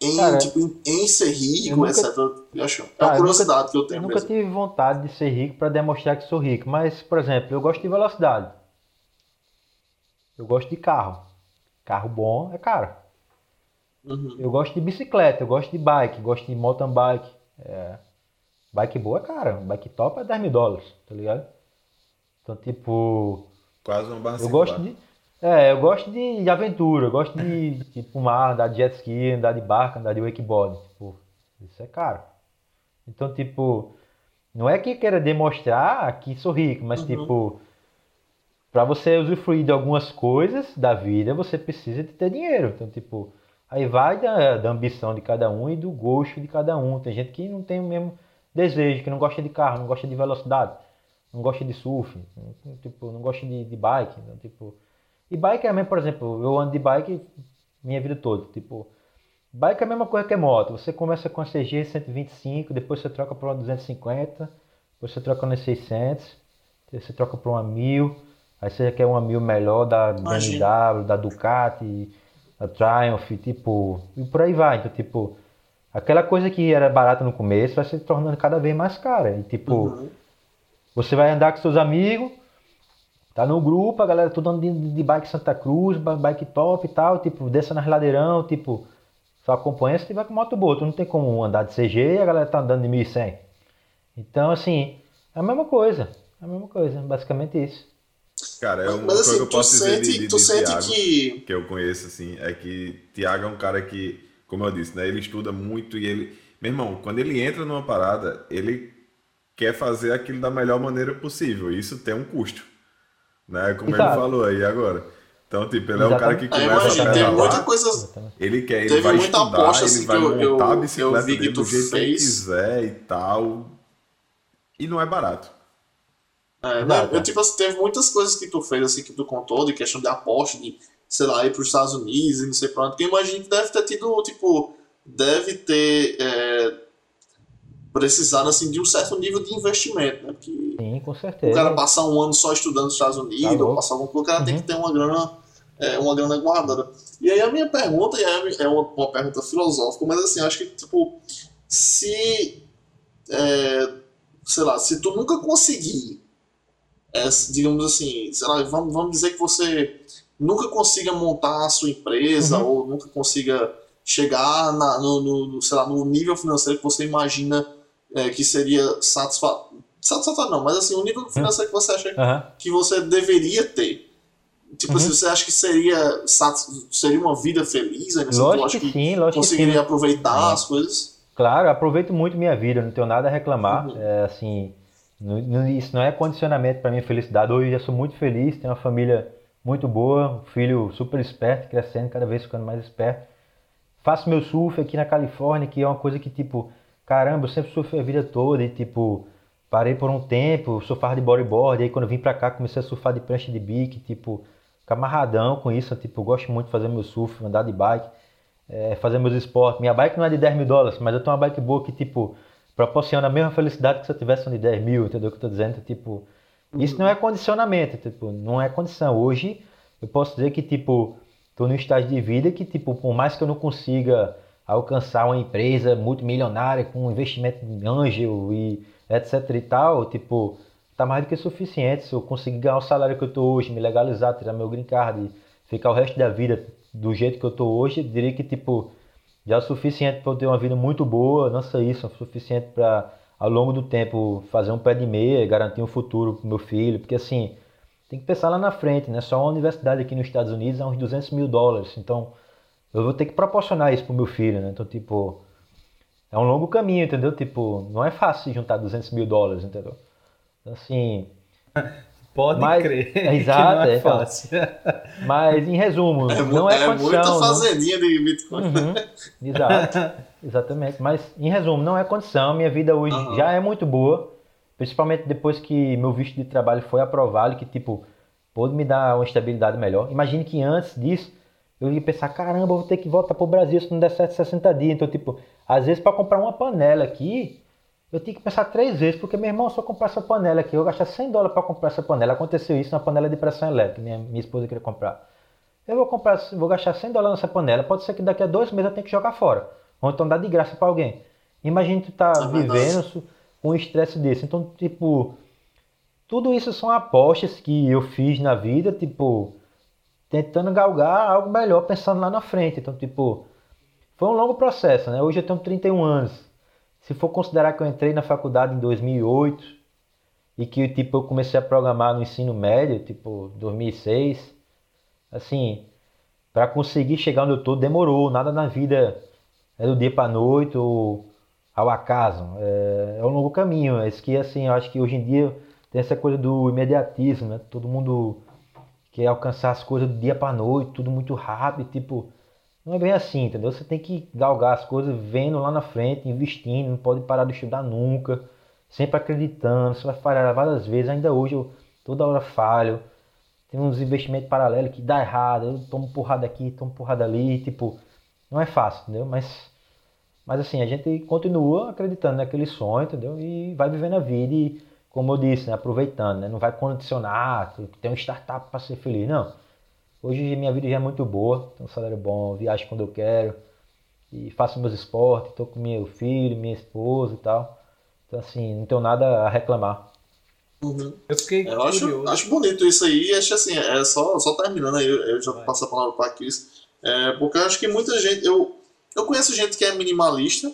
em, Cara, tipo, em, em ser rico, eu nunca- etc. Eu acho, é uma eu curiosidade que eu Eu tenho nunca mesmo. tive vontade de ser rico para demonstrar que sou rico, mas, por exemplo, eu gosto de velocidade. Eu gosto de carro. Carro bom é caro. Uhum. Eu gosto de bicicleta, eu gosto de bike, gosto de mountain bike. É, bike boa é cara, bike top é 10 mil dólares, tá ligado? Então, tipo, Quase uma barra eu gosto de. É, eu gosto de, de aventura, eu gosto de, pro mar, andar de jet ski, andar de barca, andar de wakeboard. Tipo, isso é caro. Então, tipo, não é que eu queira demonstrar que sou rico, mas Uhum. tipo, para você usufruir de algumas coisas da vida, você precisa de ter dinheiro. Então, tipo, aí vai da, da ambição de cada um e do gosto de cada um. Tem gente que não tem o mesmo desejo, que não gosta de carro, não gosta de velocidade, não gosta de surf, não- tipo, não gosta de, de bike. Então, tipo, e bike é mesmo, por exemplo, eu ando de bike minha vida toda. Tipo, bike é a mesma coisa que moto. Você começa com a CG 125, depois você troca para uma 250, depois você troca uma 600, depois você troca para uma 1000, aí você quer uma 1000 melhor da. BMW, da Ducati, da Triumph, tipo, e por aí vai. Então, tipo, aquela coisa que era barata no começo vai se tornando cada vez mais cara. E, tipo, Uhum. você vai andar com seus amigos, tá no grupo, a galera tudo andando de, bike Santa Cruz, bike top e tal, tipo, desça nas ladeirão, tipo, só acompanha se tiver com moto boa. Tu não tem como andar de CG e a galera tá andando de 1100. Então, assim, é a mesma coisa. É a mesma coisa, basicamente isso. Cara, é uma Mas coisa que assim, eu tu posso dizer de, sente, de, tu de sente Thiago, que. que eu conheço, assim, é que Thiago é um cara que, como eu disse, né, ele estuda muito e ele... Meu irmão, quando ele entra numa parada, ele quer fazer aquilo da melhor maneira possível. E isso tem um custo, né? Como ele falou aí agora. Então, tipo, ele é um cara que começa a imagina, tem pedalar, muita coisa. Ele quer, ele Teve vai muita estudar, aposta, ele assim, vai que eu- montar eu- a eu bicicleta que dele do jeito que ele fez. quiser e tal. E não é barato. É, Exato. eu, tipo assim, teve muitas coisas que tu fez, assim, que tu contou, de questão de aposta, de, sei lá, ir para os Estados Unidos e não sei pra onde, que eu imagino que deve ter tido, tipo, deve ter é, precisado, assim, de um certo nível de investimento, né? Porque Sim, com o certeza. cara passar um ano só estudando nos Estados Unidos, Tá ou passar coisa, o cara tem Uhum. que ter uma grana, é, uma grana guardada. E aí a minha pergunta, e é, uma, uma pergunta filosófica, mas assim, acho que, tipo, se, é, sei lá, se tu nunca conseguir, é, digamos assim, lá, vamos, vamos dizer que você nunca consiga montar a sua empresa, Uhum. ou nunca consiga chegar na, no, no- sei lá, no nível financeiro que você imagina é, que seria satisfatório. Satisfatório não, mas assim, o nível financeiro que você acha Aham. que você deveria ter. Tipo Uhum. assim, você acha que seria, seria uma vida feliz? Né? Assim, Lógico acha que sim, lógico que sim. conseguiria aproveitar Uhum. as coisas? Claro, aproveito muito minha vida, não tenho nada a reclamar. Uhum. É, assim, isso não é condicionamento para minha felicidade. Hoje eu já sou muito feliz, tenho uma família muito boa, um filho super esperto, crescendo, cada vez ficando mais esperto. Faço meu surf aqui na Califórnia, que é uma coisa que, tipo, caramba, eu sempre surfei a vida toda e, tipo, parei por um tempo, surfava de bodyboard, e aí quando vim pra cá comecei a surfar de prancha de bique, tipo, ficar amarradão com isso, tipo, gosto muito de fazer meu surf, andar de bike, é, fazer meus esportes. Minha bike não é de 10 mil dólares, mas eu tenho uma bike boa que, tipo, proporciona a mesma felicidade que se eu tivesse uma de 10 mil, entendeu o que eu tô dizendo? Tipo, isso não é condicionamento, tipo, não é condição. Hoje, eu posso dizer que, tipo, tô num estágio de vida que, tipo, por mais que eu não consiga alcançar uma empresa multimilionária com investimento em anjo e etc e tal, tipo, tá mais do que suficiente. Se eu conseguir ganhar o salário que eu tô hoje, me legalizar, tirar meu green card ficar o resto da vida do jeito que eu tô hoje, eu diria que, tipo, já é o suficiente para eu ter uma vida muito boa, não só isso, é o suficiente para ao longo do tempo fazer um pé de meia, garantir um futuro pro meu filho, porque assim, tem que pensar lá na frente, né? Só uma universidade aqui nos Estados Unidos é uns 200 mil dólares, então eu vou ter que proporcionar isso pro meu filho, né? Então, tipo, é um longo caminho, entendeu? Tipo, não é fácil juntar 200 mil dólares, entendeu? Então, assim... Pode mas, crer. É, exato, não é, é então, fácil. Mas, em resumo, é, não é, é condição. É muita fazendinha não... de Bitcoin. Uhum, exato, exatamente. Mas, em resumo, não é condição. Minha vida hoje uhum. já é muito boa. Principalmente depois que meu visto de trabalho foi aprovado, que, tipo, pôde me dar uma estabilidade melhor. Imagine que antes disso, eu ia pensar, caramba, eu vou ter que voltar para o Brasil se não der certo 60 dias. Então, tipo, às vezes para comprar uma panela aqui, eu tinha que pensar três vezes, porque meu irmão, se eu comprar essa panela aqui, eu vou gastar 100 dólares para comprar essa panela. Aconteceu isso na panela de pressão elétrica, minha, minha esposa queria comprar. Eu vou comprar, vou gastar 100 dólares nessa panela, pode ser que daqui a dois meses eu tenha que jogar fora. Ou então dar de graça para alguém. Imagina tu tá é vivendo com um estresse desse. Então, tipo, tudo isso são apostas que eu fiz na vida, tipo, tentando galgar algo melhor, pensando lá na frente. Então, tipo, foi um longo processo, né? Hoje eu tenho 31 anos se for considerar que eu entrei na faculdade em 2008 e que tipo eu comecei a programar no ensino médio, tipo 2006, assim, para conseguir chegar onde eu tô demorou, nada na vida é do dia para noite ou ao acaso, é, é um longo caminho, é isso que assim, eu acho que hoje em dia tem essa coisa do imediatismo, né? Todo mundo quer alcançar as coisas do dia para noite, tudo muito rápido, tipo, não é bem assim, entendeu? Você tem que galgar as coisas vendo lá na frente, investindo, não pode parar de estudar nunca, sempre acreditando. Você vai falhar várias vezes, ainda hoje eu toda hora falho. Tem uns investimentos paralelos que dá errado, eu tomo porrada aqui, tomo porrada ali, tipo, não é fácil, entendeu? Mas, mas assim, a gente continua acreditando naquele sonho, entendeu? E vai vivendo a vida e, como eu disse, né, aproveitando, né? Não vai condicionar, tem um startup para ser feliz, não Hoje minha vida já é muito boa, tenho um salário bom, viajo quando eu quero e faço meus esportes, estou com meu filho, minha esposa e tal. Então assim, não tenho nada a reclamar. Uhum. Eu fiquei eu acho, acho bonito isso aí, acho assim, é só, só terminando aí, eu já Vai. passo a palavra para Cris, é, porque eu acho que muita gente, eu, eu conheço gente que é minimalista,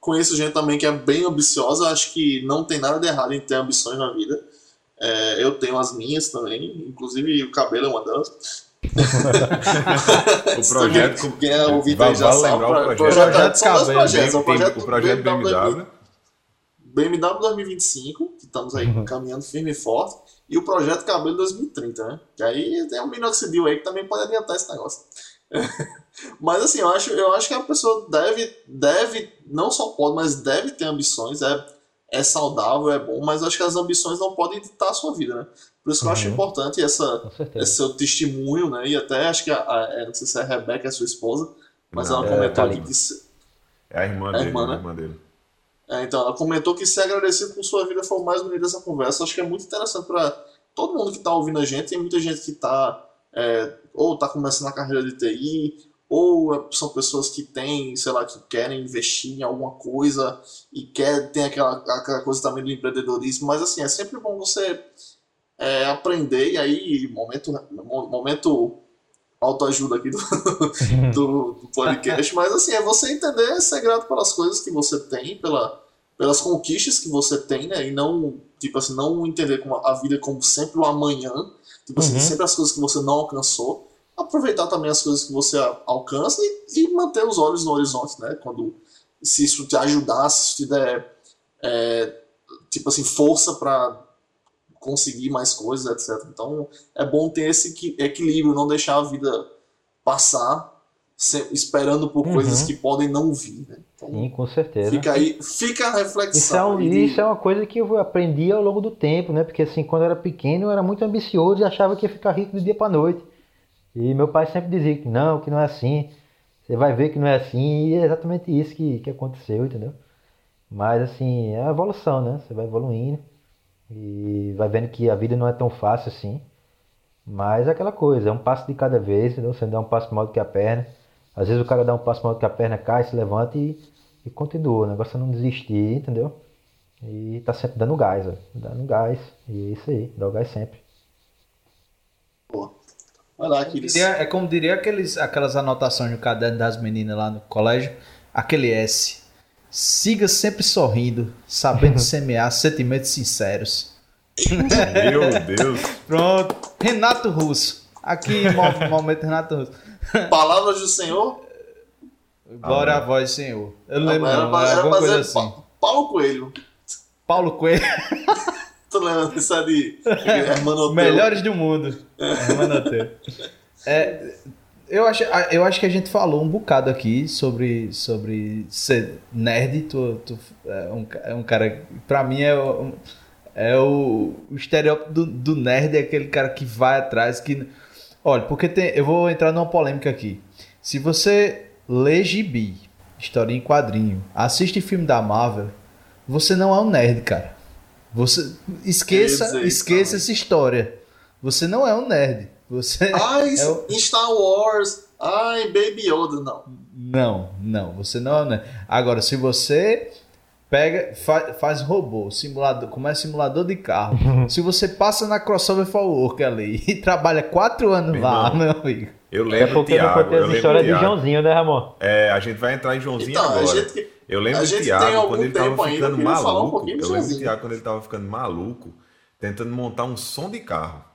conheço gente também que é bem ambiciosa, acho que não tem nada de errado em ter ambições na vida. É, eu tenho as minhas também, inclusive o cabelo é uma delas. o projeto. Quem é ouvinte já sabe. O projeto, projeto projetos, o projeto, o projeto BMW. BMW 2025, que estamos aí uhum. caminhando firme e forte, e o projeto Cabelo 2030, né? Que aí tem um minoxidil aí que também pode adiantar esse negócio. mas assim, eu acho, eu acho que a pessoa deve, deve, não só pode, mas deve ter ambições, é, é saudável, é bom, mas acho que as ambições não podem ditar a sua vida, né? Por isso que eu acho uhum. importante essa, esse seu testemunho, né? E até acho que a, a, não sei se é a Rebeca, é sua esposa, mas não, ela é, comentou aqui que. Se, é a irmã, é dele, irmã, né? a irmã dele. É, então, ela comentou que ser agradecido com sua vida foi o mais bonito dessa conversa. Acho que é muito interessante para todo mundo que está ouvindo a gente. Tem muita gente que está é, ou está começando a carreira de TI, ou são pessoas que têm, sei lá, que querem investir em alguma coisa e quer, tem aquela, aquela coisa também do empreendedorismo. Mas assim, é sempre bom você é, aprender, e aí, momento, momento autoajuda aqui do, do, do, podcast, mas assim, é você entender, ser grato pelas coisas que você tem, pela, pelas conquistas que você tem, né, e não, tipo assim, não entender como a vida como sempre o amanhã, tipo assim, uhum. sempre as coisas que você não alcançou, aproveitar também as coisas que você alcança e, e manter os olhos no horizonte, né, quando, se isso te ajudar, se isso te der, é, tipo assim, força para conseguir mais coisas, etc. Então é bom ter esse equilíbrio, não deixar a vida passar esperando por uhum. coisas que podem não vir. Né? Então, Sim, com certeza. Fica aí, fica a reflexão. Isso é, um, isso é uma coisa que eu aprendi ao longo do tempo, né? Porque assim, quando eu era pequeno, eu era muito ambicioso e achava que ia ficar rico do dia para noite. E meu pai sempre dizia que não, que não é assim. Você vai ver que não é assim, e é exatamente isso que, que aconteceu, entendeu? Mas assim, é a evolução, né? Você vai evoluindo e vai vendo que a vida não é tão fácil assim. Mas é aquela coisa, é um passo de cada vez, entendeu? Você dá um passo maior do que a perna. Às vezes o cara dá um passo maior do que a perna, cai, se levanta e, e continua. O negócio é não desistir, entendeu? E tá sempre dando gás, ó. dando gás. E é isso aí, dá o gás sempre. Pô. Lá, diria, é como diria aqueles, aquelas anotações no caderno das meninas lá no colégio, aquele S. Siga sempre sorrindo, sabendo semear sentimentos sinceros. Meu Deus. Pronto. Renato Russo. Aqui, momento Renato Russo. Palavras do Senhor? Glória à voz, Senhor. Eu não lembro, era, não, era, alguma coisa assim. Paulo Coelho. Paulo Coelho. Tô lembrando disso de Melhores do mundo. Hermanoteu. É, eu, acho, eu acho que a gente falou um bocado aqui sobre, sobre ser nerd. Tu, tu é, um, é um cara. Pra mim é. Um, é o, o estereótipo do, do, nerd, é aquele cara que vai atrás, que... Olha, porque tem, eu vou entrar numa polêmica aqui. Se você lê gibi, história em quadrinho, assiste filme da Marvel, você não é um nerd, cara. Você esqueça, esqueça essa história. Você não é um nerd. Você ai, é o... Star Wars, ai, Baby Yoda, não. Não, não, você não é nerd. Agora, se você pega, faz, faz robô, simulador, como é simulador de carro. Se você passa na crossover for work ali e trabalha quatro anos meu lá, meu amigo. Eu lembro é Tiago, eu lembro história de Joãozinho, né, Ramon? É, a gente vai entrar em Joãozinho então, agora. Gente, eu lembro do Tiago quando ele tava ficando maluco. Um eu lembro do Tiago quando ele tava ficando maluco, tentando montar um som de carro.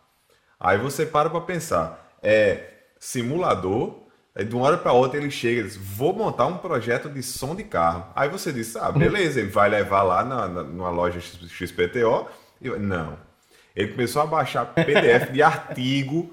Aí você para para pensar, é simulador Aí de uma hora para outra ele chega e diz: Vou montar um projeto de som de carro. Aí você diz: Ah, beleza, ele vai levar lá na, na, numa loja XPTO. Eu, não. Ele começou a baixar PDF de artigo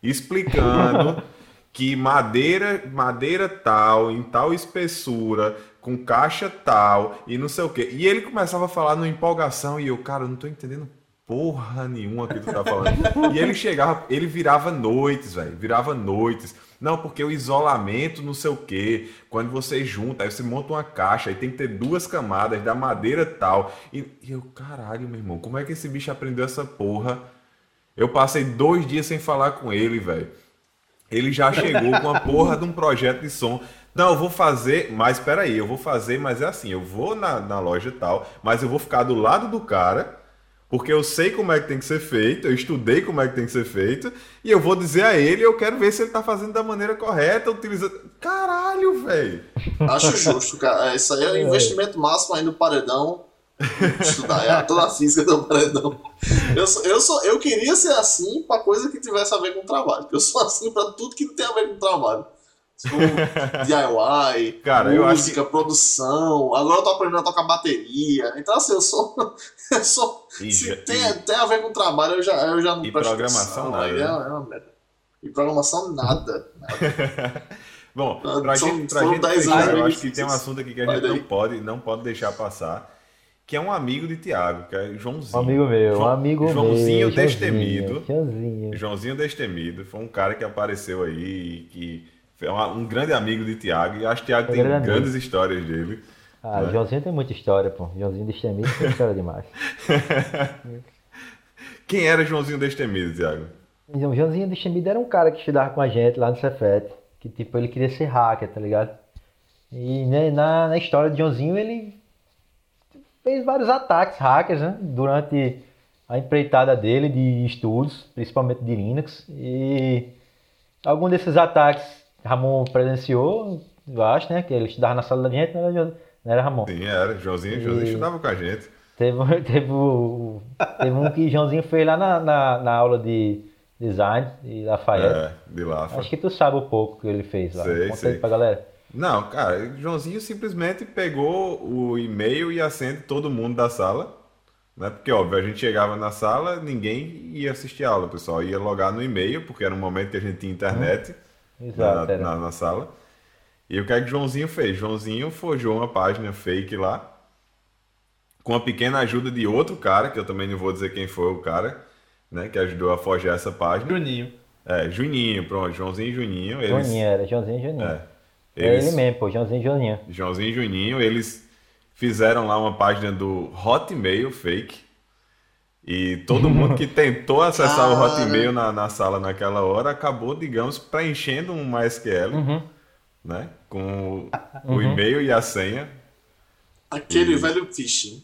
explicando que madeira, madeira tal, em tal espessura, com caixa tal e não sei o quê. E ele começava a falar numa empolgação e eu, cara, eu não tô entendendo porra nenhuma que tu tá falando. e ele chegava, ele virava noites, velho, virava noites. Não, porque o isolamento, não sei o quê. Quando você junta, aí você monta uma caixa, aí tem que ter duas camadas da madeira tal. E, e eu, caralho, meu irmão, como é que esse bicho aprendeu essa porra? Eu passei dois dias sem falar com ele, velho. Ele já chegou com a porra de um projeto de som. Não, eu vou fazer, mas peraí, eu vou fazer, mas é assim, eu vou na, na loja tal, mas eu vou ficar do lado do cara porque eu sei como é que tem que ser feito, eu estudei como é que tem que ser feito, e eu vou dizer a ele, eu quero ver se ele tá fazendo da maneira correta, utilizando. Caralho, velho! Acho justo, cara. É, isso aí é o investimento máximo aí no paredão. Estudar é, toda a física do paredão. Eu, sou, eu, sou, eu queria ser assim pra coisa que tivesse a ver com o trabalho. Eu sou assim pra tudo que não tem a ver com o trabalho. Tipo, DIY, Cara, música, que... produção. Agora eu tô aprendendo a tocar bateria. Então, assim, eu sou. Eu sou e, se e... tem, tem a ver com trabalho, eu já, eu já não E programação nada. É, é uma merda. E programação nada. nada. Bom, pra são, gente, pra gente fechar, eu acho que tem um assunto aqui que a gente não pode, não pode deixar passar que é um amigo de Tiago, que é Joãozinho. Um amigo meu, João, um amigo Joãozinho meu. Destemido. Joãozinho. Joãozinho Destemido. Foi um cara que apareceu aí que é um grande amigo de Tiago. E acho que Tiago tem grandes amigo. histórias dele. Ah, né? Joãozinho tem muita história, pô. Joãozinho Destemido tem história demais. Quem era Joãozinho Destemido, Tiago? Então, Joãozinho Destemido era um cara que estudava com a gente lá no Cefet. Que, tipo, ele queria ser hacker, tá ligado? E né, na, na história de Joãozinho, ele fez vários ataques hackers, né? Durante a empreitada dele de estudos, principalmente de Linux. E algum desses ataques Ramon presenciou, eu acho, né? Que ele estudava na sala da gente, não era, não era Ramon. Sim, era. Joãozinho, Joãozinho estudava com a gente. Teve, teve, teve um que Joãozinho fez lá na, na, na aula de design de Lafayette. É, de Lafa. Acho que tu sabe um pouco que ele fez lá. Sei, Conta sei. aí pra galera. Não, cara, Joãozinho simplesmente pegou o e-mail e acende todo mundo da sala. Né? Porque, óbvio, a gente chegava na sala, ninguém ia assistir a aula, o pessoal ia logar no e-mail, porque era um momento que a gente tinha internet. Hum Exato, na, na, na sala. E o que é que Joãozinho fez? Joãozinho forjou uma página fake lá, com a pequena ajuda de outro cara, que eu também não vou dizer quem foi o cara, né, que ajudou a forjar essa página. Juninho. É, Juninho, pronto, Joãozinho e Juninho. Eles, Joaninho, era Joãozinho e Joaninho. é, É eles, ele mesmo, pô, Joãozinho e Joaninho. Joãozinho e Juninho, eles fizeram lá uma página do Hotmail fake. E todo mundo que tentou acessar o. Hotmail na, na sala naquela hora acabou, digamos, preenchendo um MySQL, Uhum. né? Com o, o e-mail e a senha. Aquele E- velho phishing.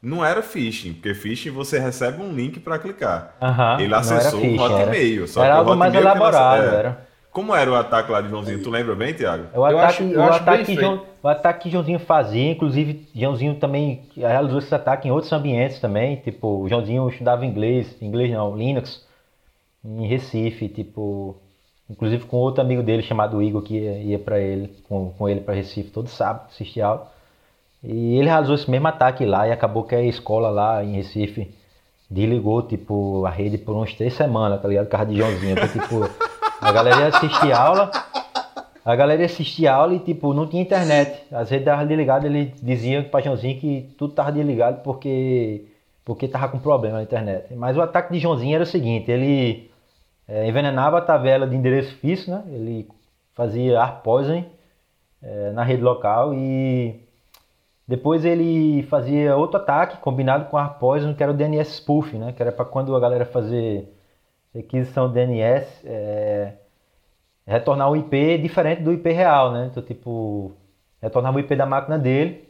Não era phishing, porque phishing você recebe um link para clicar. Aham, Ele não era acessou o phishing, Hotmail. Era, Só era que o algo mais elaborado, é. era. Como era o ataque lá de Joãozinho? Tu lembra bem, Tiago? É o Eu ataque, acho- eu o, ataque. João, o ataque que Joãozinho fazia, inclusive Joãozinho também realizou esse ataque em outros ambientes também, tipo, o Joãozinho estudava inglês, inglês não, Linux, em Recife, tipo, inclusive com outro amigo dele chamado Igor que ia, ia para ele, com, com ele para Recife todo sábado, assistir aula. E ele realizou esse mesmo ataque lá e acabou que a escola lá em Recife desligou, tipo, a rede por uns três semanas, tá ligado? Por causa de Joãozinho. Então, tipo, a galera ia assistir aula, a galera ia assistir aula e, tipo, não tinha internet. As redes estavam desligadas, ele dizia pra Joãozinho que tudo tava desligado porque, porque tava com problema na internet. Mas o ataque de Joãozinho era o seguinte, ele eh, envenenava a tabela de endereço físico, né? Ele fazia ar poison eh, na rede local e depois ele fazia outro ataque combinado com ar poison, que era o DNS spoof, né? Que era para quando a galera fazer requisição DNS, é, retornar um IP diferente do IP real, né? Então, tipo, retornava o IP da máquina dele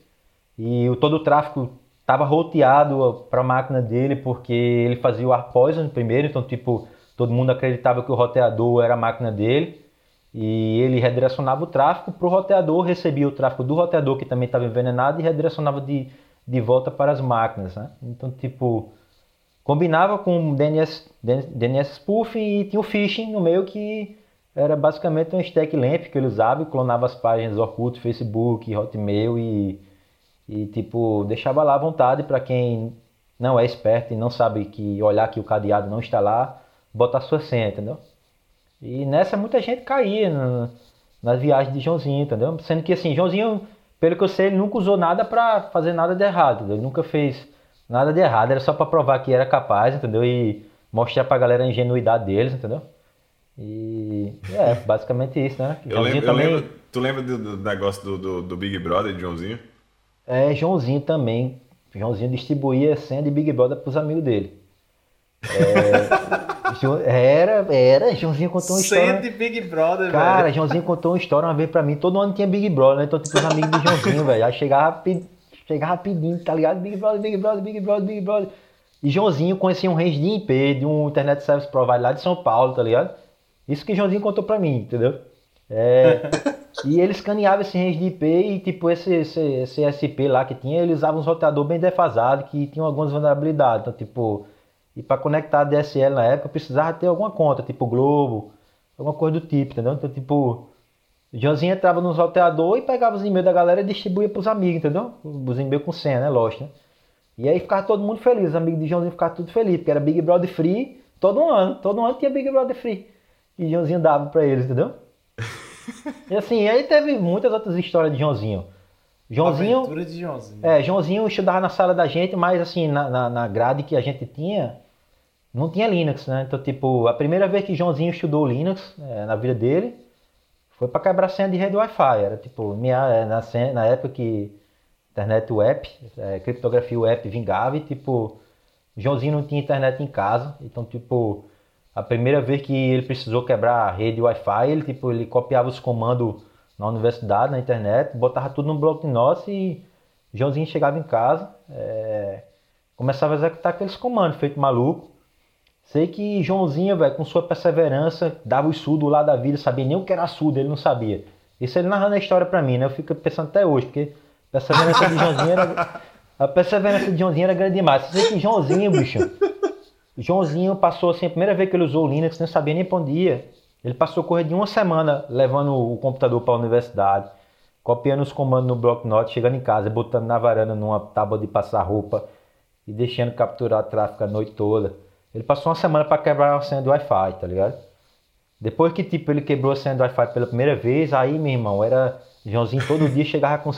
e o, todo o tráfego estava roteado para a máquina dele porque ele fazia o ar poison primeiro, então, tipo, todo mundo acreditava que o roteador era a máquina dele e ele redirecionava o tráfego para o roteador, recebia o tráfego do roteador que também estava envenenado e redirecionava de, de volta para as máquinas, né? Então, tipo, combinava com DNS, DNS spoofing e tinha o phishing no meio que era basicamente um stack lamp que ele usava e clonava as páginas Orkut, Facebook, Hotmail e, e tipo, deixava lá à vontade para quem não é esperto e não sabe que olhar que o cadeado não está lá, botar sua senha, entendeu? E nessa muita gente caía na, nas viagens de Joãozinho, entendeu? Sendo que assim, Joãozinho, pelo que eu sei, ele nunca usou nada para fazer nada de errado, entendeu? ele nunca fez nada de errado, era só para provar que era capaz, entendeu? E mostrar pra galera a ingenuidade deles, entendeu? E é, basicamente isso, né? Eu lembro, eu lembro- tu lembra do, do negócio do, do, do Big Brother de Joãozinho? É, Joãozinho também. Joãozinho distribuía senha de Big Brother pros amigos dele. É, era, era. Joãozinho contou uma história. Sente Big Brother, Cara, velho. Joãozinho contou uma história uma vez pra mim. Todo ano tinha Big Brother, né? Então, tipo, os amigos do Joãozinho, velho. Aí chegava, chegava pedindo, tá ligado? Big Brother, Big Brother, Big Brother, Big Brother. E Joãozinho conhecia um range de IP de um Internet Service Provider lá de São Paulo, tá ligado? Isso que Joãozinho contou pra mim, entendeu? É, e ele escaneava esse range de IP e, tipo, esse, esse, esse SP lá que tinha, ele usava uns roteadores bem defasados que tinham algumas vulnerabilidades. Então, tipo, e para conectar a DSL na época, eu precisava ter alguma conta, tipo Globo, alguma coisa do tipo, entendeu? Então, tipo, Joãozinho entrava nos roteadores e pegava os e-mails da galera e distribuía pros amigos, entendeu? Os e-mails com senha, né? Lógico, né? E aí ficava todo mundo feliz, os amigos de Joãozinho ficavam tudo feliz, porque era Big Brother Free todo ano, todo ano tinha Big Brother Free. E Joãozinho dava pra eles, entendeu? E assim, aí teve muitas outras histórias de Joãozinho. Joãozinho, Aventura de Joãozinho. é, Joãozinho estudava na sala da gente, mas assim, na, na, na grade que a gente tinha, não tinha Linux, né? Então, tipo, a primeira vez que Joãozinho estudou Linux é, na vida dele foi para quebrar senha de rede Wi-Fi. Era tipo, minha, é, na, na época que internet web, é, criptografia web vingava e tipo, Joãozinho não tinha internet em casa, então tipo, a primeira vez que ele precisou quebrar a rede Wi-Fi, ele tipo, ele copiava os comandos na universidade, na internet, botava tudo num bloco de e Joãozinho chegava em casa, é, começava a executar aqueles comandos, feito maluco. Sei que Joãozinho, velho, com sua perseverança, dava o sudo lá da vida, sabia nem o que era sudo, ele não sabia. Isso ele narrando a história pra mim, né? Eu fico pensando até hoje, porque perseverança de Joãozinho era. A perseverança de Joãozinho era grande demais. Sei que Joãozinho, bicho. Joãozinho passou assim, a primeira vez que ele usou o Linux, nem sabia nem pra onde ia. Ele passou correr de uma semana levando o computador para a universidade, copiando os comandos no bloco note, chegando em casa, botando na varanda numa tábua de passar roupa e deixando capturar tráfego a noite toda. Ele passou uma semana para quebrar a senha do Wi-Fi, tá ligado? Depois que, tipo, ele quebrou a senha do Wi-Fi pela primeira vez, aí, meu irmão, era... Joãozinho todo dia chegava com,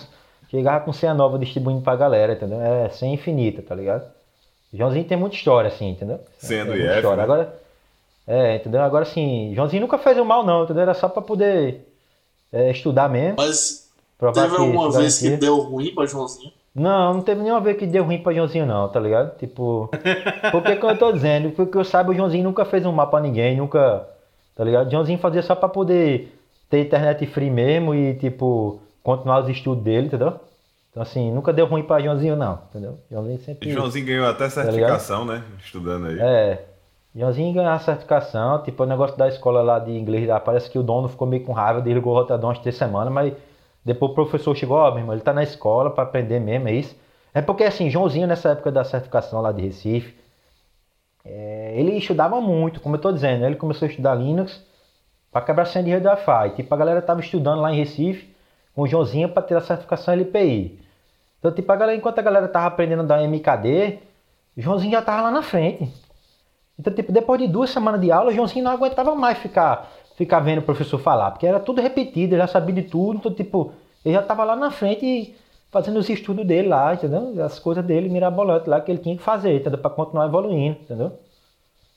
chegava com senha nova distribuindo pra galera, entendeu? É senha infinita, tá ligado? Joãozinho tem muita história, assim, entendeu? Senha do Tem IF, história. né? Agora, é, entendeu? Agora, assim, Joãozinho nunca fez o mal, não, entendeu? Era só pra poder é, estudar mesmo. Mas teve que alguma vez que deu ruim pra Joãozinho? Não, não teve nenhuma vez que deu ruim pra Joãozinho, não, tá ligado? Tipo, porque que eu tô dizendo, porque eu saiba, o Joãozinho nunca fez um mal pra ninguém, nunca, tá ligado? Joãozinho fazia só pra poder ter internet free mesmo e, tipo, continuar os estudos dele, entendeu? Então, assim, nunca deu ruim pra Joãozinho, não, entendeu? Joãozinho sempre. E Joãozinho ganhou até certificação, né? Estudando aí. É. Joãozinho ganhou a certificação, tipo, o negócio da escola lá de inglês, lá, parece que o dono ficou meio com raiva, desligou o rotadão umas três semanas, mas depois o professor chegou, ó, meu irmão, ele tá na escola pra aprender mesmo, é isso. É porque, assim, Joãozinho, nessa época da certificação lá de Recife, é, ele estudava muito, como eu tô dizendo, né? ele começou a estudar Linux pra quebrar senha de rede Wi-Fi. Tipo, a galera tava estudando lá em Recife com o Joãozinho pra ter a certificação LPI. Então, tipo, a galera, enquanto a galera tava aprendendo da MKD, o Joãozinho já tava lá na frente. Então, tipo, depois de duas semanas de aula, o Joãozinho não aguentava mais ficar, ficar vendo o professor falar, porque era tudo repetido, ele já sabia de tudo, então, tipo, ele já tava lá na frente fazendo os estudos dele lá, entendeu? As coisas dele mirabolantes lá que ele tinha que fazer, entendeu? Pra continuar evoluindo, entendeu?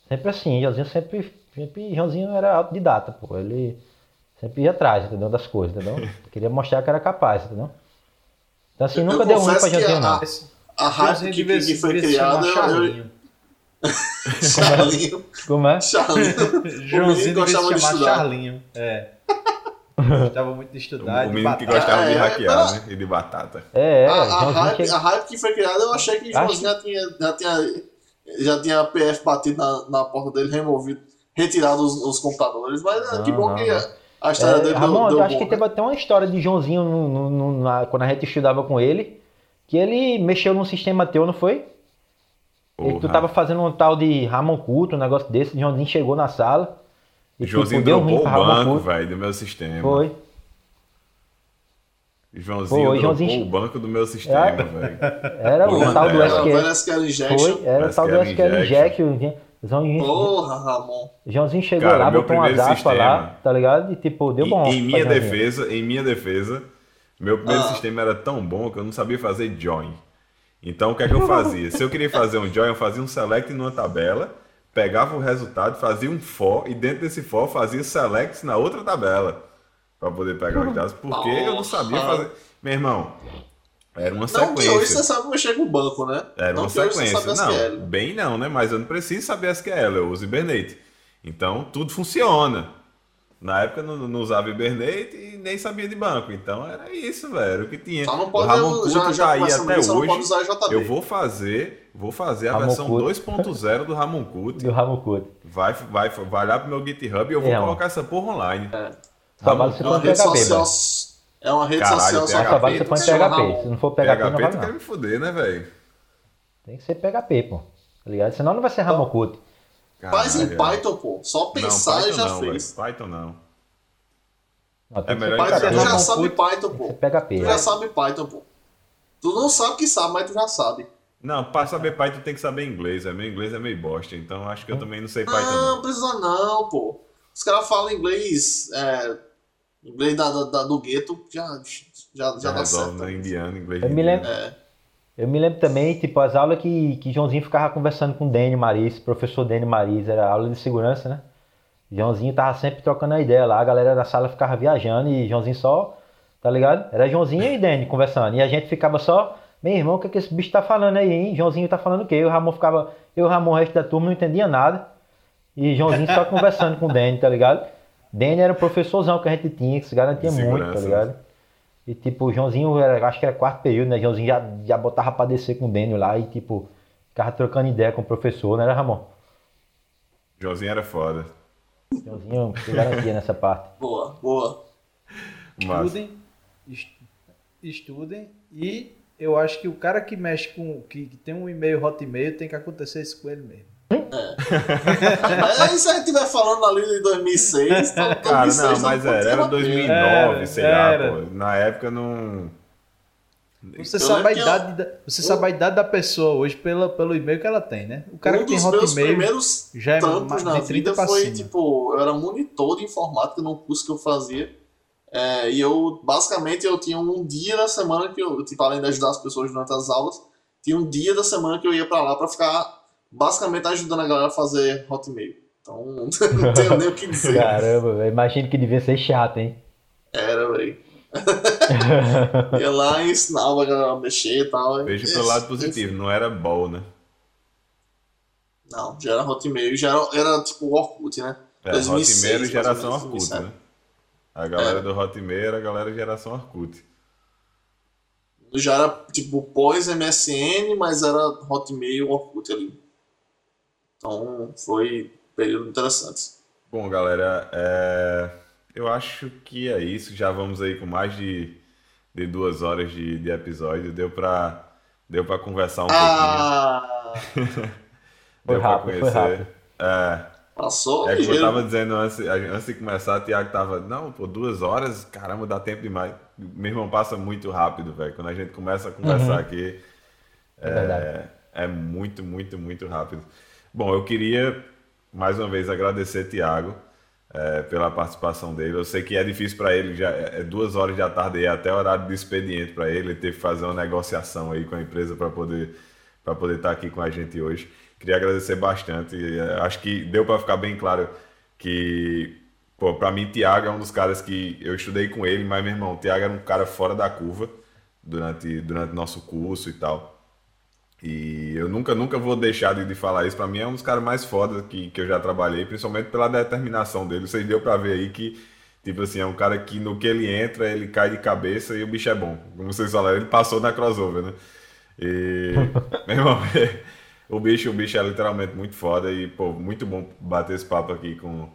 Sempre assim, Joãozinho sempre, sempre Joãozinho era autodidata, pô, ele sempre ia atrás, entendeu? Das coisas, entendeu? Queria mostrar que era capaz, entendeu? Então, assim, Eu- nunca eu deu ruim pra que a- não. A hype Joãozinho que, que, que foi criada, Charlinho. Charlinho. Como é? Charlinho. Joãozinho gostava de chamar estudar. Charlinho. É. Gostava muito de estudar. o de menino que batata. gostava de É, hackear, pera- né? E de batata. É, é, a, a hype, chega- a hype que foi criada, eu achei que Joãozinho já tinha, já tinha, já tinha PF batido na, na porta dele, removido, retirado os, os computadores, mas é, que Não, bom não, que não. A, história É, dele Ramon, deu, eu acho bom, que né? teve até uma história de Joãozinho no- no- no- na- quando a gente estudava com ele, que ele mexeu num sistema teu, não foi? E tu tava fazendo um tal de Ramon Culto, um negócio desse, Joãozinho chegou na sala e Joãozinho tipo, deu o banco, velho, do meu sistema. Foi. Joãozinho Foi, dropou Joãozinho- o banco do meu sistema, É. velho. Era o Porra, tal do era, Era o SQL. Injection. Foi, era o tal do SQL SQL Inject. o Joãozinho, Porra, Ramon. Joãozinho chegou Cara, lá, botou primeiro aspas lá, tá ligado? E tipo, deu bom. Em, em minha defesa, em minha defesa, meu primeiro Ah. sistema era tão bom que eu não sabia fazer join. Então o que é que eu fazia? Se eu queria fazer um join, eu fazia um select numa tabela, pegava o resultado, fazia um for e dentro desse for fazia select na outra tabela para poder pegar os dados, porque eu não sabia fazer. Meu irmão, era uma Não que hoje sequência. você sabe mexer com o banco, né? Era não uma que hoje você sequência. Não, SQL. bem não, né? Mas eu não preciso saber SQL, eu uso Hibernate. Então, tudo funciona. Na época eu não, não usava Hibernate e nem sabia de banco. Então, era isso, velho, o que tinha. Só não o pode Ramon Couto já, já tá aí começa até não hoje. pode usar JB. Eu vou fazer, vou fazer a Ramon versão Couto. 2.0 do Ramon Couto. Do Ramon Culto. Vai, vai, vai lá pro meu GitHub e eu vou É, colocar essa porra online. Só Ramon se É uma rede social. É uma rede Caralho, social PHP. Só em se chama PHP. Se não for PHP, não PHP vale tu quer não. me fuder, né, velho? Tem que ser PHP, pô. Tá ligado? Senão não vai ser Ramon Culto. Faz em. Python, pô. Só Não, pensar e Python já não, fez. velho. Python não. Não, É melhor Python, Python. tu já sabe. Python, pô. PHP. Tu né? já sabe Python, pô. Tu não sabe que sabe, mas tu já sabe. Não, para saber Python tem que saber inglês. É, meu inglês é meio bosta, então acho que eu também não sei Python. Não, Não. precisa não, pô. Os caras falam inglês, é, inglês da, da- da- do gueto, já, já, já, Já dá certo. né? Indiano, inglês. Eu me lembro, eu me lembro também, tipo, as aulas que, que Joãozinho ficava conversando com o Dani Maris, professor Dani Maris, era aula de segurança, né? Joãozinho tava sempre trocando a ideia lá, a galera da sala ficava viajando e Joãozinho só, tá ligado? Era Joãozinho e Dani conversando. E a gente ficava só, meu irmão, o que, que esse bicho tá falando aí, hein? Joãozinho tá falando o quê? E o Ramon ficava, eu e o Ramon, o resto da turma não entendia nada. E Joãozinho só conversando com o Dani, tá ligado? Dani era o professorzão que a gente tinha, que se garantia muito, tá ligado? E tipo, o Joãozinho, era, acho que era quarto período, né? Joãozinho já, já botava pra descer com o Daniel lá e tipo, ficava trocando ideia com o professor, né, Ramon? Joãozinho era foda. Joãozinho se garantia nessa parte. Boa, boa. Massa. Estudem, est- estudem e eu acho que o cara que mexe com que, que tem um e-mail hotmail tem que acontecer isso com ele mesmo. Mas aí se a gente estiver falando ali de 2006, então Cara, 2006 não, mas pode era, era uma pena. 2009, Era, sei era. lá, pô. Na época não. Você Eu sabe a idade, da, você um- sabe a idade da pessoa hoje pela, pelo e-mail que ela tem, né? O cara um que tem dos meus Hotmail primeiros já é mais na de 30 vida pra foi, cima. tipo, eu era monitor de informática num curso que eu fazia. É, e eu, basicamente, eu tinha um dia da semana que eu, tipo, além de ajudar as pessoas durante as aulas, tinha um dia da semana que eu ia pra lá pra ficar, basicamente, ajudando a galera a fazer Hotmail. Então, não tenho nem o que dizer. Caramba, velho. Imagino que devia ser chato, hein? Era, velho. Ia lá e ensinava a galera a mexer e tal. Veja pelo lado positivo, não era ball, né? Não, já era Hotmail, já era, era tipo Orkut, né? É, 2006, Hotmail e geração menos, Orkut, 2007. né? A galera É. do Hotmail era a galera geração Orkut. Já era tipo pós MSN, mas era Hotmail Orkut ali. Então foi um período interessante. Bom, galera, é, eu acho que é isso. Já vamos aí com mais de, de duas horas de, de episódio. Deu pra, deu pra conversar um Ah, pouquinho. Foi Deu foi conhecer. rápido. É, passou é como eu tava dizendo antes, antes de começar, o Thiago tava, não, pô, duas horas, caramba, dá tempo demais. Meu irmão passa muito rápido, velho. Quando a gente começa a conversar aqui, É é, é muito, muito, muito rápido. Bom, eu queria mais uma vez agradecer Tiago é, pela participação dele. Eu sei que é difícil para ele, já é é duas horas da tarde aí, até horário de expediente para ele. Ele teve que fazer uma negociação aí com a empresa para poder para poder estar aqui com a gente hoje. Queria agradecer bastante. é, Acho que deu para ficar bem claro que Pô, pra mim, Thiago é um dos caras que eu estudei com ele, mas, meu irmão, o Thiago era um cara fora da curva durante, durante nosso curso e tal. E eu nunca, nunca vou deixar de, de falar isso. Pra mim, é um dos caras mais fodas que, que eu já trabalhei, principalmente pela determinação dele. Vocês deu pra ver aí que, tipo assim, é um cara que no que ele entra, ele cai de cabeça e o bicho é bom. Como vocês falaram, ele passou na crossover, né? E, meu irmão, o bicho, o bicho é literalmente muito foda e, pô, muito bom bater esse papo aqui com,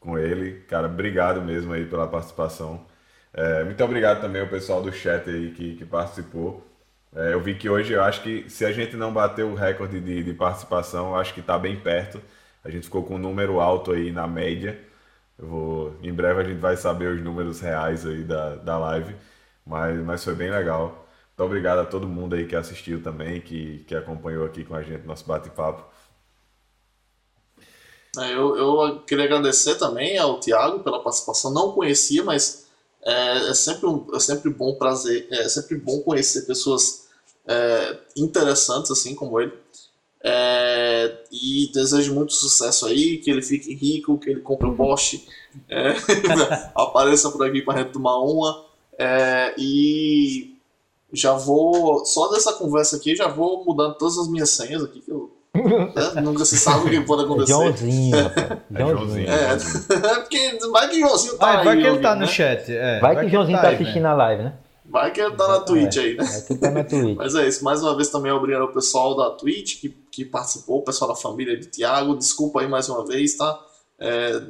com ele. Cara, obrigado mesmo aí pela participação. É, muito obrigado também ao pessoal do chat aí que, que participou. É, eu vi que hoje eu acho que se a gente não bater o recorde de, de participação, eu acho que está bem perto. A gente ficou com um número alto aí na média. Vou, em breve a gente vai saber os números reais aí da, da live, mas, mas foi bem legal. Muito obrigado a todo mundo aí que assistiu também, que, que acompanhou aqui com a gente nosso bate-papo. É, Eu, eu queria agradecer também ao Thiago pela participação. Não conhecia, mas é, é sempre, um, é sempre bom prazer, é sempre bom conhecer pessoas é, interessantes assim como ele. É, e desejo muito sucesso aí, que ele fique rico, que ele compre um Porsche, é, apareça por aqui para gente tomar uma. É, e já vou, só dessa conversa aqui, já vou mudando todas as minhas senhas aqui, que eu, né, nunca se sabe o que pode acontecer. Joãozinho, rapaz. É Joãozinho. É, Joãozinho. é porque vai que Joãozinho tá Vai, aí. vai que ele ouvindo, tá no né? chat. é, Vai que o ele Joãozinho tá tá aí, né? assistindo a live, né? Vai que ele tá na Twitch aí, né? Vai que tá na Twitch. Mas é isso, mais uma vez também obrigado ao pessoal da Twitch que, que participou, o pessoal da família de Thiago. Desculpa aí mais uma vez, tá? É,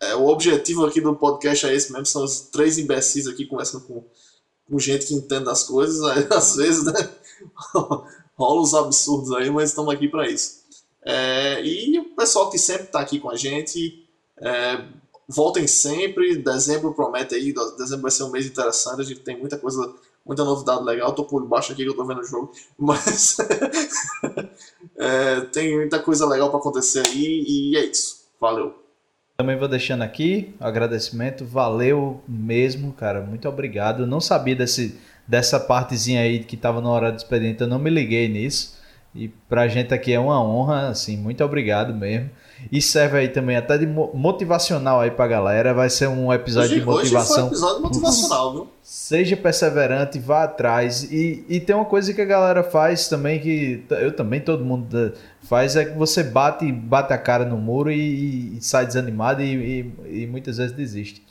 é, o objetivo aqui do podcast é esse mesmo, são os três imbecis aqui conversando com, com gente que entende das coisas. Aí, às vezes, né? Rola uns absurdos aí, mas estamos aqui para isso. É, e o pessoal que sempre está aqui com a gente, é, voltem sempre. Dezembro promete aí, dezembro vai ser um mês interessante. A gente tem muita coisa, muita novidade legal. Tô por baixo aqui que eu tô vendo o jogo, mas é, tem muita coisa legal para acontecer aí. E é isso. Valeu. Também vou deixando aqui o agradecimento. Valeu mesmo, cara. Muito obrigado. Eu não sabia desse, dessa partezinha aí que tava na hora do expediente. Eu não me liguei nisso. E pra gente aqui é uma honra, assim, muito obrigado mesmo. E serve aí também até de mo- motivacional aí pra galera. Vai ser um episódio Hoje, de hoje foi um motivação. episódio motivacional, viu? Seja perseverante, vá atrás. E, e tem uma coisa que a galera faz também, que eu também, todo mundo eh, faz, é que você bate, bate a cara no muro e, e sai desanimado e, e- e muitas vezes desiste.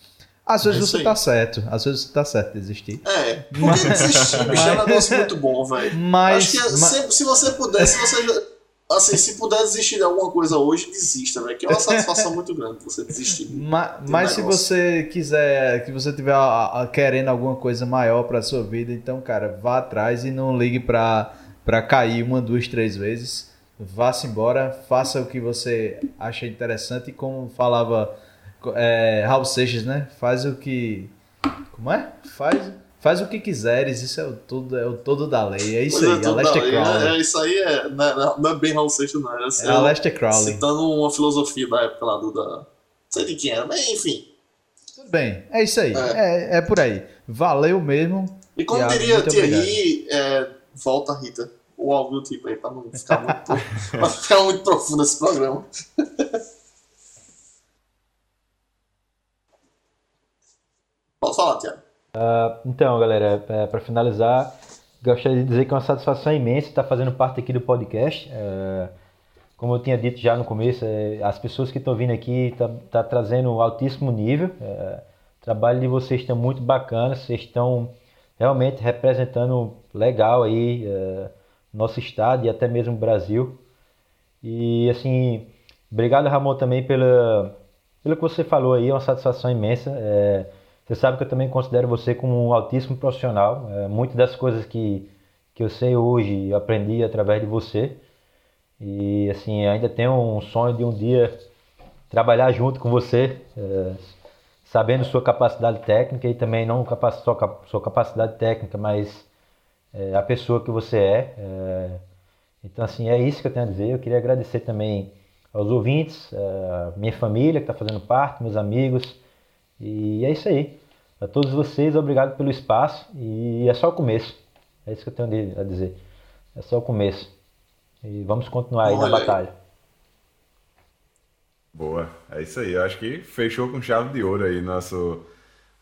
Às vezes É você tá certo, às vezes você tá certo de desistir. É, porque desistir, bicho, é um negócio muito bom, velho. Mas, Acho que ma- se, se você puder, se você. Assim, se puder desistir de alguma coisa hoje, desista, velho. Que é uma satisfação muito grande você desistir. ma- do mas se você quiser, que você tiver a- a- querendo alguma coisa maior pra sua vida, então, cara, vá atrás e não ligue pra, pra cair uma, duas, três vezes. Vá-se embora, faça o que você acha interessante e como falava é, Raul Seixas, né? Faz o que. Como é? Faz, Faz o que quiseres, isso é o todo, é o todo da lei. É isso Pois é, aí, tudo Aleister Crowley. é, é, isso aí é, não, é, não é bem Raul Seixas, não. É, É Aleister Crowley. Citando uma filosofia da época lá do. Da, não sei de quem era, mas enfim. Tudo bem, é isso aí. É. É, é por aí. Valeu mesmo. E como Thiago, diria Thierry, é, volta Rita. Ou algo do tipo aí, pra não ficar muito, pra ficar muito profundo esse programa. Pode falar, Thiago. Então, galera, para finalizar, gostaria de dizer que é uma satisfação imensa estar fazendo parte aqui do podcast. É, como eu tinha dito já no começo, é, as pessoas que estão vindo aqui estão tá, trazendo um altíssimo nível. É, o trabalho de vocês está muito bacana, vocês estão realmente representando legal aí é, nosso estado e até mesmo o Brasil. E assim, obrigado Ramon também pela, pelo que você falou aí, é uma satisfação imensa. É, você sabe que eu também considero você como um altíssimo profissional. É, muitas das coisas que, que eu sei hoje eu aprendi através de você. E assim, ainda tenho um sonho de um dia trabalhar junto com você, é, sabendo sua capacidade técnica e também não capa sua, cap- sua capacidade técnica, mas é, a pessoa que você é. É, Então, assim, é isso que eu tenho a dizer. Eu queria agradecer também aos ouvintes, é, minha família que está fazendo parte, meus amigos. E é isso aí. A todos vocês, obrigado pelo espaço. E é só o começo. É isso que eu tenho a dizer. É só o começo. E vamos continuar aí na Olha aí. batalha. Boa, é isso aí. Eu acho que fechou com chave de ouro aí nosso,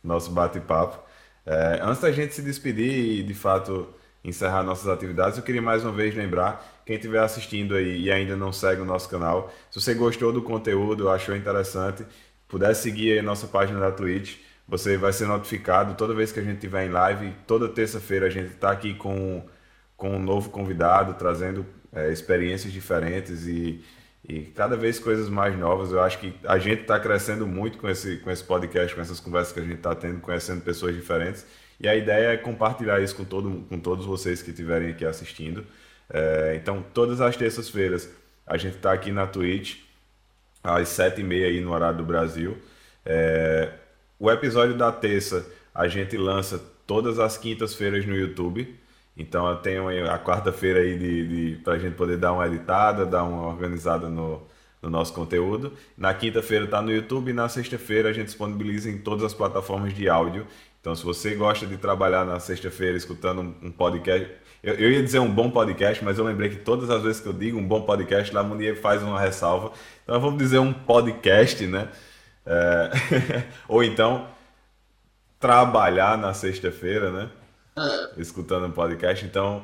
nosso bate-papo. É, antes da gente se despedir e de fato encerrar nossas atividades, eu queria mais uma vez lembrar quem estiver assistindo aí e ainda não segue o nosso canal, se você gostou do conteúdo, achou interessante, puder seguir nossa página da Twitch, você vai ser notificado toda vez que a gente estiver em live. Toda terça-feira a gente está aqui com, com um novo convidado, trazendo é, experiências diferentes e, e cada vez coisas mais novas. Eu acho que a gente está crescendo muito com esse, com esse podcast, com essas conversas que a gente está tendo, conhecendo pessoas diferentes. E a ideia é compartilhar isso com, todo, com todos vocês que estiverem aqui assistindo. É, então, todas as terças-feiras a gente está aqui na Twitch, às sete e meia aí no horário do Brasil. É, o episódio da terça a gente lança todas as quintas-feiras no YouTube. Então eu tenho a quarta-feira aí de, de, para a gente poder dar uma editada, dar uma organizada no, no nosso conteúdo. Na quinta-feira está no YouTube e na sexta-feira a gente disponibiliza em todas as plataformas de áudio. Então se você gosta de trabalhar na sexta-feira escutando um podcast, eu, eu, ia dizer um bom podcast, mas eu lembrei que todas as vezes que eu digo um bom podcast, lá Munier faz uma ressalva. Então vamos dizer um podcast, né? É... Ou então trabalhar na sexta-feira, né? Escutando um podcast. Então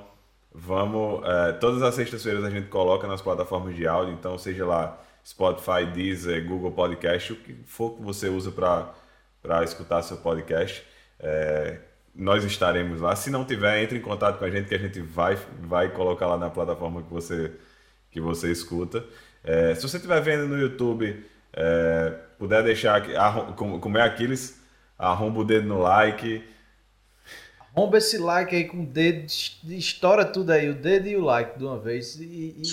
vamos. é, todas as sextas-feiras a gente coloca nas plataformas de áudio, então seja lá Spotify, Deezer, Google Podcast, o que for que você usa para escutar seu podcast. É, nós estaremos lá. Se não tiver, entre em contato com a gente que a gente vai, vai colocar lá na plataforma que você, que você escuta. É, se você estiver vendo no YouTube, é, puder deixar como, como é Aquiles, arromba o dedo no like. Arromba esse like aí com o dedo, es- estoura tudo aí, o dedo e o like de uma vez. E, e-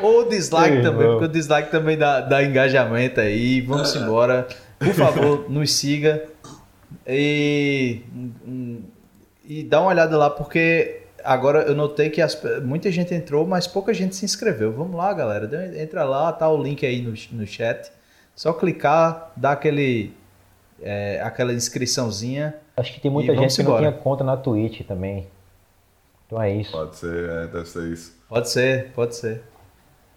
Ou o dislike Ei, também, irmão. porque o dislike também dá, dá engajamento aí. Vamos embora. Por favor, nos siga e, e dá uma olhada lá, porque agora eu notei que as muita gente entrou, mas pouca gente se inscreveu. Vamos lá, galera. Entra lá, tá o link aí no, no chat. Só clicar, dá aquele, é, aquela inscriçãozinha. Acho que tem muita gente que não embora. tinha conta na Twitch também. Então é isso. Pode ser, é, deve ser isso. Pode ser, pode ser.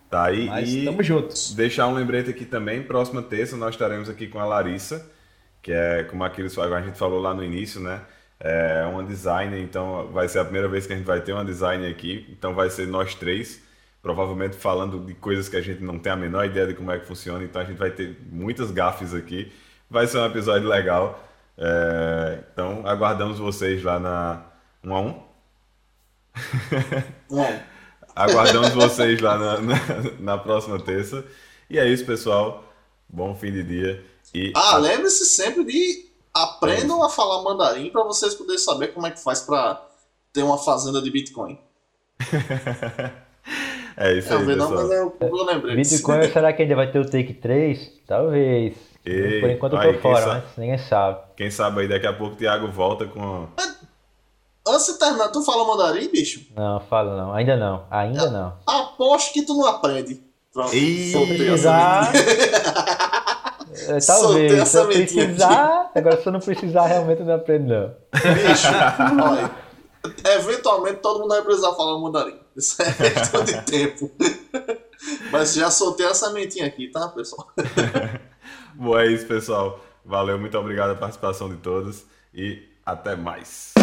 Tá aí. Mas e tamo juntos. deixar um lembrete aqui também. Próxima terça nós estaremos aqui com a Larissa, que é como aqueles, a gente falou lá no início, né? É uma designer, então vai ser a primeira vez que a gente vai ter uma designer aqui. Então vai ser nós três, provavelmente falando de coisas que a gente não tem a menor ideia de como é que funciona. Então a gente vai ter muitas gafes aqui. Vai ser um episódio legal. É, então aguardamos vocês lá na 1 a 1. bom, Aguardamos vocês lá na, na, na próxima terça. E é isso, pessoal. Bom fim de dia. E Ah, lembre-se sempre de aprendam a falar mandarim para vocês poderem saber como é que faz para ter uma fazenda de Bitcoin. é isso É, aí, não, mas é que eu lembrei. Bitcoin, será que ainda vai ter o Take 3? Talvez. E, Por enquanto eu aí, tô quem fora, sa- mas ninguém sabe. Quem sabe aí daqui a pouco o Thiago volta com. Antes de terminar, tu fala mandarim, bicho? Não, falo não. Ainda não. Ainda não. Aposto que tu não aprende. Pronto. Ih, soltei essa precisar- mentira. É, Soltei talvez. Se eu mentinha precisar. Agora, se eu não precisar, realmente eu não aprendo, não. Bicho, olha, eventualmente todo mundo vai precisar falar mandarim. Isso é questão de tempo. Mas já soltei a sementinha aqui, tá, pessoal? Bom, é isso, pessoal. Valeu, muito obrigado a participação de todos e até mais.